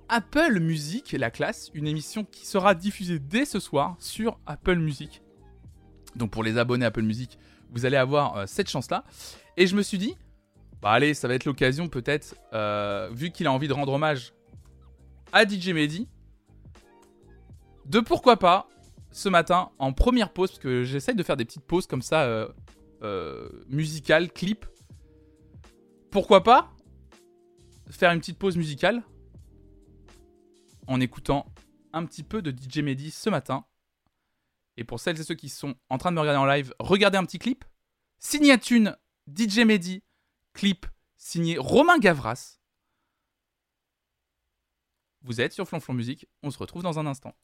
Apple Music, la classe, une émission qui sera diffusée dès ce soir sur Apple Music. Donc pour les abonnés Apple Music, vous allez avoir euh, cette chance-là. Et je me suis dit, Bah allez, ça va être l'occasion peut-être, euh, vu qu'il a envie de rendre hommage à DJ Mehdi, de pourquoi pas, ce matin, en première pause, parce que j'essaye de faire des petites pauses comme ça, euh, euh, musicales, clips. Pourquoi pas faire une petite pause musicale en écoutant un petit peu de DJ Mehdi ce matin. Et pour celles et ceux qui sont en train de me regarder en live, regardez un petit clip. Signature DJ Mehdi, clip signé Romain Gavras. Vous êtes sur Flonflon Musique, on se retrouve dans un instant.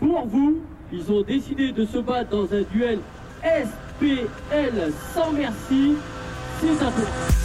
Pour vous. Ils ont décidé de se battre dans un duel SPL sans merci. C'est à toi.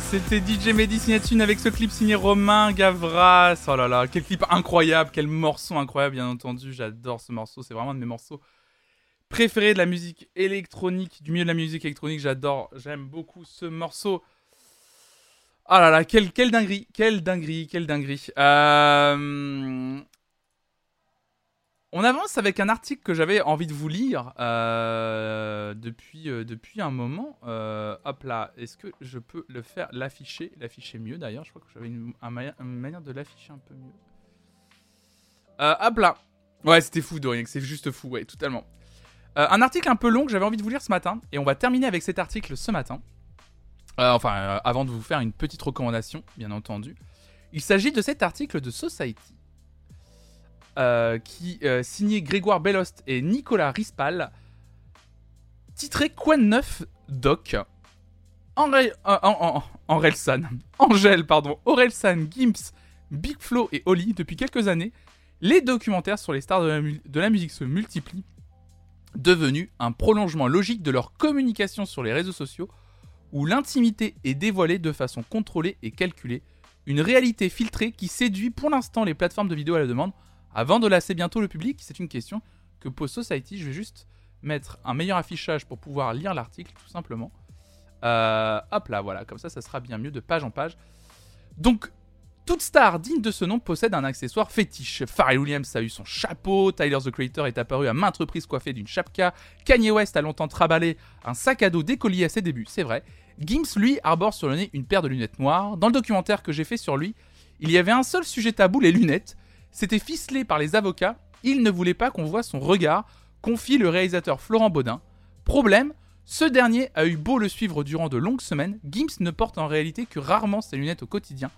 C'était DJ Mehdi Signatune avec ce clip signé Romain Gavras. Oh là là, quel clip incroyable, quel morceau incroyable, bien entendu. J'adore ce morceau, c'est vraiment un de mes morceaux préférés de la musique électronique, du milieu de la musique électronique. J'adore, j'aime beaucoup ce morceau. Ah là là, quelle, quelle dinguerie, quelle dinguerie, quelle dinguerie. Euh... On avance avec un article que j'avais envie de vous lire euh, depuis, euh, depuis un moment. Euh, hop là, est-ce que je peux le faire, l'afficher, l'afficher mieux d'ailleurs Je crois que j'avais une, un mani- une manière de l'afficher un peu mieux. Hop là. Ouais, c'était fou, Dorian, c'est juste fou, ouais, totalement. Un article un peu long que j'avais envie de vous lire ce matin, et on va terminer avec cet article ce matin. Enfin, avant de vous faire une petite recommandation, bien entendu. Il s'agit de cet article de Society, qui euh, signé Grégoire Bellost et Nicolas Rispal, titré Quoi de neuf Doc. Enre- en- en- en- Angèle, pardon, Orelsan, Gimps, Big Flo et Oli, depuis quelques années, les documentaires sur les stars de la, de la musique se multiplient, devenus un prolongement logique de leur communication sur les réseaux sociaux, où l'intimité est dévoilée de façon contrôlée et calculée, une réalité filtrée qui séduit pour l'instant les plateformes de vidéo à la demande, avant de lasser bientôt le public C'est une question que pose Society. Je vais juste mettre un meilleur affichage pour pouvoir lire l'article, tout simplement. Euh, hop là, voilà, comme ça, ça sera bien mieux de page en page. Donc, toute star digne de ce nom possède un accessoire fétiche. Pharrell Williams a eu son chapeau, Tyler the Creator est apparu à maintes reprises coiffé d'une chapka, Kanye West a longtemps traballé un sac à dos décollié à ses débuts, c'est vrai. Gims, lui, arbore sur le nez une paire de lunettes noires. Dans le documentaire que j'ai fait sur lui, il y avait un seul sujet tabou, les lunettes. C'était ficelé par les avocats, il ne voulait pas qu'on voit son regard, confie le réalisateur Florent Baudin. Problème, ce dernier a eu beau le suivre durant de longues semaines, Gims ne porte en réalité que rarement ses lunettes au quotidien.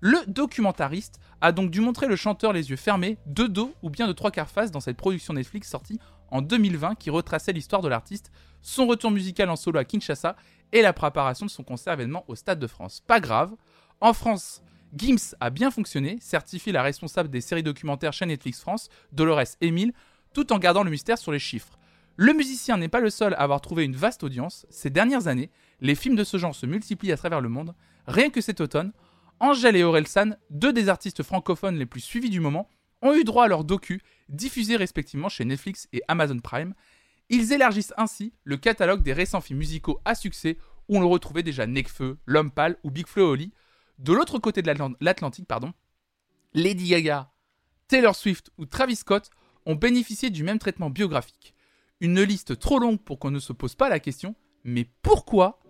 Le documentariste a donc dû montrer le chanteur les yeux fermés, de dos ou bien de trois quarts face dans cette production Netflix sortie en 2020 qui retraçait l'histoire de l'artiste, son retour musical en solo à Kinshasa et la préparation de son concert événement au Stade de France. Pas grave, en France, Gims a bien fonctionné, certifie la responsable des séries documentaires chez Netflix France, Dolores Emile, tout en gardant le mystère sur les chiffres. Le musicien n'est pas le seul à avoir trouvé une vaste audience. Ces dernières années, les films de ce genre se multiplient à travers le monde. Rien que cet automne, Angèle et Orelsan, deux des artistes francophones les plus suivis du moment, ont eu droit à leur docu, diffusés respectivement chez Netflix et Amazon Prime. Ils élargissent ainsi le catalogue des récents films musicaux à succès où on le retrouvait déjà Nekfeu, L'Homme Pâle ou Big Flo Oli. De l'autre côté de l'Atlant- l'Atlantique, pardon, Lady Gaga, Taylor Swift ou Travis Scott ont bénéficié du même traitement biographique. Une liste trop longue pour qu'on ne se pose pas la question, mais pourquoi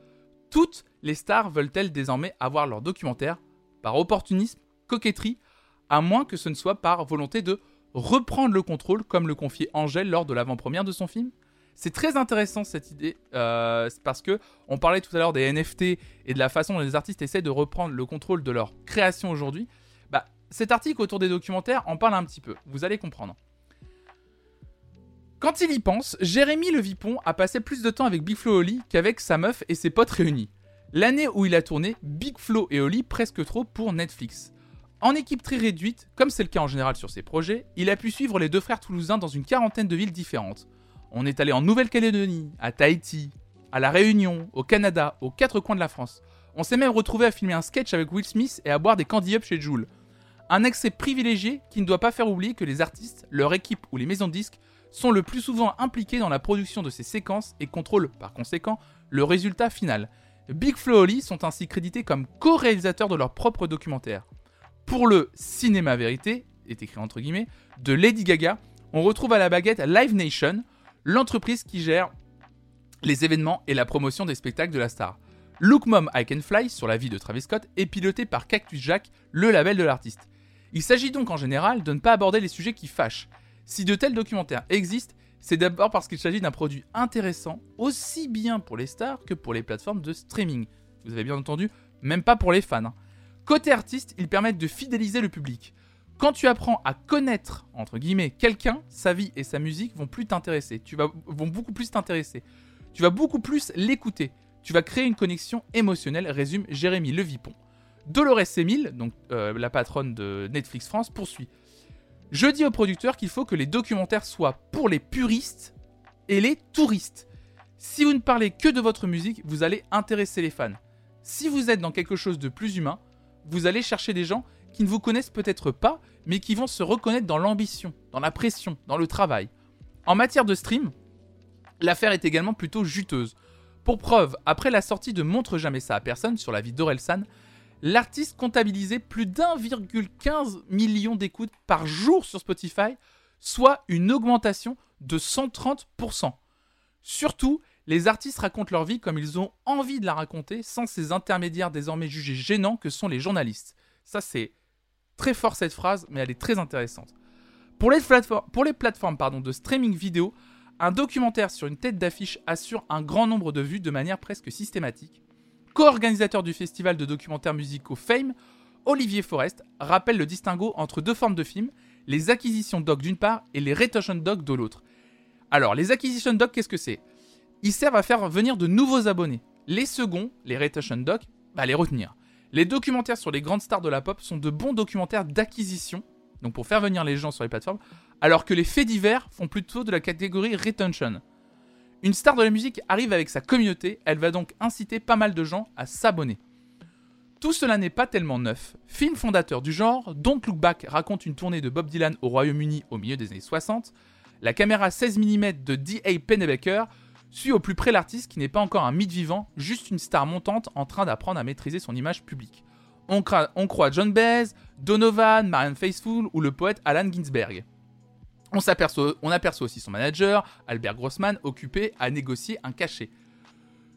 toutes les stars veulent-elles désormais avoir leur documentaire Par opportunisme, coquetterie, à moins que ce ne soit par volonté de reprendre le contrôle, comme le confiait Angèle lors de l'avant-première de son film? C'est très intéressant cette idée, euh, parce que on parlait tout à l'heure des NFT et de la façon dont les artistes essaient de reprendre le contrôle de leur création aujourd'hui. Bah, cet article autour des documentaires en parle un petit peu, vous allez comprendre. Quand il y pense, Jérémy Le Vipon a passé plus de temps avec Big Flo et Oli qu'avec sa meuf et ses potes réunis. L'année où il a tourné Big Flo et Oli presque trop pour Netflix. En équipe très réduite, comme c'est le cas en général sur ses projets, il a pu suivre les deux frères toulousains dans une quarantaine de villes différentes. On est allé en Nouvelle-Calédonie, à Tahiti, à La Réunion, au Canada, aux quatre coins de la France. On s'est même retrouvé à filmer un sketch avec Will Smith et à boire des candy up chez Jules. Un accès privilégié qui ne doit pas faire oublier que les artistes, leur équipe ou les maisons de disques sont le plus souvent impliqués dans la production de ces séquences et contrôlent par conséquent le résultat final. Big Flo Oli sont ainsi crédités comme co-réalisateurs de leur propre documentaire. Pour le cinéma vérité, est écrit entre guillemets, de Lady Gaga, on retrouve à la baguette Live Nation, l'entreprise qui gère les événements et la promotion des spectacles de la star. Look Mom I Can Fly sur la vie de Travis Scott est piloté par Cactus Jack, le label de l'artiste. Il s'agit donc en général de ne pas aborder les sujets qui fâchent. Si de tels documentaires existent, c'est d'abord parce qu'il s'agit d'un produit intéressant, aussi bien pour les stars que pour les plateformes de streaming. Vous avez bien entendu, même pas pour les fans. hein. Côté artiste, ils permettent de fidéliser le public. Quand tu apprends à connaître, entre guillemets, quelqu'un, sa vie et sa musique vont plus t'intéresser. Tu vas, vont beaucoup plus t'intéresser. Tu vas beaucoup plus l'écouter. Tu vas créer une connexion émotionnelle, résume Jérémy Levipon. Dolores Emile, donc euh, la patronne de Netflix France, poursuit. Je dis aux producteurs qu'il faut que les documentaires soient pour les puristes et les touristes. Si vous ne parlez que de votre musique, vous allez intéresser les fans. Si vous êtes dans quelque chose de plus humain, vous allez chercher des gens qui ne vous connaissent peut-être pas, mais qui vont se reconnaître dans l'ambition, dans la pression, dans le travail. En matière de stream, l'affaire est également plutôt juteuse. Pour preuve, après la sortie de Montre jamais ça à personne sur la vie d'Orelsan, l'artiste comptabilisait plus d'1,15 million d'écoutes par jour sur Spotify, soit une augmentation de 130%. Surtout, les artistes racontent leur vie comme ils ont envie de la raconter, sans ces intermédiaires désormais jugés gênants que sont les journalistes. Ça, c'est très fort cette phrase, mais elle est très intéressante. Pour les, plateformes, de streaming vidéo, un documentaire sur une tête d'affiche assure un grand nombre de vues de manière presque systématique. Co-organisateur du festival de documentaires musicaux Fame, Olivier Forest rappelle le distinguo entre deux formes de films, les acquisitions doc d'une part et les retention doc de l'autre. Alors, les acquisition doc, qu'est-ce que c'est? Ils servent à faire venir de nouveaux abonnés. Les seconds, les retention doc, bah les retenir. Les documentaires sur les grandes stars de la pop sont de bons documentaires d'acquisition, donc pour faire venir les gens sur les plateformes, alors que les faits divers font plutôt de la catégorie retention. Une star de la musique arrive avec sa communauté, elle va donc inciter pas mal de gens à s'abonner. Tout cela n'est pas tellement neuf. Film fondateur du genre, Don't Look Back raconte une tournée de Bob Dylan au Royaume-Uni au milieu des années 60. La caméra 16 mm de D.A. Pennebaker suit au plus près l'artiste qui n'est pas encore un mythe vivant, juste une star montante en train d'apprendre à maîtriser son image publique. On, croit John Baez, Donovan, Marianne Faithfull ou le poète Alan Ginsberg. On, aperçoit aussi son manager, Albert Grossman, occupé à négocier un cachet.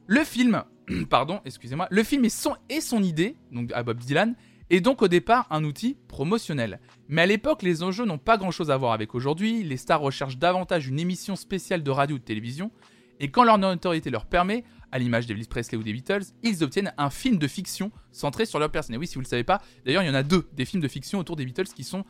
Le film, pardon, excusez-moi, le film et son, et son idée, donc à Bob Dylan, est donc au départ un outil promotionnel. Mais à l'époque, les enjeux n'ont pas grand-chose à voir avec aujourd'hui, les stars recherchent davantage une émission spéciale de radio ou de télévision, et quand leur notoriété leur permet, à l'image d'Elvis Presley ou des Beatles, ils obtiennent un film de fiction centré sur leur personne. Et oui, si vous ne le savez pas, d'ailleurs, il y en a deux, des films de fiction autour des Beatles qui sont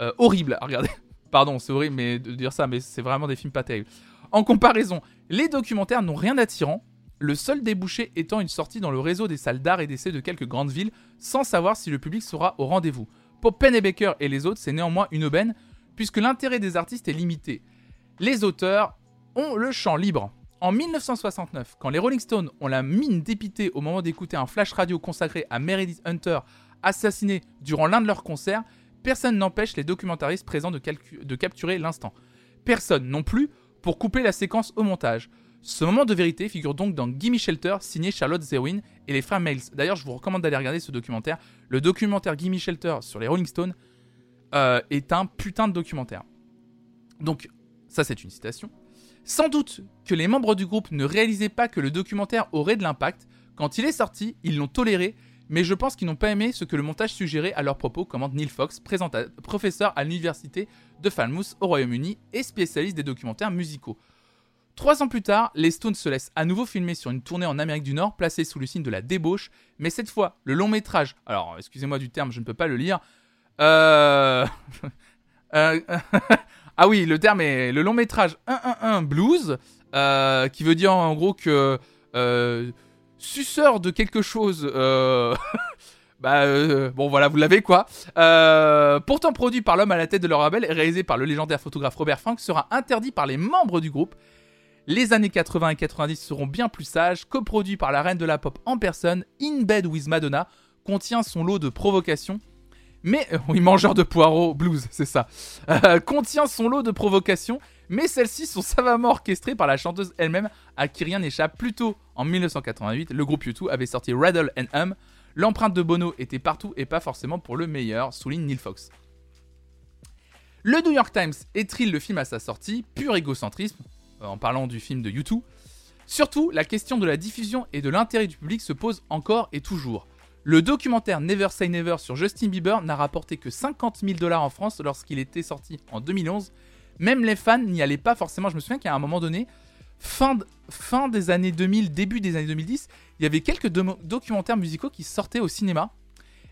euh, horribles à regarder. Pardon, c'est horrible mais de dire ça, mais c'est vraiment des films pas terribles. En comparaison, les documentaires n'ont rien d'attirant, le seul débouché étant une sortie dans le réseau des salles d'art et d'essai de quelques grandes villes, sans savoir si le public sera au rendez-vous. Pour Pennebaker et les autres, c'est néanmoins une aubaine, puisque l'intérêt des artistes est limité. Les auteurs ont le champ libre. En 1969, quand les Rolling Stones ont la mine dépitée au moment d'écouter un flash radio consacré à Meredith Hunter, assassinée durant l'un de leurs concerts, personne n'empêche les documentaristes présents de, capturer l'instant. Personne non plus pour couper la séquence au montage. Ce moment de vérité figure donc dans Gimme Shelter, signé Charlotte Zerwin et les frères Miles. D'ailleurs, je vous recommande d'aller regarder ce documentaire. Le documentaire Gimme Shelter sur les Rolling Stones euh, est un putain de documentaire. Donc, ça c'est une citation. Sans doute que les membres du groupe ne réalisaient pas que le documentaire aurait de l'impact. Quand il est sorti, ils l'ont toléré, mais je pense qu'ils n'ont pas aimé ce que le montage suggérait à leur propos, commente Neil Fox, professeur à l'université de Falmouth au Royaume-Uni et spécialiste des documentaires musicaux. Trois ans plus tard, les Stones se laissent à nouveau filmer sur une tournée en Amérique du Nord, placée sous le signe de la débauche, mais cette fois, le long métrage, alors excusez-moi du terme, je ne peux pas le lire, euh... euh ah oui, le terme est le long métrage 111 Blues, euh, qui veut dire en gros que euh, suceur de quelque chose... bah bon voilà, vous l'avez quoi. pourtant produit par l'homme à la tête de leur label et réalisé par le légendaire photographe Robert Frank, sera interdit par les membres du groupe les années 80 et 90 seront bien plus sages, coproduit par la reine de la pop en personne, In Bed with Madonna, contient son lot de provocations. Mais, euh, oui, mangeur de poireaux, blues, c'est ça. Euh, contient son lot de provocations, mais celles-ci sont savamment orchestrées par la chanteuse elle-même, à qui rien n'échappe. Plus tôt, en 1988, le groupe U2 avait sorti Rattle and Hum. L'empreinte de Bono était partout et pas forcément pour le meilleur, souligne Neil Fox. Le New York Times étrile le film à sa sortie, pur égocentrisme, euh, en parlant du film de YouTube. Surtout, la question de la diffusion et de l'intérêt du public se pose encore et toujours. Le documentaire Never Say Never sur Justin Bieber n'a rapporté que 50 000 dollars en France lorsqu'il était sorti en 2011. Même les fans n'y allaient pas forcément. Je me souviens qu'à un moment donné, fin, des années 2000, début des années 2010, il y avait quelques documentaires musicaux qui sortaient au cinéma.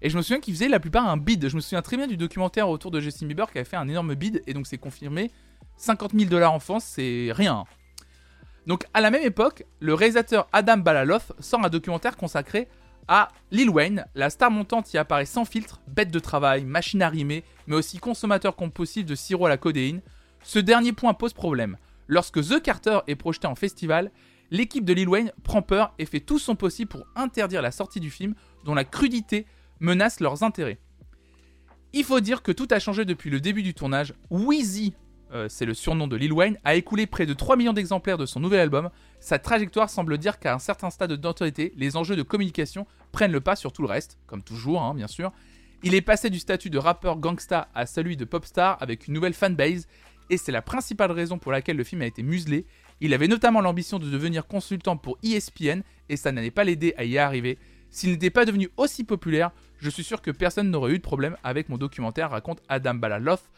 Et je me souviens qu'ils faisaient la plupart un bid. Je me souviens très bien du documentaire autour de Justin Bieber qui avait fait un énorme bid. Et donc c'est confirmé 50 000 dollars en France, c'est rien. Donc à la même époque, le réalisateur Adam Balaloff sort un documentaire consacré à Lil Wayne. La star montante y apparaît sans filtre, bête de travail, machine à rimer, mais aussi consommateur compulsif de sirop à la codéine. Ce dernier point pose problème. Lorsque The Carter est projeté en festival, l'équipe de Lil Wayne prend peur et fait tout son possible pour interdire la sortie du film dont la crudité menace leurs intérêts. Il faut dire que tout a changé depuis le début du tournage. Wheezy euh, c'est le surnom de Lil Wayne, a écoulé près de 3 millions d'exemplaires de son nouvel album. Sa trajectoire semble dire qu'à un certain stade d'autorité, les enjeux de communication prennent le pas sur tout le reste, comme toujours, hein, bien sûr. Il est passé du statut de rappeur gangsta à celui de pop star avec une nouvelle fanbase, et c'est la principale raison pour laquelle le film a été muselé. Il avait notamment l'ambition de devenir consultant pour ESPN, et ça n'allait pas l'aider à y arriver. S'il n'était pas devenu aussi populaire, je suis sûr que personne n'aurait eu de problème avec mon documentaire, raconte Adam Balaloff.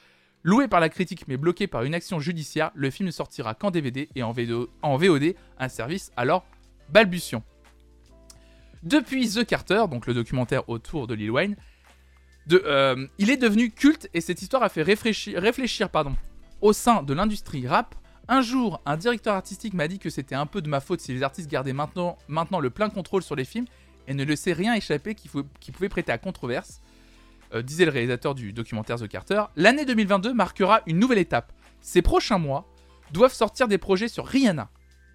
Loué par la critique mais bloqué par une action judiciaire, le film ne sortira qu'en DVD et en, VOD, un service alors balbutiant. Depuis The Carter, donc le documentaire autour de Lil Wayne, euh, il est devenu culte et cette histoire a fait réfléchir, pardon, au sein de l'industrie rap. Un jour, un directeur artistique m'a dit que c'était un peu de ma faute si les artistes gardaient maintenant, maintenant le plein contrôle sur les films et ne laissaient rien échapper qui, qui pouvait prêter à controverse. Euh, disait le réalisateur du documentaire The Carter, l'année 2022 marquera une nouvelle étape. Ces prochains mois doivent sortir des projets sur Rihanna,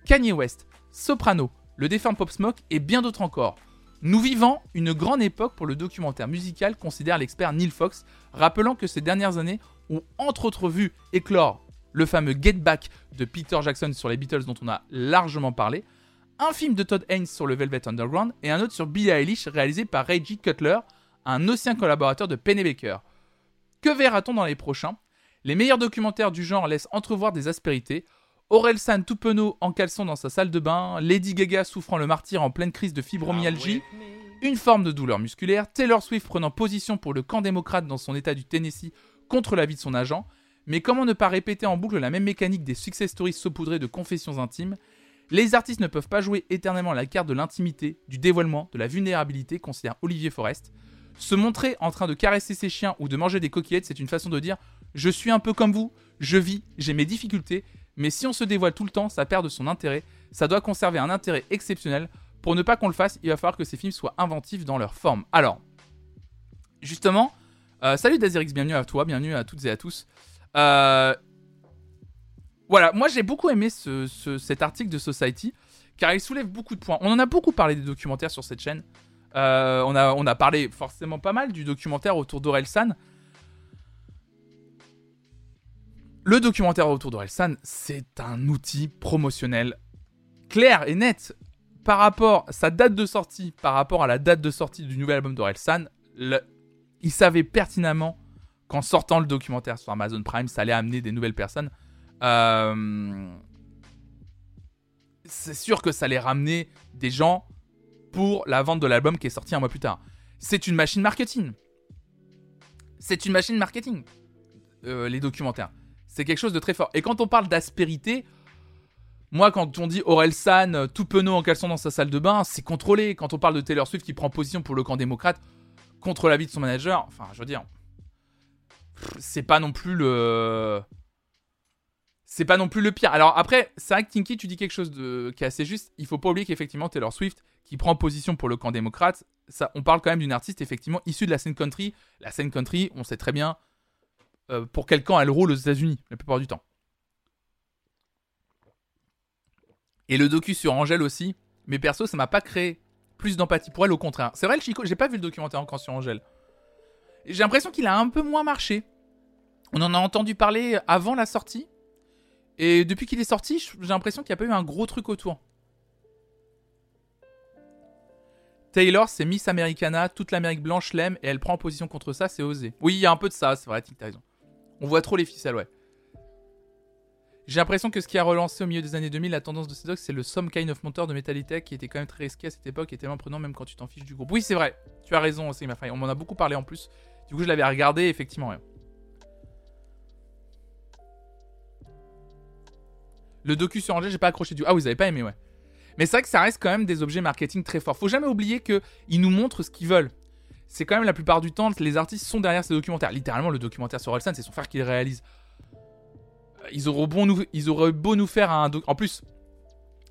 Kanye West, Soprano, le défunt Pop Smoke et bien d'autres encore. Nous vivons une grande époque pour le documentaire musical, considère l'expert Neil Fox, rappelant que ces dernières années ont entre autres vu éclore le fameux Get Back de Peter Jackson sur les Beatles dont on a largement parlé, un film de Todd Haynes sur le Velvet Underground et un autre sur Billie Eilish réalisé par Reggie Cutler, un ancien collaborateur de Penny Baker. Que verra-t-on dans les prochains? Les meilleurs documentaires du genre laissent entrevoir des aspérités. Aurel San tout penaud en caleçon dans sa salle de bain, Lady Gaga souffrant le martyr en pleine crise de fibromyalgie, une forme de douleur musculaire, Taylor Swift prenant position pour le camp démocrate dans son état du Tennessee contre la vie de son agent, mais comment ne pas répéter en boucle la même mécanique des success stories saupoudrées de confessions intimes? Les artistes ne peuvent pas jouer éternellement la carte de l'intimité, du dévoilement, de la vulnérabilité, considère Olivier Forest. Se montrer en train de caresser ses chiens ou de manger des coquillettes, c'est une façon de dire je suis un peu comme vous, je vis, j'ai mes difficultés, mais si on se dévoile tout le temps, ça perd de son intérêt. Ça doit conserver un intérêt exceptionnel. Pour ne pas qu'on le fasse, il va falloir que ces films soient inventifs dans leur forme. Alors, justement, euh, salut Dazirix, bienvenue à toi, bienvenue à toutes et à tous. Euh, voilà, moi j'ai beaucoup aimé cet article de Society, car il soulève beaucoup de points. On en a beaucoup parlé des documentaires sur cette chaîne. Euh, on, a, on a parlé forcément pas mal du documentaire autour d'Orelsan. Le documentaire autour d'Orelsan, c'est un outil promotionnel clair et net par rapport à sa date de sortie, par rapport à la date de sortie du nouvel album d'Orelsan. Il savait pertinemment qu'en sortant le documentaire sur Amazon Prime, ça allait amener des nouvelles personnes. Euh, c'est sûr que ça allait ramener des gens pour la vente de l'album qui est sorti un mois plus tard. C'est une machine marketing. C'est une machine marketing. Euh, les documentaires. C'est quelque chose de très fort. Et quand on parle d'aspérité, moi, quand on dit Aurel San, euh, tout penaud en caleçon dans sa salle de bain, c'est contrôlé. Quand on parle de Taylor Swift qui prend position pour le camp démocrate contre l'avis de son manager, enfin, je veux dire, c'est pas non plus le. C'est pas non plus le pire. Alors après, c'est vrai que Tinky, tu dis quelque chose de... qui est assez juste. Il faut pas oublier qu'effectivement, Taylor Swift, qui prend position pour le camp démocrate, ça, on parle quand même d'une artiste effectivement issue de la scène country. La scène country, on sait très bien euh, pour quel camp elle roule aux États-Unis, la plupart du temps. Et le docu sur Angèle aussi, mais perso, ça m'a pas créé plus d'empathie pour elle, au contraire. C'est vrai, Chico, j'ai pas vu le documentaire encore sur Angèle. J'ai l'impression qu'il a un peu moins marché. On en a entendu parler avant la sortie. Et depuis qu'il est sorti, j'ai l'impression qu'il n'y a pas eu un gros truc autour. Taylor, c'est Miss Americana, toute l'Amérique blanche l'aime et elle prend position contre ça, c'est osé. Oui, il y a un peu de ça, c'est vrai, t'as raison. On voit trop les ficelles, ouais. J'ai l'impression que ce qui a relancé au milieu des années 2000 la tendance de ces c'est le Some Kind of Monteur de Metallica qui était quand même très risqué à cette époque et tellement prenant même quand tu t'en fiches du groupe. Oui, c'est vrai, tu as raison aussi, ma On m'en a beaucoup parlé en plus. Du coup, je l'avais regardé, effectivement. Le docu sur Angers, j'ai pas accroché du. Ah, vous avez pas aimé, ouais. Mais c'est vrai que ça reste quand même des objets marketing très forts. Faut jamais oublier qu'ils nous montrent ce qu'ils veulent. C'est quand même la plupart du temps, les artistes sont derrière ces documentaires. Littéralement, le documentaire sur Olsen, c'est son frère qui le réalise. Euh, ils auraient, beau nous, ils auraient beau nous faire un. En plus,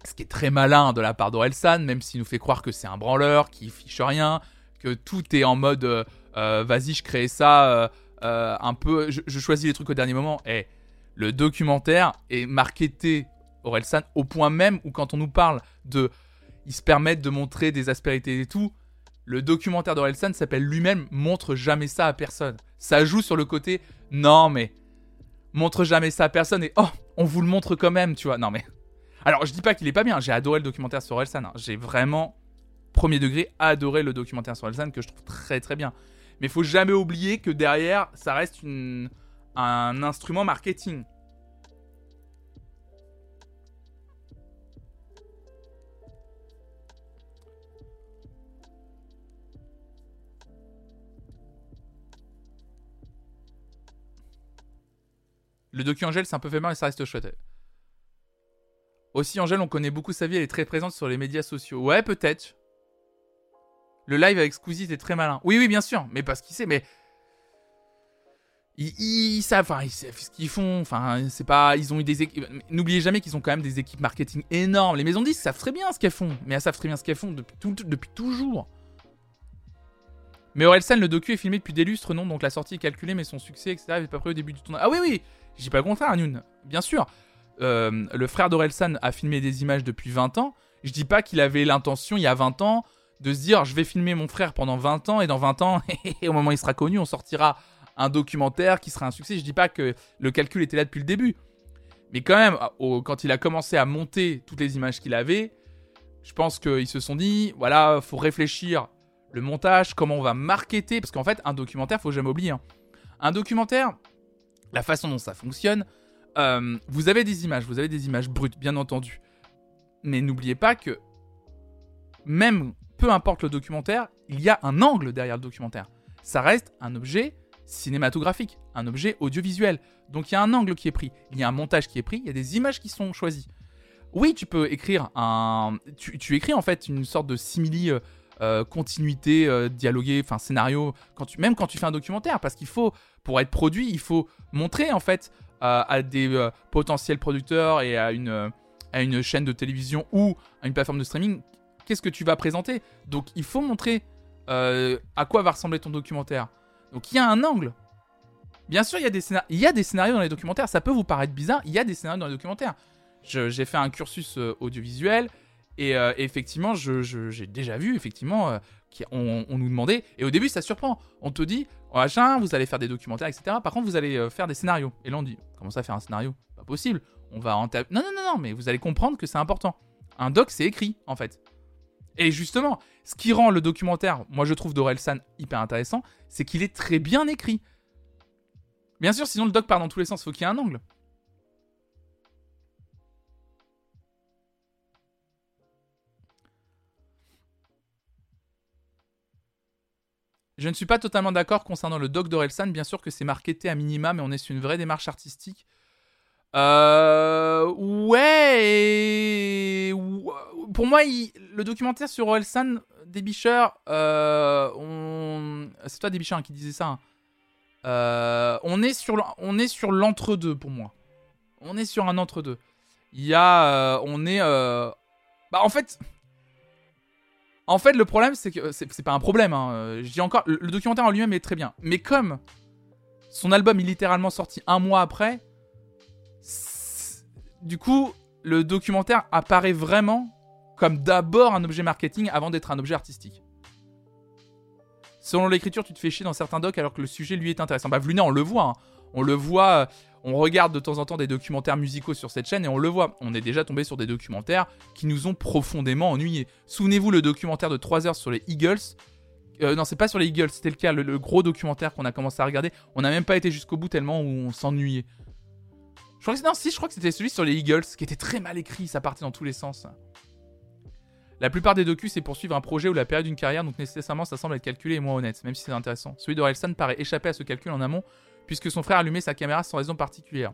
ce qui est très malin de la part d'Orelsan, même s'il nous fait croire que c'est un branleur, qui fiche rien, que tout est en mode euh, euh, vas-y, je crée ça un peu. Je, choisis les trucs au dernier moment. Et le documentaire est marketé Orelsan au point même où quand on nous parle de ils se permettent de montrer des aspérités et tout, le documentaire d'Orelsan s'appelle lui-même montre jamais ça à personne. Ça joue sur le côté non mais montre jamais ça à personne et oh on vous le montre quand même tu vois non mais alors je dis pas qu'il est pas bien j'ai adoré le documentaire sur Orelsan hein. j'ai vraiment premier degré adoré le documentaire sur Orelsan que je trouve très très bien Mais faut jamais oublier que derrière, ça reste un instrument marketing. Le docu Angèle, c'est un peu fait mal, mais ça reste chouette. Aussi, Angèle, on connaît beaucoup sa vie, elle est très présente sur les médias sociaux. Ouais, peut-être. Le live avec Squeezie était très malin. Oui, oui, bien sûr, mais parce qu'il sait, mais. Ils, savent, enfin, ce qu'ils font. Enfin, c'est pas. Ils ont eu des équipes. N'oubliez jamais qu'ils ont quand même des équipes marketing énormes. Les maisons 10 savent très bien ce qu'elles font, mais elles savent très bien ce qu'elles font depuis, toujours. Mais Orelsan, le docu est filmé depuis des lustres, non Donc la sortie est calculée, mais son succès, etc., n'est pas prêt au début du tournage. Ah oui, oui dis pas le contraire, Noon. Bien sûr. Euh, le frère d'Orelsan a filmé des images depuis 20 ans. Je dis pas qu'il avait l'intention, il y a 20 ans, de se dire je vais filmer mon frère pendant 20 ans, et dans 20 ans, au moment où il sera connu, on sortira un documentaire qui sera un succès. Je dis pas que le calcul était là depuis le début. Mais quand même, quand il a commencé à monter toutes les images qu'il avait, je pense qu'ils se sont dit, voilà, faut réfléchir le montage, comment on va marketer, parce qu'en fait, un documentaire, faut jamais oublier. Hein. Un documentaire, la façon dont ça fonctionne, euh, vous avez des images, vous avez des images brutes, bien entendu. Mais n'oubliez pas que, même peu importe le documentaire, il y a un angle derrière le documentaire. Ça reste un objet cinématographique, un objet audiovisuel. Donc il y a un angle qui est pris, il y a un montage qui est pris, il y a des images qui sont choisies. Oui, tu peux écrire un. Tu, écris en fait une sorte de simili. Euh, euh, continuité, euh, enfin scénario, même quand tu fais un documentaire, parce qu'il faut, pour être produit, il faut montrer en fait à des potentiels producteurs et à une, à une chaîne de télévision ou à une plateforme de streaming qu'est-ce que tu vas présenter? Donc il faut montrer à quoi va ressembler ton documentaire. Donc il y a un angle. Bien sûr, il y, a des scénarios dans les documentaires. Ça peut vous paraître bizarre, il y a des scénarios dans les documentaires. J'ai fait un cursus audiovisuel. Et euh, effectivement, j'ai déjà vu, effectivement, euh, on, nous demandait, et au début ça surprend, on te dit, oh, machin, vous allez faire des documentaires, etc. Par contre, vous allez euh, faire des scénarios. Et là on dit, comment ça faire un scénario? Pas possible, on va en Non, non, non, non, mais vous allez comprendre que c'est important. Un doc, c'est écrit, en fait. Et justement, ce qui rend le documentaire, moi je trouve d'Orelsan hyper intéressant, c'est qu'il est très bien écrit. Bien sûr, sinon le doc part dans tous les sens, faut qu'il y ait un angle. Je ne suis pas totalement d'accord concernant le doc d'Orelsan. Bien sûr que c'est marketé à minima, mais on est sur une vraie démarche artistique. Euh, ouais. Pour moi, le documentaire sur Orelsan, Débicheur, euh, c'est toi Débicheur hein, qui disait ça. Hein. Euh, on est sur l'entre-deux pour moi. On est sur un entre-deux. Il y a. Euh, on est. Bah, en fait, en fait, le problème, c'est que c'est pas un problème. Hein. Euh, je dis encore, le, documentaire en lui-même est très bien. Mais comme son album est littéralement sorti un mois après, du coup, le documentaire apparaît vraiment comme d'abord un objet marketing avant d'être un objet artistique. Selon l'écriture, tu te fais chier dans certains docs alors que le sujet lui est intéressant. Bah, Vluna, on le voit. Hein. On le voit. Euh, on regarde de temps en temps des documentaires musicaux sur cette chaîne et on le voit. On est déjà tombé sur des documentaires qui nous ont profondément ennuyés. Souvenez-vous le documentaire de 3 heures sur les Eagles. Euh, non, c'est pas sur les Eagles, c'était le cas, le, gros documentaire qu'on a commencé à regarder. On n'a même pas été jusqu'au bout tellement où on s'ennuyait. Je crois que non, si, je crois que c'était celui sur les Eagles qui était très mal écrit, ça partait dans tous les sens. La plupart des docus, c'est pour suivre un projet ou la période d'une carrière, donc nécessairement ça semble être calculé et moins honnête, même si c'est intéressant. Celui de paraît échapper à ce calcul en amont, puisque son frère allumait sa caméra sans raison particulière.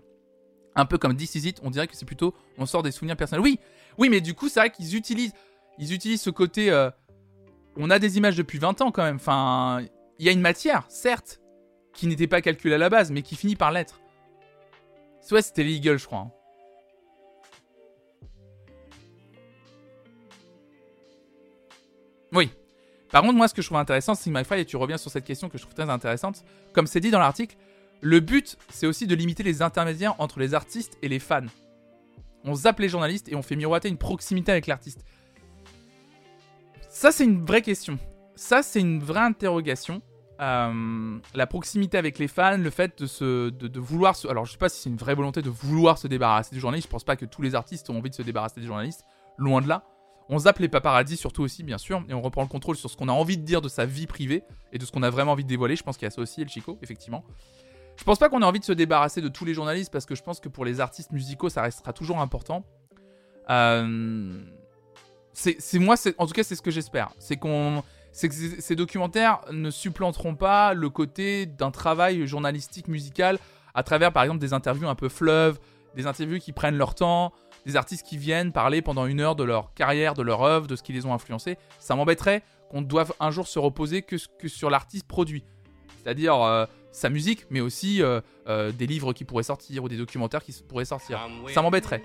Un peu comme This Is It, on dirait que c'est plutôt on sort des souvenirs personnels. Oui, oui, mais du coup, c'est vrai qu'ils utilisent, ils utilisent ce côté. Euh, on a des images depuis 20 ans quand même. Enfin, il y a une matière, certes, qui n'était pas calculée à la base, mais qui finit par l'être. Ouais, c'était Legal, je crois. Hein. Oui. Par contre, moi, ce que je trouve intéressant, c'est MyFly, et tu reviens sur cette question que je trouve très intéressante. Comme c'est dit dans l'article, le but, c'est aussi de limiter les intermédiaires entre les artistes et les fans. On zappe les journalistes et on fait miroiter une proximité avec l'artiste. Ça, c'est une vraie question. Ça, c'est une vraie interrogation. Euh, la proximité avec les fans, le fait de, se, de, vouloir se... Alors, je sais pas si c'est une vraie volonté de vouloir se débarrasser des journalistes. Je pense pas que tous les artistes ont envie de se débarrasser des journalistes. Loin de là. On zappe les paparazzis surtout aussi, bien sûr, et on reprend le contrôle sur ce qu'on a envie de dire de sa vie privée et de ce qu'on a vraiment envie de dévoiler. Je pense qu'il y a ça aussi, El Chico, effectivement. Je pense pas qu'on ait envie de se débarrasser de tous les journalistes parce que je pense que pour les artistes musicaux, ça restera toujours important. Euh, c'est moi, en tout cas, c'est ce que j'espère. C'est qu'on, que ces documentaires ne supplanteront pas le côté d'un travail journalistique musical à travers, par exemple, des interviews un peu fleuves, des interviews qui prennent leur temps, des artistes qui viennent parler pendant une heure de leur carrière, de leur œuvre, de ce qui les ont influencés. Ça m'embêterait qu'on doive un jour se reposer que, que sur l'artiste produit. C'est-à-dire euh, sa musique, mais aussi euh, euh, des livres qui pourraient sortir ou des documentaires qui pourraient sortir. Ça m'embêterait.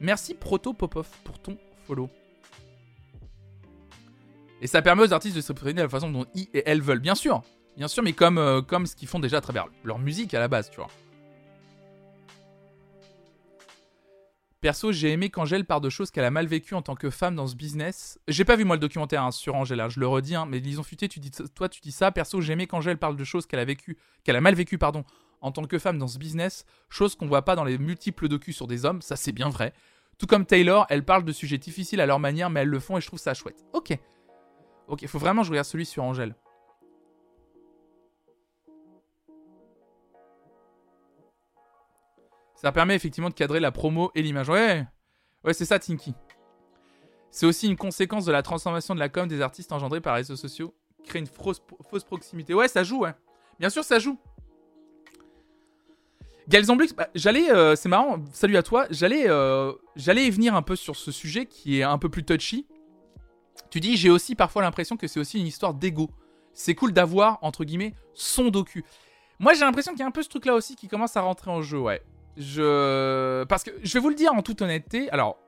Merci Proto Popov pour ton follow. Et ça permet aux artistes de s'exprimer de la façon dont ils et elles veulent, bien sûr. Bien sûr, mais comme, comme ce qu'ils font déjà à travers leur musique à la base, tu vois. Perso, j'ai aimé qu'Angèle parle de choses qu'elle a mal vécues en tant que femme dans ce business. J'ai pas vu moi le documentaire hein, sur Angèle, hein, je le redis, hein, mais Lison Futé, tu dis, toi tu dis ça. Perso, j'ai aimé qu'Angèle parle de choses qu'elle a vécu, qu'elle a mal vécues, pardon, en tant que femme dans ce business, chose qu'on voit pas dans les multiples docus sur des hommes, ça c'est bien vrai. Tout comme Taylor, elle parle de sujets difficiles à leur manière, mais elles le font et je trouve ça chouette. Ok. Ok, faut vraiment que je regarde celui sur Angèle. Ça permet effectivement de cadrer la promo et l'image. Ouais, ouais c'est ça, Tinky. C'est aussi une conséquence de la transformation de la com des artistes engendrée par les réseaux sociaux. Créer une fausse, proximité. Ouais, ça joue, ouais. Bien sûr, ça joue. Galzamblux, bah, j'allais, euh, c'est marrant, salut à toi, j'allais, euh, venir un peu sur ce sujet qui est un peu plus touchy. Tu dis, j'ai aussi parfois l'impression que c'est aussi une histoire d'ego. C'est cool d'avoir, entre guillemets, son docu. Moi, j'ai l'impression qu'il y a un peu ce truc-là aussi qui commence à rentrer en jeu, ouais. Je. Parce que je vais vous le dire en toute honnêteté. Alors,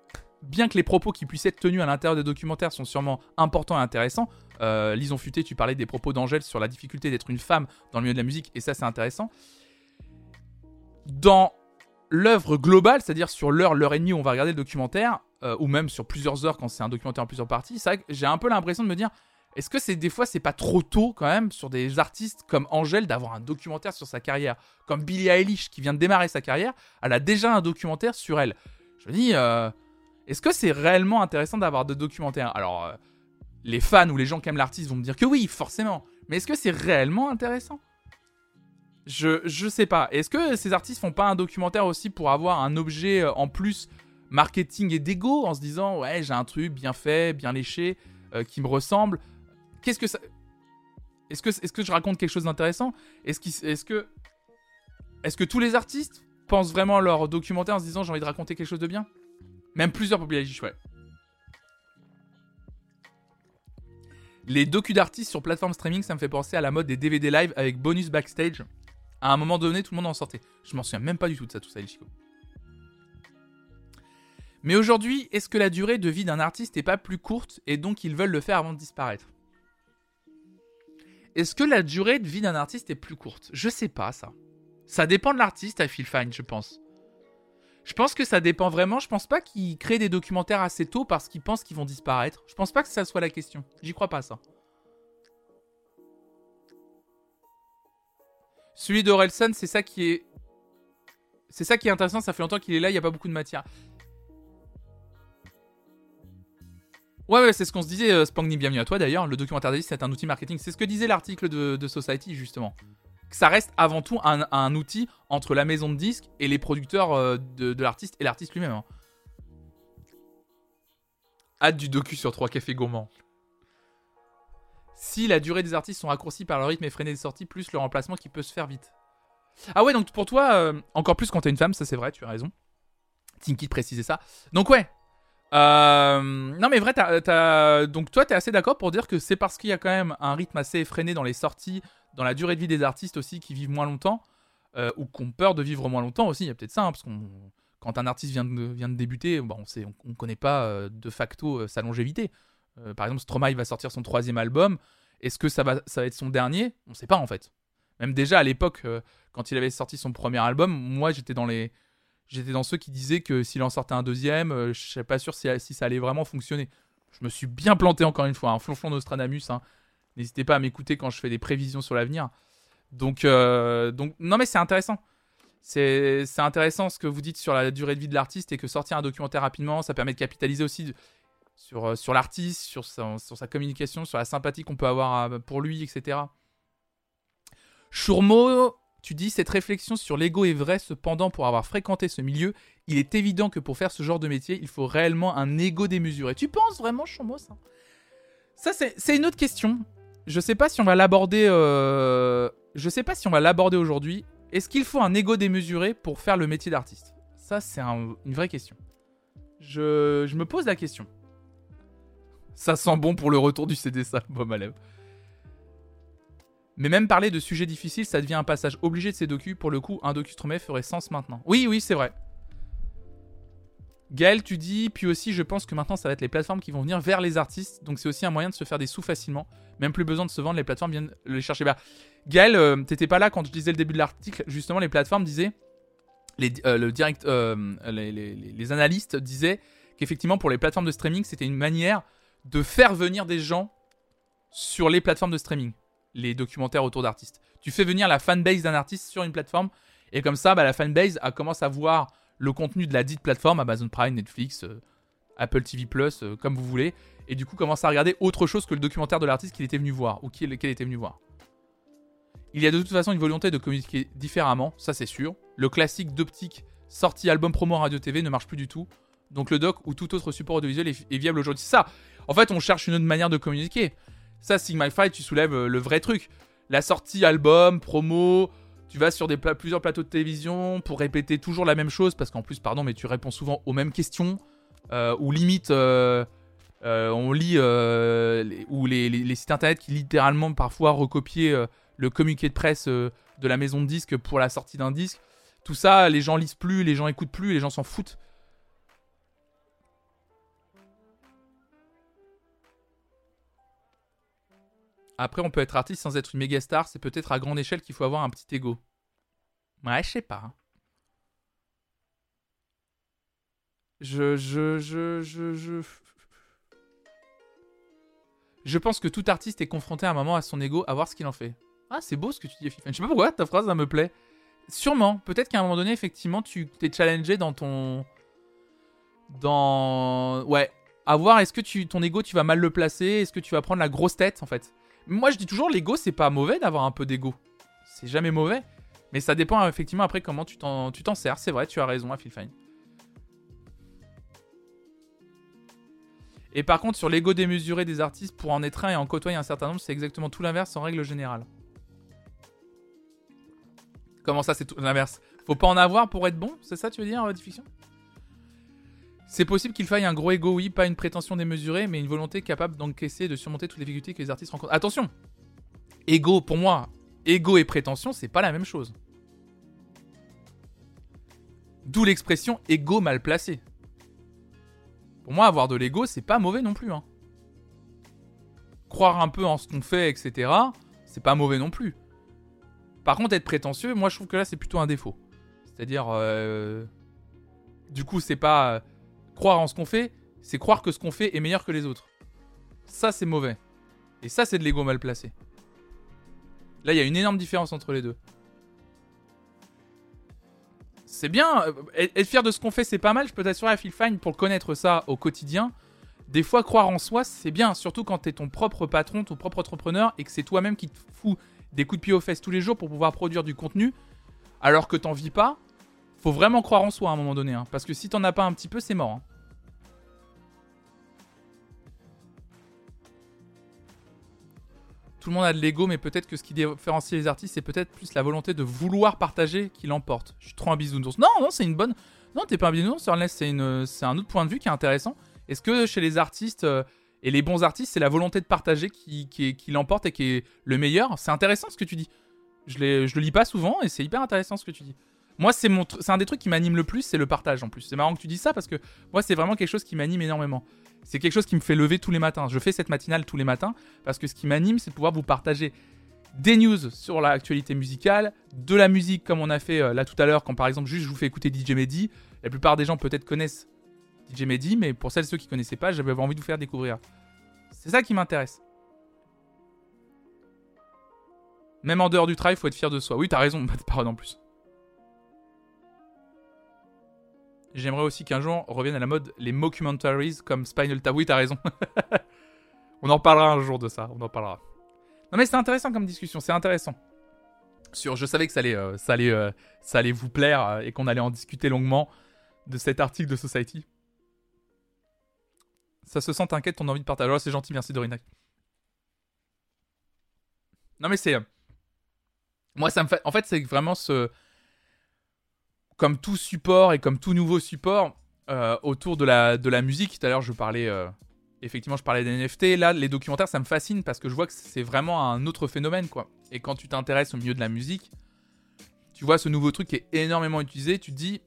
bien que les propos qui puissent être tenus à l'intérieur des documentaires sont sûrement importants et intéressants, euh, Lison Futé, tu parlais des propos d'Angèle sur la difficulté d'être une femme dans le milieu de la musique, et ça c'est intéressant. Dans l'œuvre globale, c'est-à-dire sur l'heure, l'heure et demie où on va regarder le documentaire, euh, ou même sur plusieurs heures quand c'est un documentaire en plusieurs parties, c'est vrai que j'ai un peu l'impression de me dire, est-ce que c'est des fois c'est pas trop tôt quand même sur des artistes comme Angèle d'avoir un documentaire sur sa carrière, comme Billie Eilish qui vient de démarrer sa carrière, elle a déjà un documentaire sur elle. Je me dis, euh, est-ce que c'est réellement intéressant d'avoir des documentaires? Alors, euh, les fans ou les gens qui aiment l'artiste vont me dire que oui, forcément. Mais est-ce que c'est réellement intéressant? Je, je sais pas. Est-ce que ces artistes font pas un documentaire aussi pour avoir un objet en plus marketing et d'ego en se disant ouais j'ai un truc bien fait, bien léché, qui me ressemble qu'est-ce que ça. Est-ce que, est que je raconte quelque chose d'intéressant? Est-ce est que. Est-ce que tous les artistes pensent vraiment leur documentaire en se disant j'ai envie de raconter quelque chose de bien? Même plusieurs popularités, ouais. Les docus d'artistes sur plateforme streaming, ça me fait penser à la mode des DVD live avec bonus backstage. À un moment donné, tout le monde en sortait. Je m'en souviens même pas du tout de ça, tout ça, les Chico. Mais aujourd'hui, est-ce que la durée de vie d'un artiste n'est pas plus courte et donc ils veulent le faire avant de disparaître? Est-ce que la durée de vie d'un artiste est plus courte? Je sais pas ça. Ça dépend de l'artiste, I feel fine, je pense. Je pense que ça dépend vraiment. Je pense pas qu'ils créent des documentaires assez tôt parce qu'ils pensent qu'ils vont disparaître. Je pense pas que ça soit la question. J'y crois pas ça. Celui d'Orelson, c'est ça qui est. C'est ça qui est intéressant. Ça fait longtemps qu'il est là. Il y a pas beaucoup de matière. Ouais, ouais, c'est ce qu'on se disait, euh, Spangny, bienvenue à toi d'ailleurs. Le documentaire d'Alice, c'est un outil marketing. C'est ce que disait l'article de, Society, justement. ça reste avant tout un, outil entre la maison de disques et les producteurs euh, de, l'artiste et l'artiste lui-même. Hein. Hâte du docu sur trois cafés gourmands. Si la durée des artistes sont raccourcies par le rythme effréné des sorties, plus le remplacement qui peut se faire vite. Ah ouais, donc pour toi, euh, encore plus quand t'es une femme, ça c'est vrai, tu as raison. Tinky précisait ça. Donc ouais, euh, non mais vrai, donc toi t'es assez d'accord pour dire que c'est parce qu'il y a quand même un rythme assez effréné dans les sorties, dans la durée de vie des artistes aussi qui vivent moins longtemps, euh, ou qui ont peur de vivre moins longtemps aussi, il y a peut-être ça, hein, parce qu'on quand un artiste vient de, vient de débuter, on ne on, connaît pas euh, de facto sa longévité. par exemple, Stromae va sortir son troisième album, est-ce que ça va, ça va être son dernier? On ne sait pas en fait. Même déjà à l'époque, quand il avait sorti son premier album, moi j'étais dans les j'étais dans ceux qui disaient que s'il en sortait un deuxième, euh, je ne serais pas sûr si, ça allait vraiment fonctionner. Je me suis bien planté encore une fois, un hein, flonflon. Hein. N'hésitez pas à m'écouter quand je fais des prévisions sur l'avenir. Donc, euh, donc, non mais c'est intéressant. C'est intéressant ce que vous dites sur la durée de vie de l'artiste et que sortir un documentaire rapidement, ça permet de capitaliser aussi. sur, euh, sur l'artiste, sur sa, communication, sur la sympathie qu'on peut avoir pour lui, etc. Chourmeau, tu dis cette réflexion sur l'ego est vraie, cependant, pour avoir fréquenté ce milieu, il est évident que pour faire ce genre de métier, il faut réellement un ego démesuré. Tu penses vraiment, Chourmeau, ça Ça, c'est une autre question. Je sais pas si on va l'aborder. Euh, je sais pas si on va l'aborder aujourd'hui. Est-ce qu'il faut un ego démesuré pour faire le métier d'artiste? Ça, c'est une vraie question. Je, me pose la question. Ça sent bon pour le retour du CD album à lèvres. Mais même parler de sujets difficiles, ça devient un passage obligé de ces docus. Pour le coup, un docu Stromae ferait sens maintenant. Oui, oui, c'est vrai. Gaël, tu dis, puis aussi, je pense que maintenant, ça va être les plateformes qui vont venir vers les artistes. Donc, c'est aussi un moyen de se faire des sous facilement. Même plus besoin de se vendre, les plateformes viennent les chercher. Bah, Gaël, euh, t'étais pas là quand je disais le début de l'article. Justement, les plateformes disaient, les, euh, euh, les, les, analystes disaient qu'effectivement, pour les plateformes de streaming, c'était une manière de faire venir des gens sur les plateformes de streaming, les documentaires autour d'artistes. Tu fais venir la fanbase d'un artiste sur une plateforme, et comme ça, bah, la fanbase commence à voir le contenu de la dite plateforme, Amazon Prime, Netflix, euh, Apple TV euh, comme vous voulez, et du coup commence à regarder autre chose que le documentaire de l'artiste qu'il était venu voir, ou qu'il était venu voir. Il y a de toute façon une volonté de communiquer différemment, ça c'est sûr. Le classique d'optique sorti album promo radio TV ne marche plus du tout. Donc le doc ou tout autre support audiovisuel est, est viable aujourd'hui. Ça, en fait, on cherche une autre manière de communiquer. Ça, Sigma Fight, tu soulèves euh, le vrai truc. La sortie album, promo, tu vas sur plusieurs plateaux de télévision pour répéter toujours la même chose, parce qu'en plus, pardon, mais tu réponds souvent aux mêmes questions, euh, ou limite, euh, on lit, ou les, sites internet qui littéralement parfois recopier le communiqué de presse de la maison de disques pour la sortie d'un disque. Tout ça, les gens lisent plus, les gens écoutent plus, les gens s'en foutent. Après, on peut être artiste sans être une méga star. C'est peut-être à grande échelle qu'il faut avoir un petit ego. Ouais, je sais pas. Hein. Je, je, je, je, je. Je pense que tout artiste est confronté à un moment à son ego, à voir ce qu'il en fait. Ah, c'est beau ce que tu dis, Fifen. Je sais pas pourquoi ta phrase, ça me plaît. Sûrement. Peut-être qu'à un moment donné, effectivement, tu t'es challengé dans ton. Dans. Ouais. À voir, est-ce que tu, ton ego, tu vas mal le placer? Est-ce que tu vas prendre la grosse tête, en fait? Moi, je dis toujours, l'ego, c'est pas mauvais d'avoir un peu d'ego. C'est jamais mauvais. Mais ça dépend effectivement après comment tu t'en sers. C'est vrai, tu as raison, à Fine. Et par contre, sur l'ego démesuré des artistes, pour en être un et en côtoyer un certain nombre, c'est exactement tout l'inverse en règle générale. Comment ça, c'est tout l'inverse? Faut pas en avoir pour être bon C'est ça, tu veux dire, Diffiction? C'est possible qu'il faille un gros ego, oui, pas une prétention démesurée, mais une volonté capable d'encaisser de surmonter toutes les difficultés que les artistes rencontrent. Attention Ego, pour moi, ego et prétention, c'est pas la même chose. D'où l'expression ego mal placé. Pour moi, avoir de l'ego, c'est pas mauvais non plus. Hein. Croire un peu en ce qu'on fait, etc., c'est pas mauvais non plus. Par contre, être prétentieux, moi je trouve que là, c'est plutôt un défaut. C'est-à-dire. Euh, du coup, c'est pas croire en ce qu'on fait, c'est croire que ce qu'on fait est meilleur que les autres. Ça, c'est mauvais. Et ça, c'est de l'ego mal placé. Là, il y a une énorme différence entre les deux. C'est bien, euh, être fier de ce qu'on fait, c'est pas mal. Je peux t'assurer à Phil Fine pour connaître ça au quotidien. Des fois, croire en soi, c'est bien, surtout quand t'es ton propre patron, ton propre entrepreneur, et que c'est toi-même qui te fous des coups de pied aux fesses tous les jours pour pouvoir produire du contenu, alors que t'en vis pas faut vraiment croire en soi à un moment donné. Hein, parce que si t'en as pas un petit peu, c'est mort. Hein. Tout le monde a de l'ego, mais peut-être que ce qui différencie les artistes, c'est peut-être plus la volonté de vouloir partager qui l'emporte. Je suis trop un bisounours. Non, non, c'est une bonne. Non, t'es pas un bisounours, Ernest, c'est, une... un autre point de vue qui est intéressant. Est-ce que chez les artistes euh, et les bons artistes, c'est la volonté de partager qui, qui, l'emporte et qui est le meilleur? C'est intéressant ce que tu dis. Je, je le lis pas souvent et c'est hyper intéressant ce que tu dis. Moi, c'est un des trucs qui m'anime le plus, c'est le partage en plus. C'est marrant que tu dis ça parce que moi, c'est vraiment quelque chose qui m'anime énormément. C'est quelque chose qui me fait lever tous les matins. Je fais cette matinale tous les matins parce que ce qui m'anime, c'est de pouvoir vous partager des news sur l'actualité musicale, de la musique comme on a fait euh, là tout à l'heure, quand par exemple juste je vous fais écouter DJ Mehdi. La plupart des gens peut-être connaissent DJ Mehdi, mais pour celles et ceux qui connaissaient pas, j'avais envie de vous faire découvrir. C'est ça qui m'intéresse. Même en dehors du travail, il faut être fier de soi. Oui, t'as raison, pas de parole en plus. J'aimerais aussi qu'un jour reviennent à la mode les mockumentaries comme Spinal Tap. Oui, t'as raison. on en parlera un jour de ça, on en parlera. Non mais c'est intéressant comme discussion, c'est intéressant. Sur, je savais que ça allait, euh, ça allait, euh, ça allait vous plaire euh, et qu'on allait en discuter longuement de cet article de Society. Ça se sent t'inquiète, ton envie de partager. Oh, c'est gentil, merci Dorinac. Non mais c'est... Moi ça me fait... En fait c'est vraiment ce comme tout support et comme tout nouveau support euh, autour de la, musique, tout à l'heure je parlais, euh, effectivement je parlais des NFT, là les documentaires ça me fascine parce que je vois que c'est vraiment un autre phénomène quoi. Et quand tu t'intéresses au milieu de la musique, tu vois ce nouveau truc qui est énormément utilisé, tu te dis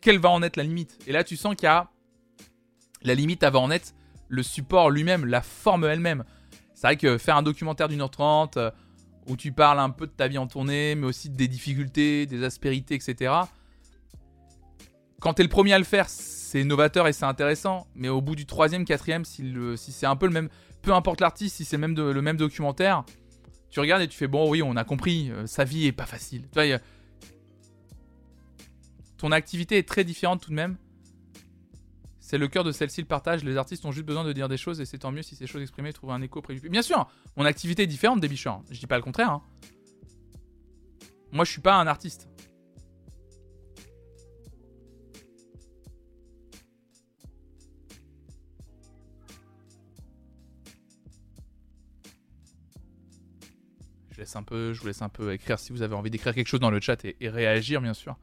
quelle va en être la limite? Et là tu sens qu'il y a la limite va en être le support lui-même, la forme elle-même. C'est vrai que faire un documentaire d'une heure trente euh, où tu parles un peu de ta vie en tournée, mais aussi des difficultés, des aspérités, etc quand t'es le premier à le faire, c'est novateur et c'est intéressant. Mais au bout du troisième, quatrième, si, c'est un peu le même, peu importe l'artiste, si c'est même le même documentaire, tu regardes et tu fais bon, oui, on a compris, euh, sa vie est pas facile. Ton activité est très différente tout de même. C'est le cœur de celle-ci le partage. Les artistes ont juste besoin de dire des choses et c'est tant mieux si ces choses exprimées trouvent un écho près Bien sûr, mon activité est différente des bicheurs. Je dis pas le contraire. Hein. Moi, je suis pas un artiste. Un peu, je vous laisse un peu écrire si vous avez envie d'écrire quelque chose dans le chat et, réagir, bien sûr.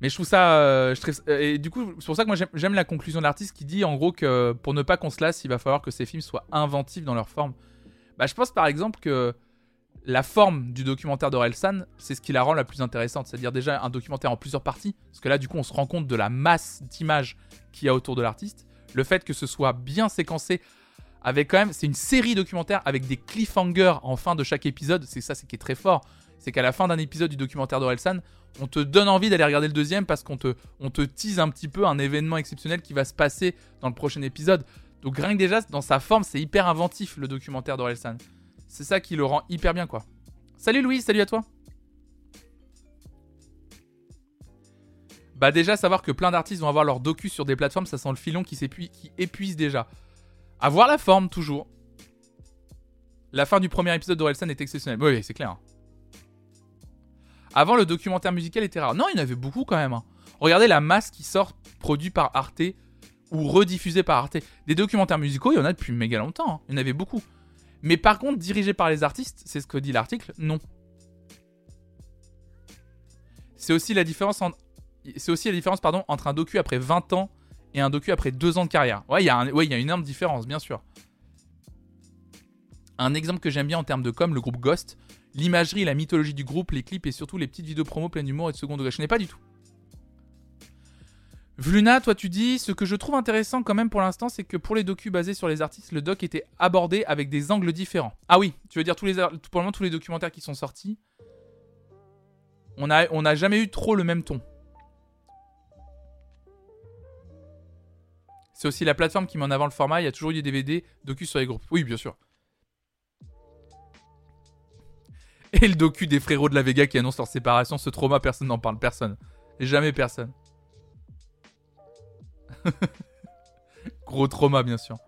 Mais je trouve ça. Euh, euh, et du coup, c'est pour ça que moi j'aime la conclusion de l'artiste qui dit en gros que pour ne pas qu'on se lasse, il va falloir que ces films soient inventifs dans leur forme. Bah, je pense par exemple que la forme du documentaire d'Orelsan, c'est ce qui la rend la plus intéressante. C'est-à-dire déjà un documentaire en plusieurs parties. Parce que là, du coup, on se rend compte de la masse d'images qu'il y a autour de l'artiste. Le fait que ce soit bien séquencé avec quand même, c'est une série documentaire avec des cliffhangers en fin de chaque épisode. C'est ça, c'est qui est très fort. C'est qu'à la fin d'un épisode du documentaire d'Orelsan, on te donne envie d'aller regarder le deuxième parce qu'on te, on te tease un petit peu un événement exceptionnel qui va se passer dans le prochain épisode. Donc rien déjà, dans sa forme, c'est hyper inventif le documentaire d'Orelsan. C'est ça qui le rend hyper bien, quoi. Salut Louis, salut à toi. Bah déjà, savoir que plein d'artistes vont avoir leur docu sur des plateformes, ça sent le filon qui, qui épuise déjà. Avoir la forme, toujours. La fin du premier épisode d'Orelsan est exceptionnelle. Oui, c'est clair. Avant, le documentaire musical était rare. Non, il y en avait beaucoup quand même. Hein. Regardez la masse qui sort produit par Arte ou rediffusé par Arte. Des documentaires musicaux, il y en a depuis méga longtemps. Hein. Il y en avait beaucoup. Mais par contre, dirigés par les artistes, c'est ce que dit l'article, non. C'est aussi la différence, entre un docu après 20 ans et un docu après deux ans de carrière. Ouais, il y, a une énorme différence, bien sûr. Un exemple que j'aime bien en termes de com, le groupe Ghost. L'imagerie, la mythologie du groupe, les clips et surtout les petites vidéos promo pleines d'humour et de second degré. Je connais pas du tout. Vluna, toi tu dis, ce que je trouve intéressant quand même pour l'instant, c'est que pour les docus basés sur les artistes, le doc était abordé avec des angles différents. Ah oui, tu veux dire tous les, pour le moment tous les documentaires qui sont sortis, on n'a on jamais eu trop le même ton. C'est aussi la plateforme qui met en avant le format. Il y a toujours eu des DVD docu sur les groupes. Oui, bien sûr. Et le docu des frérots de la Vega qui annoncent leur séparation, ce trauma, personne n'en parle. Personne. Jamais personne. Gros trauma, bien sûr.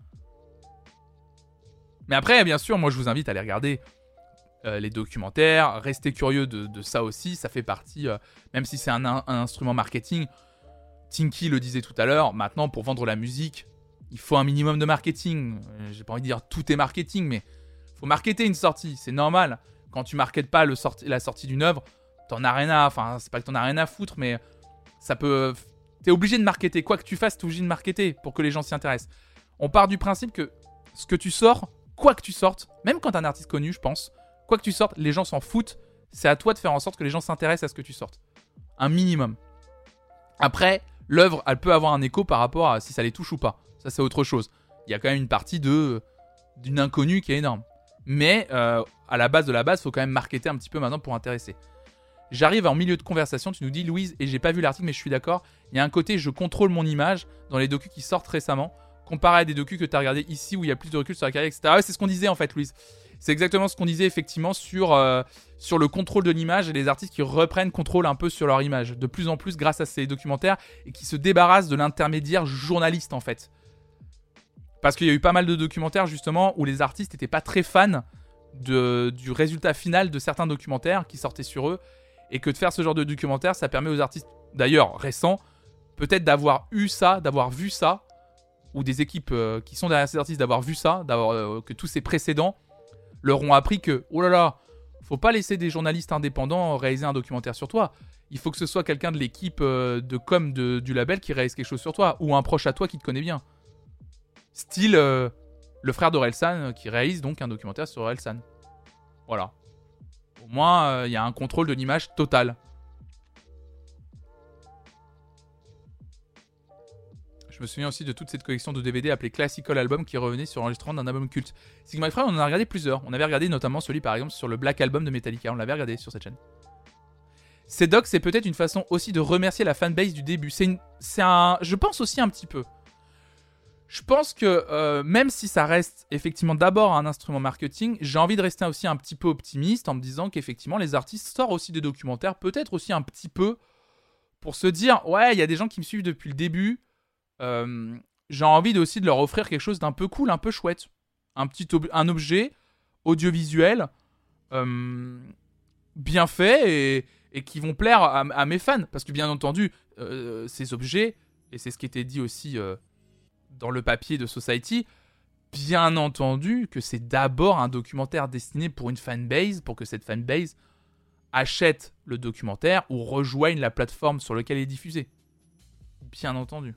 Mais après, bien sûr, moi je vous invite à aller regarder euh, les documentaires. Restez curieux de, ça aussi. Ça fait partie, euh, même si c'est un, instrument marketing, Tinky le disait tout à l'heure, maintenant pour vendre la musique, il faut un minimum de marketing. Euh, j'ai pas envie de dire tout est marketing, mais faut marketer une sortie, c'est normal. Quand tu marketes pas la sortie d'une œuvre, t'en as rien à. Enfin, c'est pas que t'en as rien à foutre, mais ça peut. T'es obligé de marketer. Quoi que tu fasses, t'es obligé de marketer pour que les gens s'y intéressent. On part du principe que ce que tu sors, quoi que tu sortes, même quand t'es un artiste connu, je pense, quoi que tu sortes, les gens s'en foutent. C'est à toi de faire en sorte que les gens s'intéressent à ce que tu sortes. Un minimum. Après, l'œuvre, elle peut avoir un écho par rapport à si ça les touche ou pas. Ça, c'est autre chose. Il y a quand même une partie d'une inconnue qui est énorme. Mais euh, à la base de la base, faut quand même marketer un petit peu maintenant pour intéresser. J'arrive en milieu de conversation, tu nous dis Louise, et j'ai pas vu l'article, mais je suis d'accord. Il y a un côté, je contrôle mon image dans les docus qui sortent récemment, comparé à des docus que tu as regardé ici où il y a plus de recul sur la carrière, etc. c'est ce qu'on disait en fait, Louise. C'est exactement ce qu'on disait effectivement sur, euh, sur le contrôle de l'image et les artistes qui reprennent contrôle un peu sur leur image, de plus en plus grâce à ces documentaires, et qui se débarrassent de l'intermédiaire journaliste en fait. Parce qu'il y a eu pas mal de documentaires justement où les artistes n'étaient pas très fans de, du résultat final de certains documentaires qui sortaient sur eux, et que de faire ce genre de documentaire, ça permet aux artistes, d'ailleurs récents, peut-être d'avoir eu ça, d'avoir vu ça, ou des équipes euh, qui sont derrière ces artistes d'avoir vu ça, d'avoir euh, que tous ces précédents leur ont appris que oh là là, faut pas laisser des journalistes indépendants réaliser un documentaire sur toi. Il faut que ce soit quelqu'un de l'équipe euh, de com de, du label qui réalise quelque chose sur toi, ou un proche à toi qui te connaît bien. Style le frère d'Orelsan qui réalise donc un documentaire sur Orelsan. Voilà. Au moins, il y a un contrôle de l'image total. Je me souviens aussi de toute cette collection de DVD appelée Classical Album qui revenait sur l'enregistrement d'un album culte. Sigma et Frère, on en a regardé plusieurs. On avait regardé notamment celui par exemple sur le Black Album de Metallica. On l'avait regardé sur cette chaîne. Ces docs, c'est peut-être une façon aussi de remercier la fanbase du début. C'est un. Je pense aussi un petit peu. Je pense que euh, même si ça reste effectivement d'abord un instrument marketing, j'ai envie de rester aussi un petit peu optimiste en me disant qu'effectivement les artistes sortent aussi des documentaires, peut-être aussi un petit peu pour se dire ouais, il y a des gens qui me suivent depuis le début, euh, j'ai envie aussi de leur offrir quelque chose d'un peu cool, un peu chouette. Un petit un objet audiovisuel euh, bien fait et, qui vont plaire à, mes fans. Parce que bien entendu, euh, ces objets, et c'est ce qui était dit aussi dans le papier de Society, bien entendu que c'est d'abord un documentaire destiné pour une fanbase, pour que cette fanbase achète le documentaire ou rejoigne la plateforme sur laquelle il est diffusé. Bien entendu.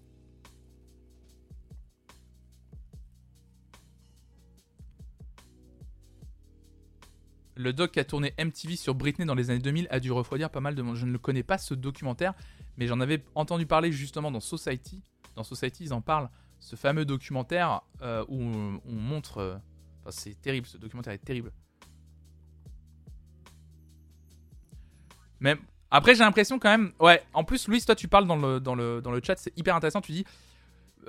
Le doc qui a tourné MTV sur Britney dans les années 2000 a dû refroidir pas mal de monde. Je ne le connais pas ce documentaire, mais j'en avais entendu parler justement dans Society. Dans Society, ils en parlent. Ce fameux documentaire euh, où on, montre. Euh, enfin, c'est terrible, ce documentaire est terrible. Mais après, j'ai l'impression quand même. Ouais, en plus, Louis, toi, tu parles dans le, dans le, dans le chat, c'est hyper intéressant. Tu dis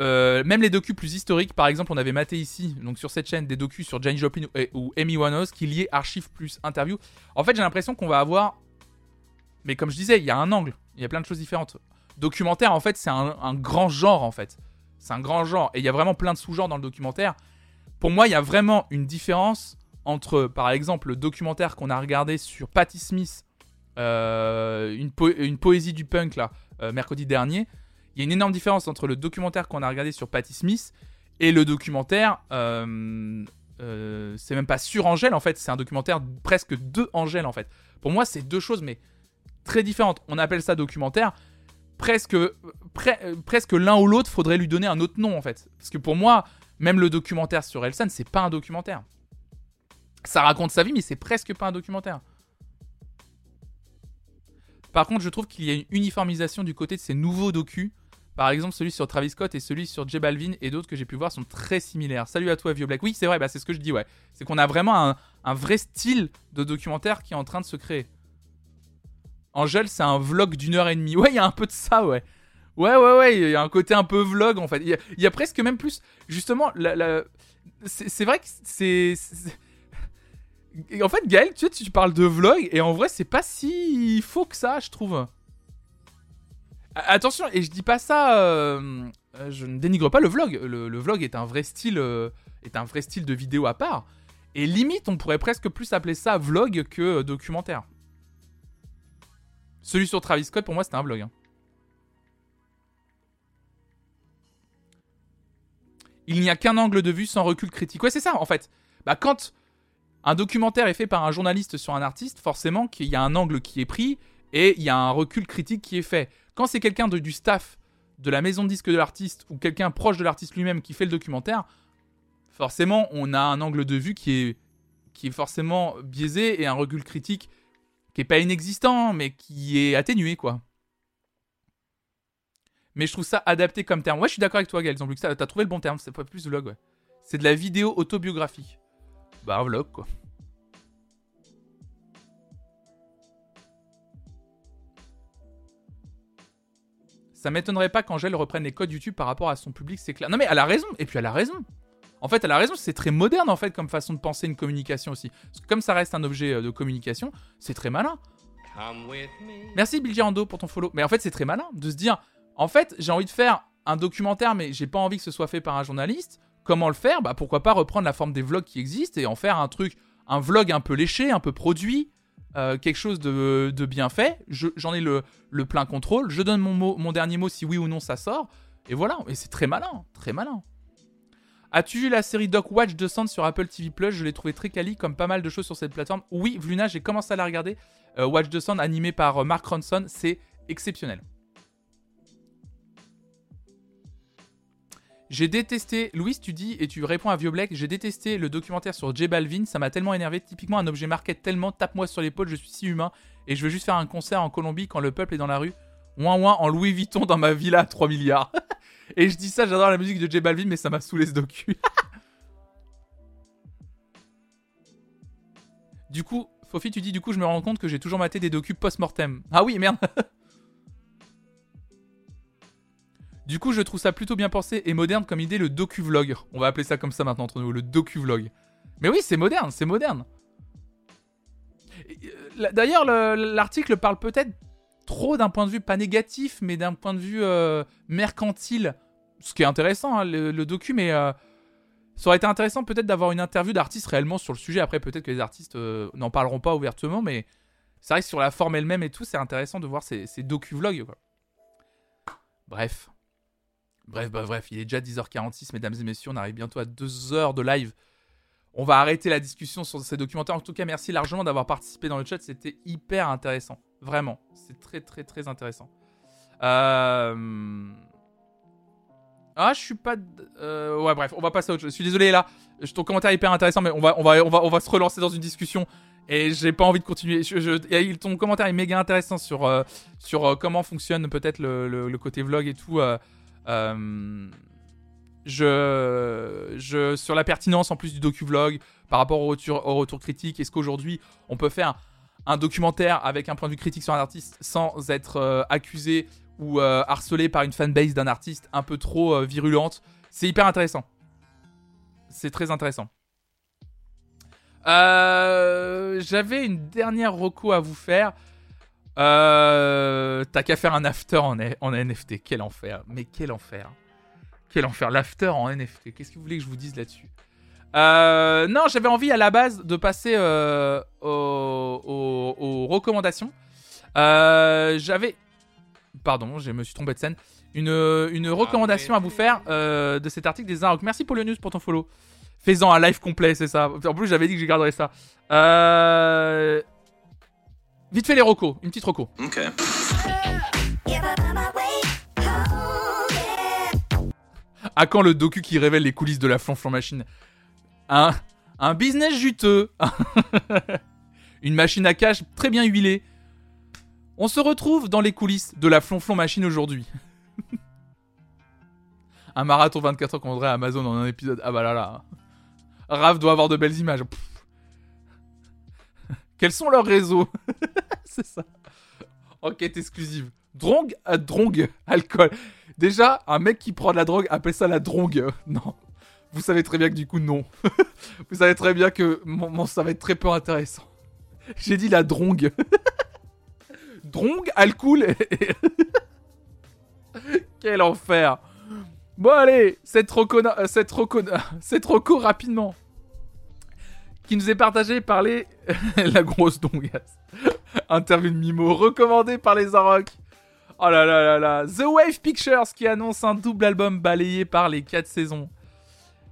euh, même les docus plus historiques, par exemple, on avait maté ici, donc sur cette chaîne, des docus sur Jane Joplin ou, Amy Winehouse qui liaient archives plus interview. En fait, j'ai l'impression qu'on va avoir. Mais comme je disais, il y a un angle, il y a plein de choses différentes. Documentaire, en fait, c'est un, grand genre, en fait. C'est un grand genre. Et il y a vraiment plein de sous-genres dans le documentaire. Pour moi, il y a vraiment une différence entre, par exemple, le documentaire qu'on a regardé sur Patti Smith, euh, une, poésie du punk, là, euh, mercredi dernier il y a une énorme différence entre le documentaire qu'on a regardé sur Patti Smith et le documentaire. Euh, euh, c'est même pas sur Angèle en fait, c'est un documentaire presque de Angèle en fait. Pour moi, c'est deux choses mais très différentes. On appelle ça documentaire. Presque, presque l'un ou l'autre, faudrait lui donner un autre nom en fait. Parce que pour moi, même le documentaire sur Elsan, c'est pas un documentaire. Ça raconte sa vie, mais c'est presque pas un documentaire. Par contre, je trouve qu'il y a une uniformisation du côté de ces nouveaux docus par exemple, celui sur Travis Scott et celui sur J Balvin et d'autres que j'ai pu voir sont très similaires. Salut à toi, Vieux Black. Oui, c'est vrai, bah, c'est ce que je dis, ouais. C'est qu'on a vraiment un, vrai style de documentaire qui est en train de se créer. Angèle, c'est un vlog d'une heure et demie. Ouais, il y a un peu de ça, ouais. Ouais, ouais, ouais, il y a un côté un peu vlog, en fait. Il y, a presque même plus. Justement, la, c'est vrai que c'est. En fait, Gaël, tu tu parles de vlog, et en vrai, c'est pas si faux que ça, je trouve. Attention, et je dis pas ça, euh, euh, je ne dénigre pas le vlog. Le, vlog est un vrai style, euh, est un vrai style de vidéo à part. Et limite, on pourrait presque plus appeler ça vlog que documentaire. Celui sur Travis Scott, pour moi, c'était un vlog. Hein. Il n'y a qu'un angle de vue sans recul critique. Ouais, c'est ça, en fait. Bah, quand un documentaire est fait par un journaliste sur un artiste, forcément qu'il y a un angle qui est pris et il y a un recul critique qui est fait. Quand c'est quelqu'un du staff de la maison de disque de l'artiste ou quelqu'un proche de l'artiste lui-même qui fait le documentaire, forcément, on a un angle de vue qui est, qui est forcément biaisé et un recul critique qui est pas inexistant, mais qui est atténué, quoi. Mais je trouve ça adapté comme terme. Ouais, je suis d'accord avec toi, Gaël. Tu as trouvé le bon terme. C'est pas plus vlog, ouais. C'est de la vidéo autobiographique. Bah, un vlog, quoi. Ça m'étonnerait pas qu'Angèle reprenne les codes YouTube par rapport à son public, c'est clair. Non mais elle a raison, et puis elle a raison. En fait, elle a raison, c'est très moderne en fait comme façon de penser une communication aussi. Parce que comme ça reste un objet euh, de communication, c'est très malin. Merci Bill Girando pour ton follow. Mais en fait, c'est très malin de se dire, en fait, j'ai envie de faire un documentaire, mais j'ai pas envie que ce soit fait par un journaliste. Comment le faire? Bah pourquoi pas reprendre la forme des vlogs qui existent et en faire un truc, un vlog un peu léché, un peu produit, euh, quelque chose de, bien fait. J'en ai le, plein contrôle. Je donne mon, mon dernier mot si oui ou non ça sort. Et voilà, et c'est très malin, très malin. As-tu vu la série Doc Watch de Sand sur Apple TV Plus? Je l'ai trouvé très quali, comme pas mal de choses sur cette plateforme. Oui, Vluna, j'ai commencé à la regarder. Euh, Watch the Sun animé par euh, Mark Ronson, c'est exceptionnel. J'ai détesté, Louis, tu dis, et tu réponds à Vieux Black, j'ai détesté le documentaire sur J Balvin, ça m'a tellement énervé. Typiquement, un objet marqué tellement, tape-moi sur l'épaule, je suis si humain, et je veux juste faire un concert en Colombie quand le peuple est dans la rue. Ouin ouin en Louis Vuitton dans ma villa à 3 milliards. et je dis ça, j'adore la musique de J Balvin, mais ça m'a saoulé ce docu. du coup, Fofi, tu dis du coup, je me rends compte que j'ai toujours maté des docus post-mortem. Ah oui, merde Du coup, je trouve ça plutôt bien pensé et moderne comme idée, le docu-vlog. On va appeler ça comme ça maintenant entre nous, le docu-vlog. Mais oui, c'est moderne, c'est moderne. Euh, d'ailleurs, l'article parle peut-être trop d'un point de vue pas négatif, mais d'un point de vue euh, mercantile. Ce qui est intéressant, hein, le, docu, mais euh, ça aurait été intéressant peut-être d'avoir une interview d'artistes réellement sur le sujet. Après, peut-être que les artistes n'en parleront pas ouvertement, mais c'est vrai que sur la forme elle-même et tout, c'est intéressant de voir ces, ces docu-vlogs. Bref. Bref, bah bref, il est déjà 10h46, mesdames et messieurs, on arrive bientôt à 2 heures de live. On va arrêter la discussion sur ces documentaires. En tout cas, merci largement d'avoir participé dans le chat, c'était hyper intéressant. Vraiment, c'est très très très intéressant. Euh... Ah, je suis pas. Euh... Ouais, bref, on va passer à autre chose. Je suis désolé là. Ton commentaire est hyper intéressant, mais on va, se relancer dans une discussion. Et j'ai pas envie de continuer. Ton commentaire est méga intéressant sur, euh, comment fonctionne peut-être le, le, côté vlog et tout. Euh, je, je, sur la pertinence en plus du docu-vlog par rapport au retour, au retour critique, est-ce qu'aujourd'hui on peut faire un documentaire avec un point de vue critique sur un artiste sans être euh, accusé ou euh, harcelé par une fanbase d'un artiste un peu trop virulente? C'est hyper intéressant. C'est très intéressant. J'avais une dernière reco à vous faire. Euh, T'as qu'à faire un after en, en, NFT. Quel enfer. Mais quel enfer. Quel enfer. L'after en NFT. Qu'est-ce que vous voulez que je vous dise là-dessus? Euh, Non, j'avais envie à la base de passer euh, aux, recommandations. J'avais. Pardon, je me suis trompé de scène. Une, une recommandation à vous faire de cet article des Arocs. Merci pour le news, pour ton follow. Fais-en un live complet, c'est ça. En plus, j'avais dit que je garderais ça. Euh, Vite fait les rocos, une petite roco. Ok. À quand le docu qui révèle les coulisses de la Flonflon Machine? Un, un business juteux. une machine à cash très bien huilée. On se retrouve dans les coulisses de la Flonflon Machine aujourd'hui. un marathon 24 heures qu'on voudrait à Amazon en un épisode. Ah bah là là. Raph doit avoir de belles images. Quels sont leurs réseaux C'est ça. Enquête exclusive. Drong à drong, alcool. Déjà, un mec qui prend de la drogue appelle ça la drong. Non. Vous savez très bien que du coup, non. Vous savez très bien que mon, ça va être très peu intéressant. J'ai dit la drong. drong, alcool. Quel enfer. Bon allez, cette roco, cette cette roco rapidement qui nous est partagé par les... la grosse dongasse. Interview de Mimo, recommandé par les Arocs. Oh là là là là. The Wave Pictures qui annonce un double album balayé par les 4 saisons.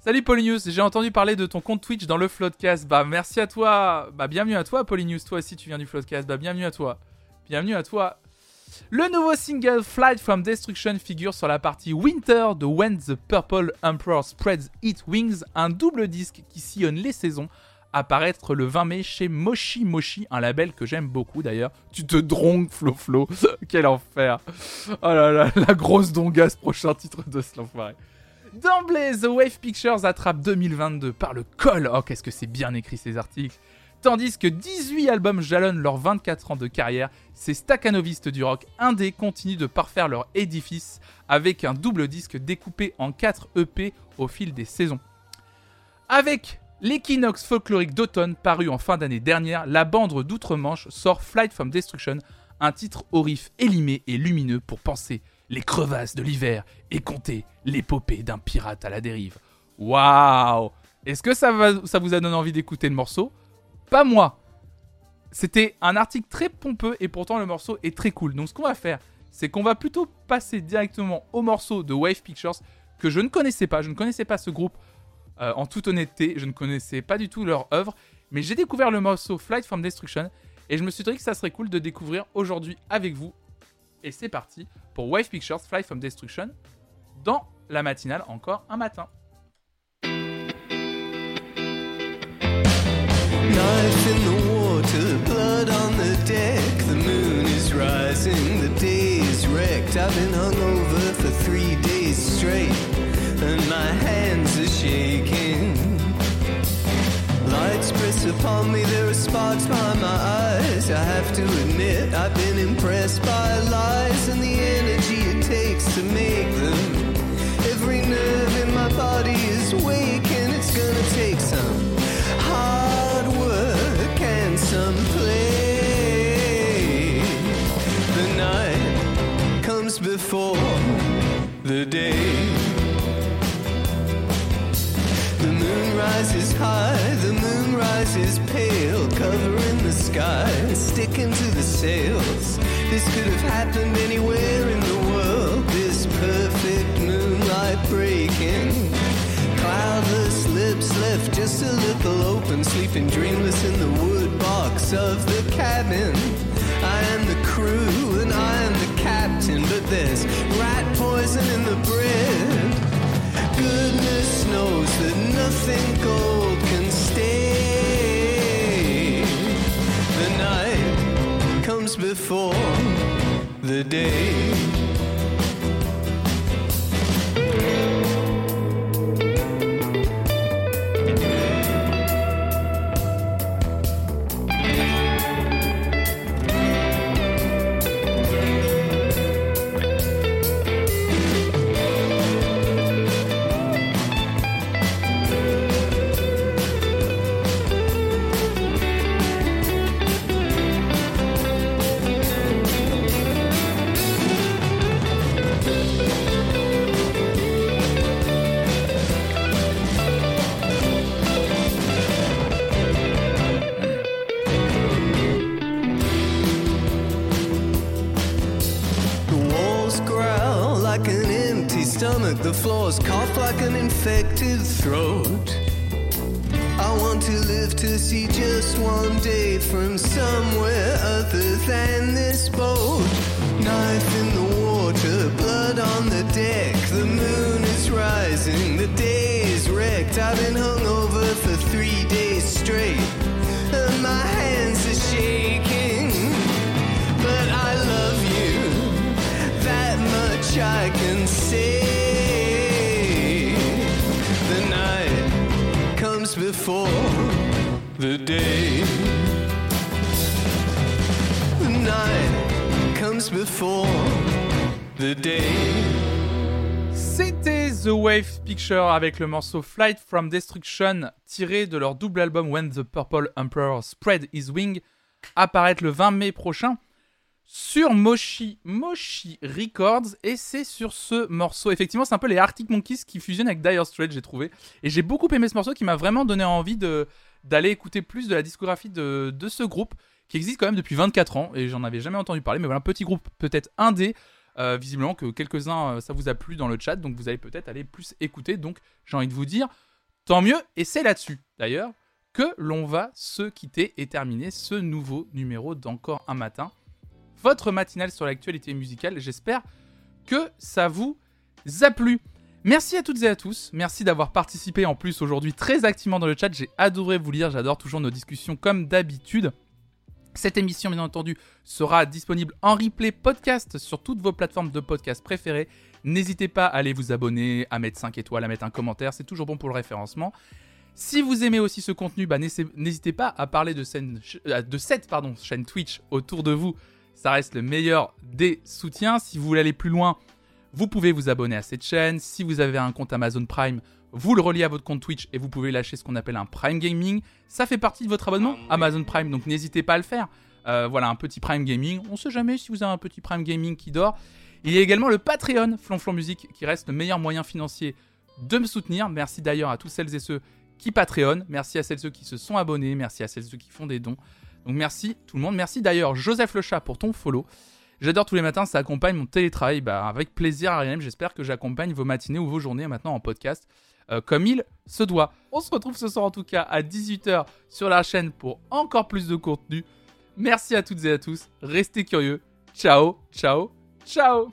Salut Polinius, j'ai entendu parler de ton compte Twitch dans le Floodcast. Bah merci à toi. Bah bienvenue à toi Polinius, toi aussi tu viens du Floodcast. Bah bienvenue à toi. Bienvenue à toi. Le nouveau single Flight from Destruction figure sur la partie Winter de When the Purple Emperor Spreads Its Wings, un double disque qui sillonne les saisons apparaître le 20 mai chez Moshi Moshi, un label que j'aime beaucoup d'ailleurs. Tu te drongues, Flo Flo. Quel enfer. Oh là là, la grosse dongasse, prochain titre de ce l'enfoiré. D'emblée, The Wave Pictures attrape 2022 par le col. Oh, qu'est-ce que c'est bien écrit ces articles. Tandis que 18 albums jalonnent leurs 24 ans de carrière, ces staccanovistes du rock indé continuent de parfaire leur édifice avec un double disque découpé en 4 EP au fil des saisons. Avec l'équinoxe folklorique d'automne paru en fin d'année dernière, la bande d'outre-Manche sort Flight from Destruction, un titre au riff élimé et lumineux pour penser les crevasses de l'hiver et compter l'épopée d'un pirate à la dérive. Waouh Est-ce que ça, ça vous a donné envie d'écouter le morceau? Pas moi C'était un article très pompeux et pourtant le morceau est très cool. Donc ce qu'on va faire, c'est qu'on va plutôt passer directement au morceau de Wave Pictures que je ne connaissais pas. Je ne connaissais pas ce groupe euh, en toute honnêteté. Je ne connaissais pas du tout leur œuvre. Mais j'ai découvert le morceau Flight from Destruction et je me suis dit que ça serait cool de découvrir aujourd'hui avec vous. Et c'est parti pour Wave Pictures Flight from Destruction dans la matinale encore un matin. In the water, blood on the deck. The moon is rising, the day is wrecked. I've been hungover for three days straight, and my hands are shaking. Lights press upon me, there are sparks behind my eyes. I have to admit, I've been impressed by lies and the energy it takes to make them. Every nerve in my body is weak, and it's gonna take some hard work and some play. The night comes before the day. Rises high, the moon rises pale, covering the sky, sticking to the sails. This could have happened anywhere in the world. This perfect moonlight breaking. Cloudless lips left just a little open, sleeping dreamless in the wood box of the cabin. I am the crew and I am the captain, but there's rat poison in the bread. Goodness knows that nothing gold can stay. The night comes before the day. Infected throat. The day. C'était The Wave Picture avec le morceau Flight from Destruction tiré de leur double album When the Purple Emperor Spread His Wing apparaître le 20 mai prochain sur Moshi Moshi Records. Et c'est sur ce morceau. Effectivement c'est un peu les Arctic Monkeys qui fusionnent avec Dire Straits j'ai trouvé. Et j'ai beaucoup aimé ce morceau qui m'a vraiment donné envie d'aller écouter plus de la discographie de ce groupe qui existe quand même depuis 24 ans et j'en avais jamais entendu parler mais voilà un petit groupe peut-être indé euh, visiblement que quelques-uns euh, ça vous a plu dans le chat donc vous allez peut-être aller plus écouter donc j'ai envie de vous dire tant mieux et c'est là-dessus d'ailleurs que l'on va se quitter et terminer ce nouveau numéro d'encore un matin votre matinale sur l'actualité musicale j'espère que ça vous a plu Merci à toutes et à tous, merci d'avoir participé en plus aujourd'hui très activement dans le chat, j'ai adoré vous lire, j'adore toujours nos discussions comme d'habitude. Cette émission, bien entendu, sera disponible en replay podcast sur toutes vos plateformes de podcast préférées. N'hésitez pas à aller vous abonner, à mettre 5 étoiles, à mettre un commentaire, c'est toujours bon pour le référencement. Si vous aimez aussi ce contenu, bah, n'hésitez pas à parler de, de cette chaîne Twitch autour de vous. Ça reste le meilleur des soutiens. Si vous voulez aller plus loin, vous pouvez vous abonner à cette chaîne. Si vous avez un compte Amazon Prime, vous le reliez à votre compte Twitch et vous pouvez lâcher ce qu'on appelle un Prime Gaming. Ça fait partie de votre abonnement Amazon Prime, donc n'hésitez pas à le faire. Euh, voilà, un petit Prime Gaming. On sait jamais si vous avez un petit Prime Gaming qui dort. Il y a également le Patreon Flonflon Musique qui reste le meilleur moyen financier de me soutenir. Merci d'ailleurs à tous celles et ceux qui Patreon. Merci à celles et ceux qui se sont abonnés. Merci à celles et ceux qui font des dons. Donc merci tout le monde. Merci d'ailleurs Joseph Le Chat pour ton follow. J'adore tous les matins, ça accompagne mon télétravail. Bah, avec plaisir, Ariane. J'espère que j'accompagne vos matinées ou vos journées maintenant en podcast euh, comme il se doit. On se retrouve ce soir en tout cas à 18h sur la chaîne pour encore plus de contenu. Merci à toutes et à tous. Restez curieux. Ciao, ciao, ciao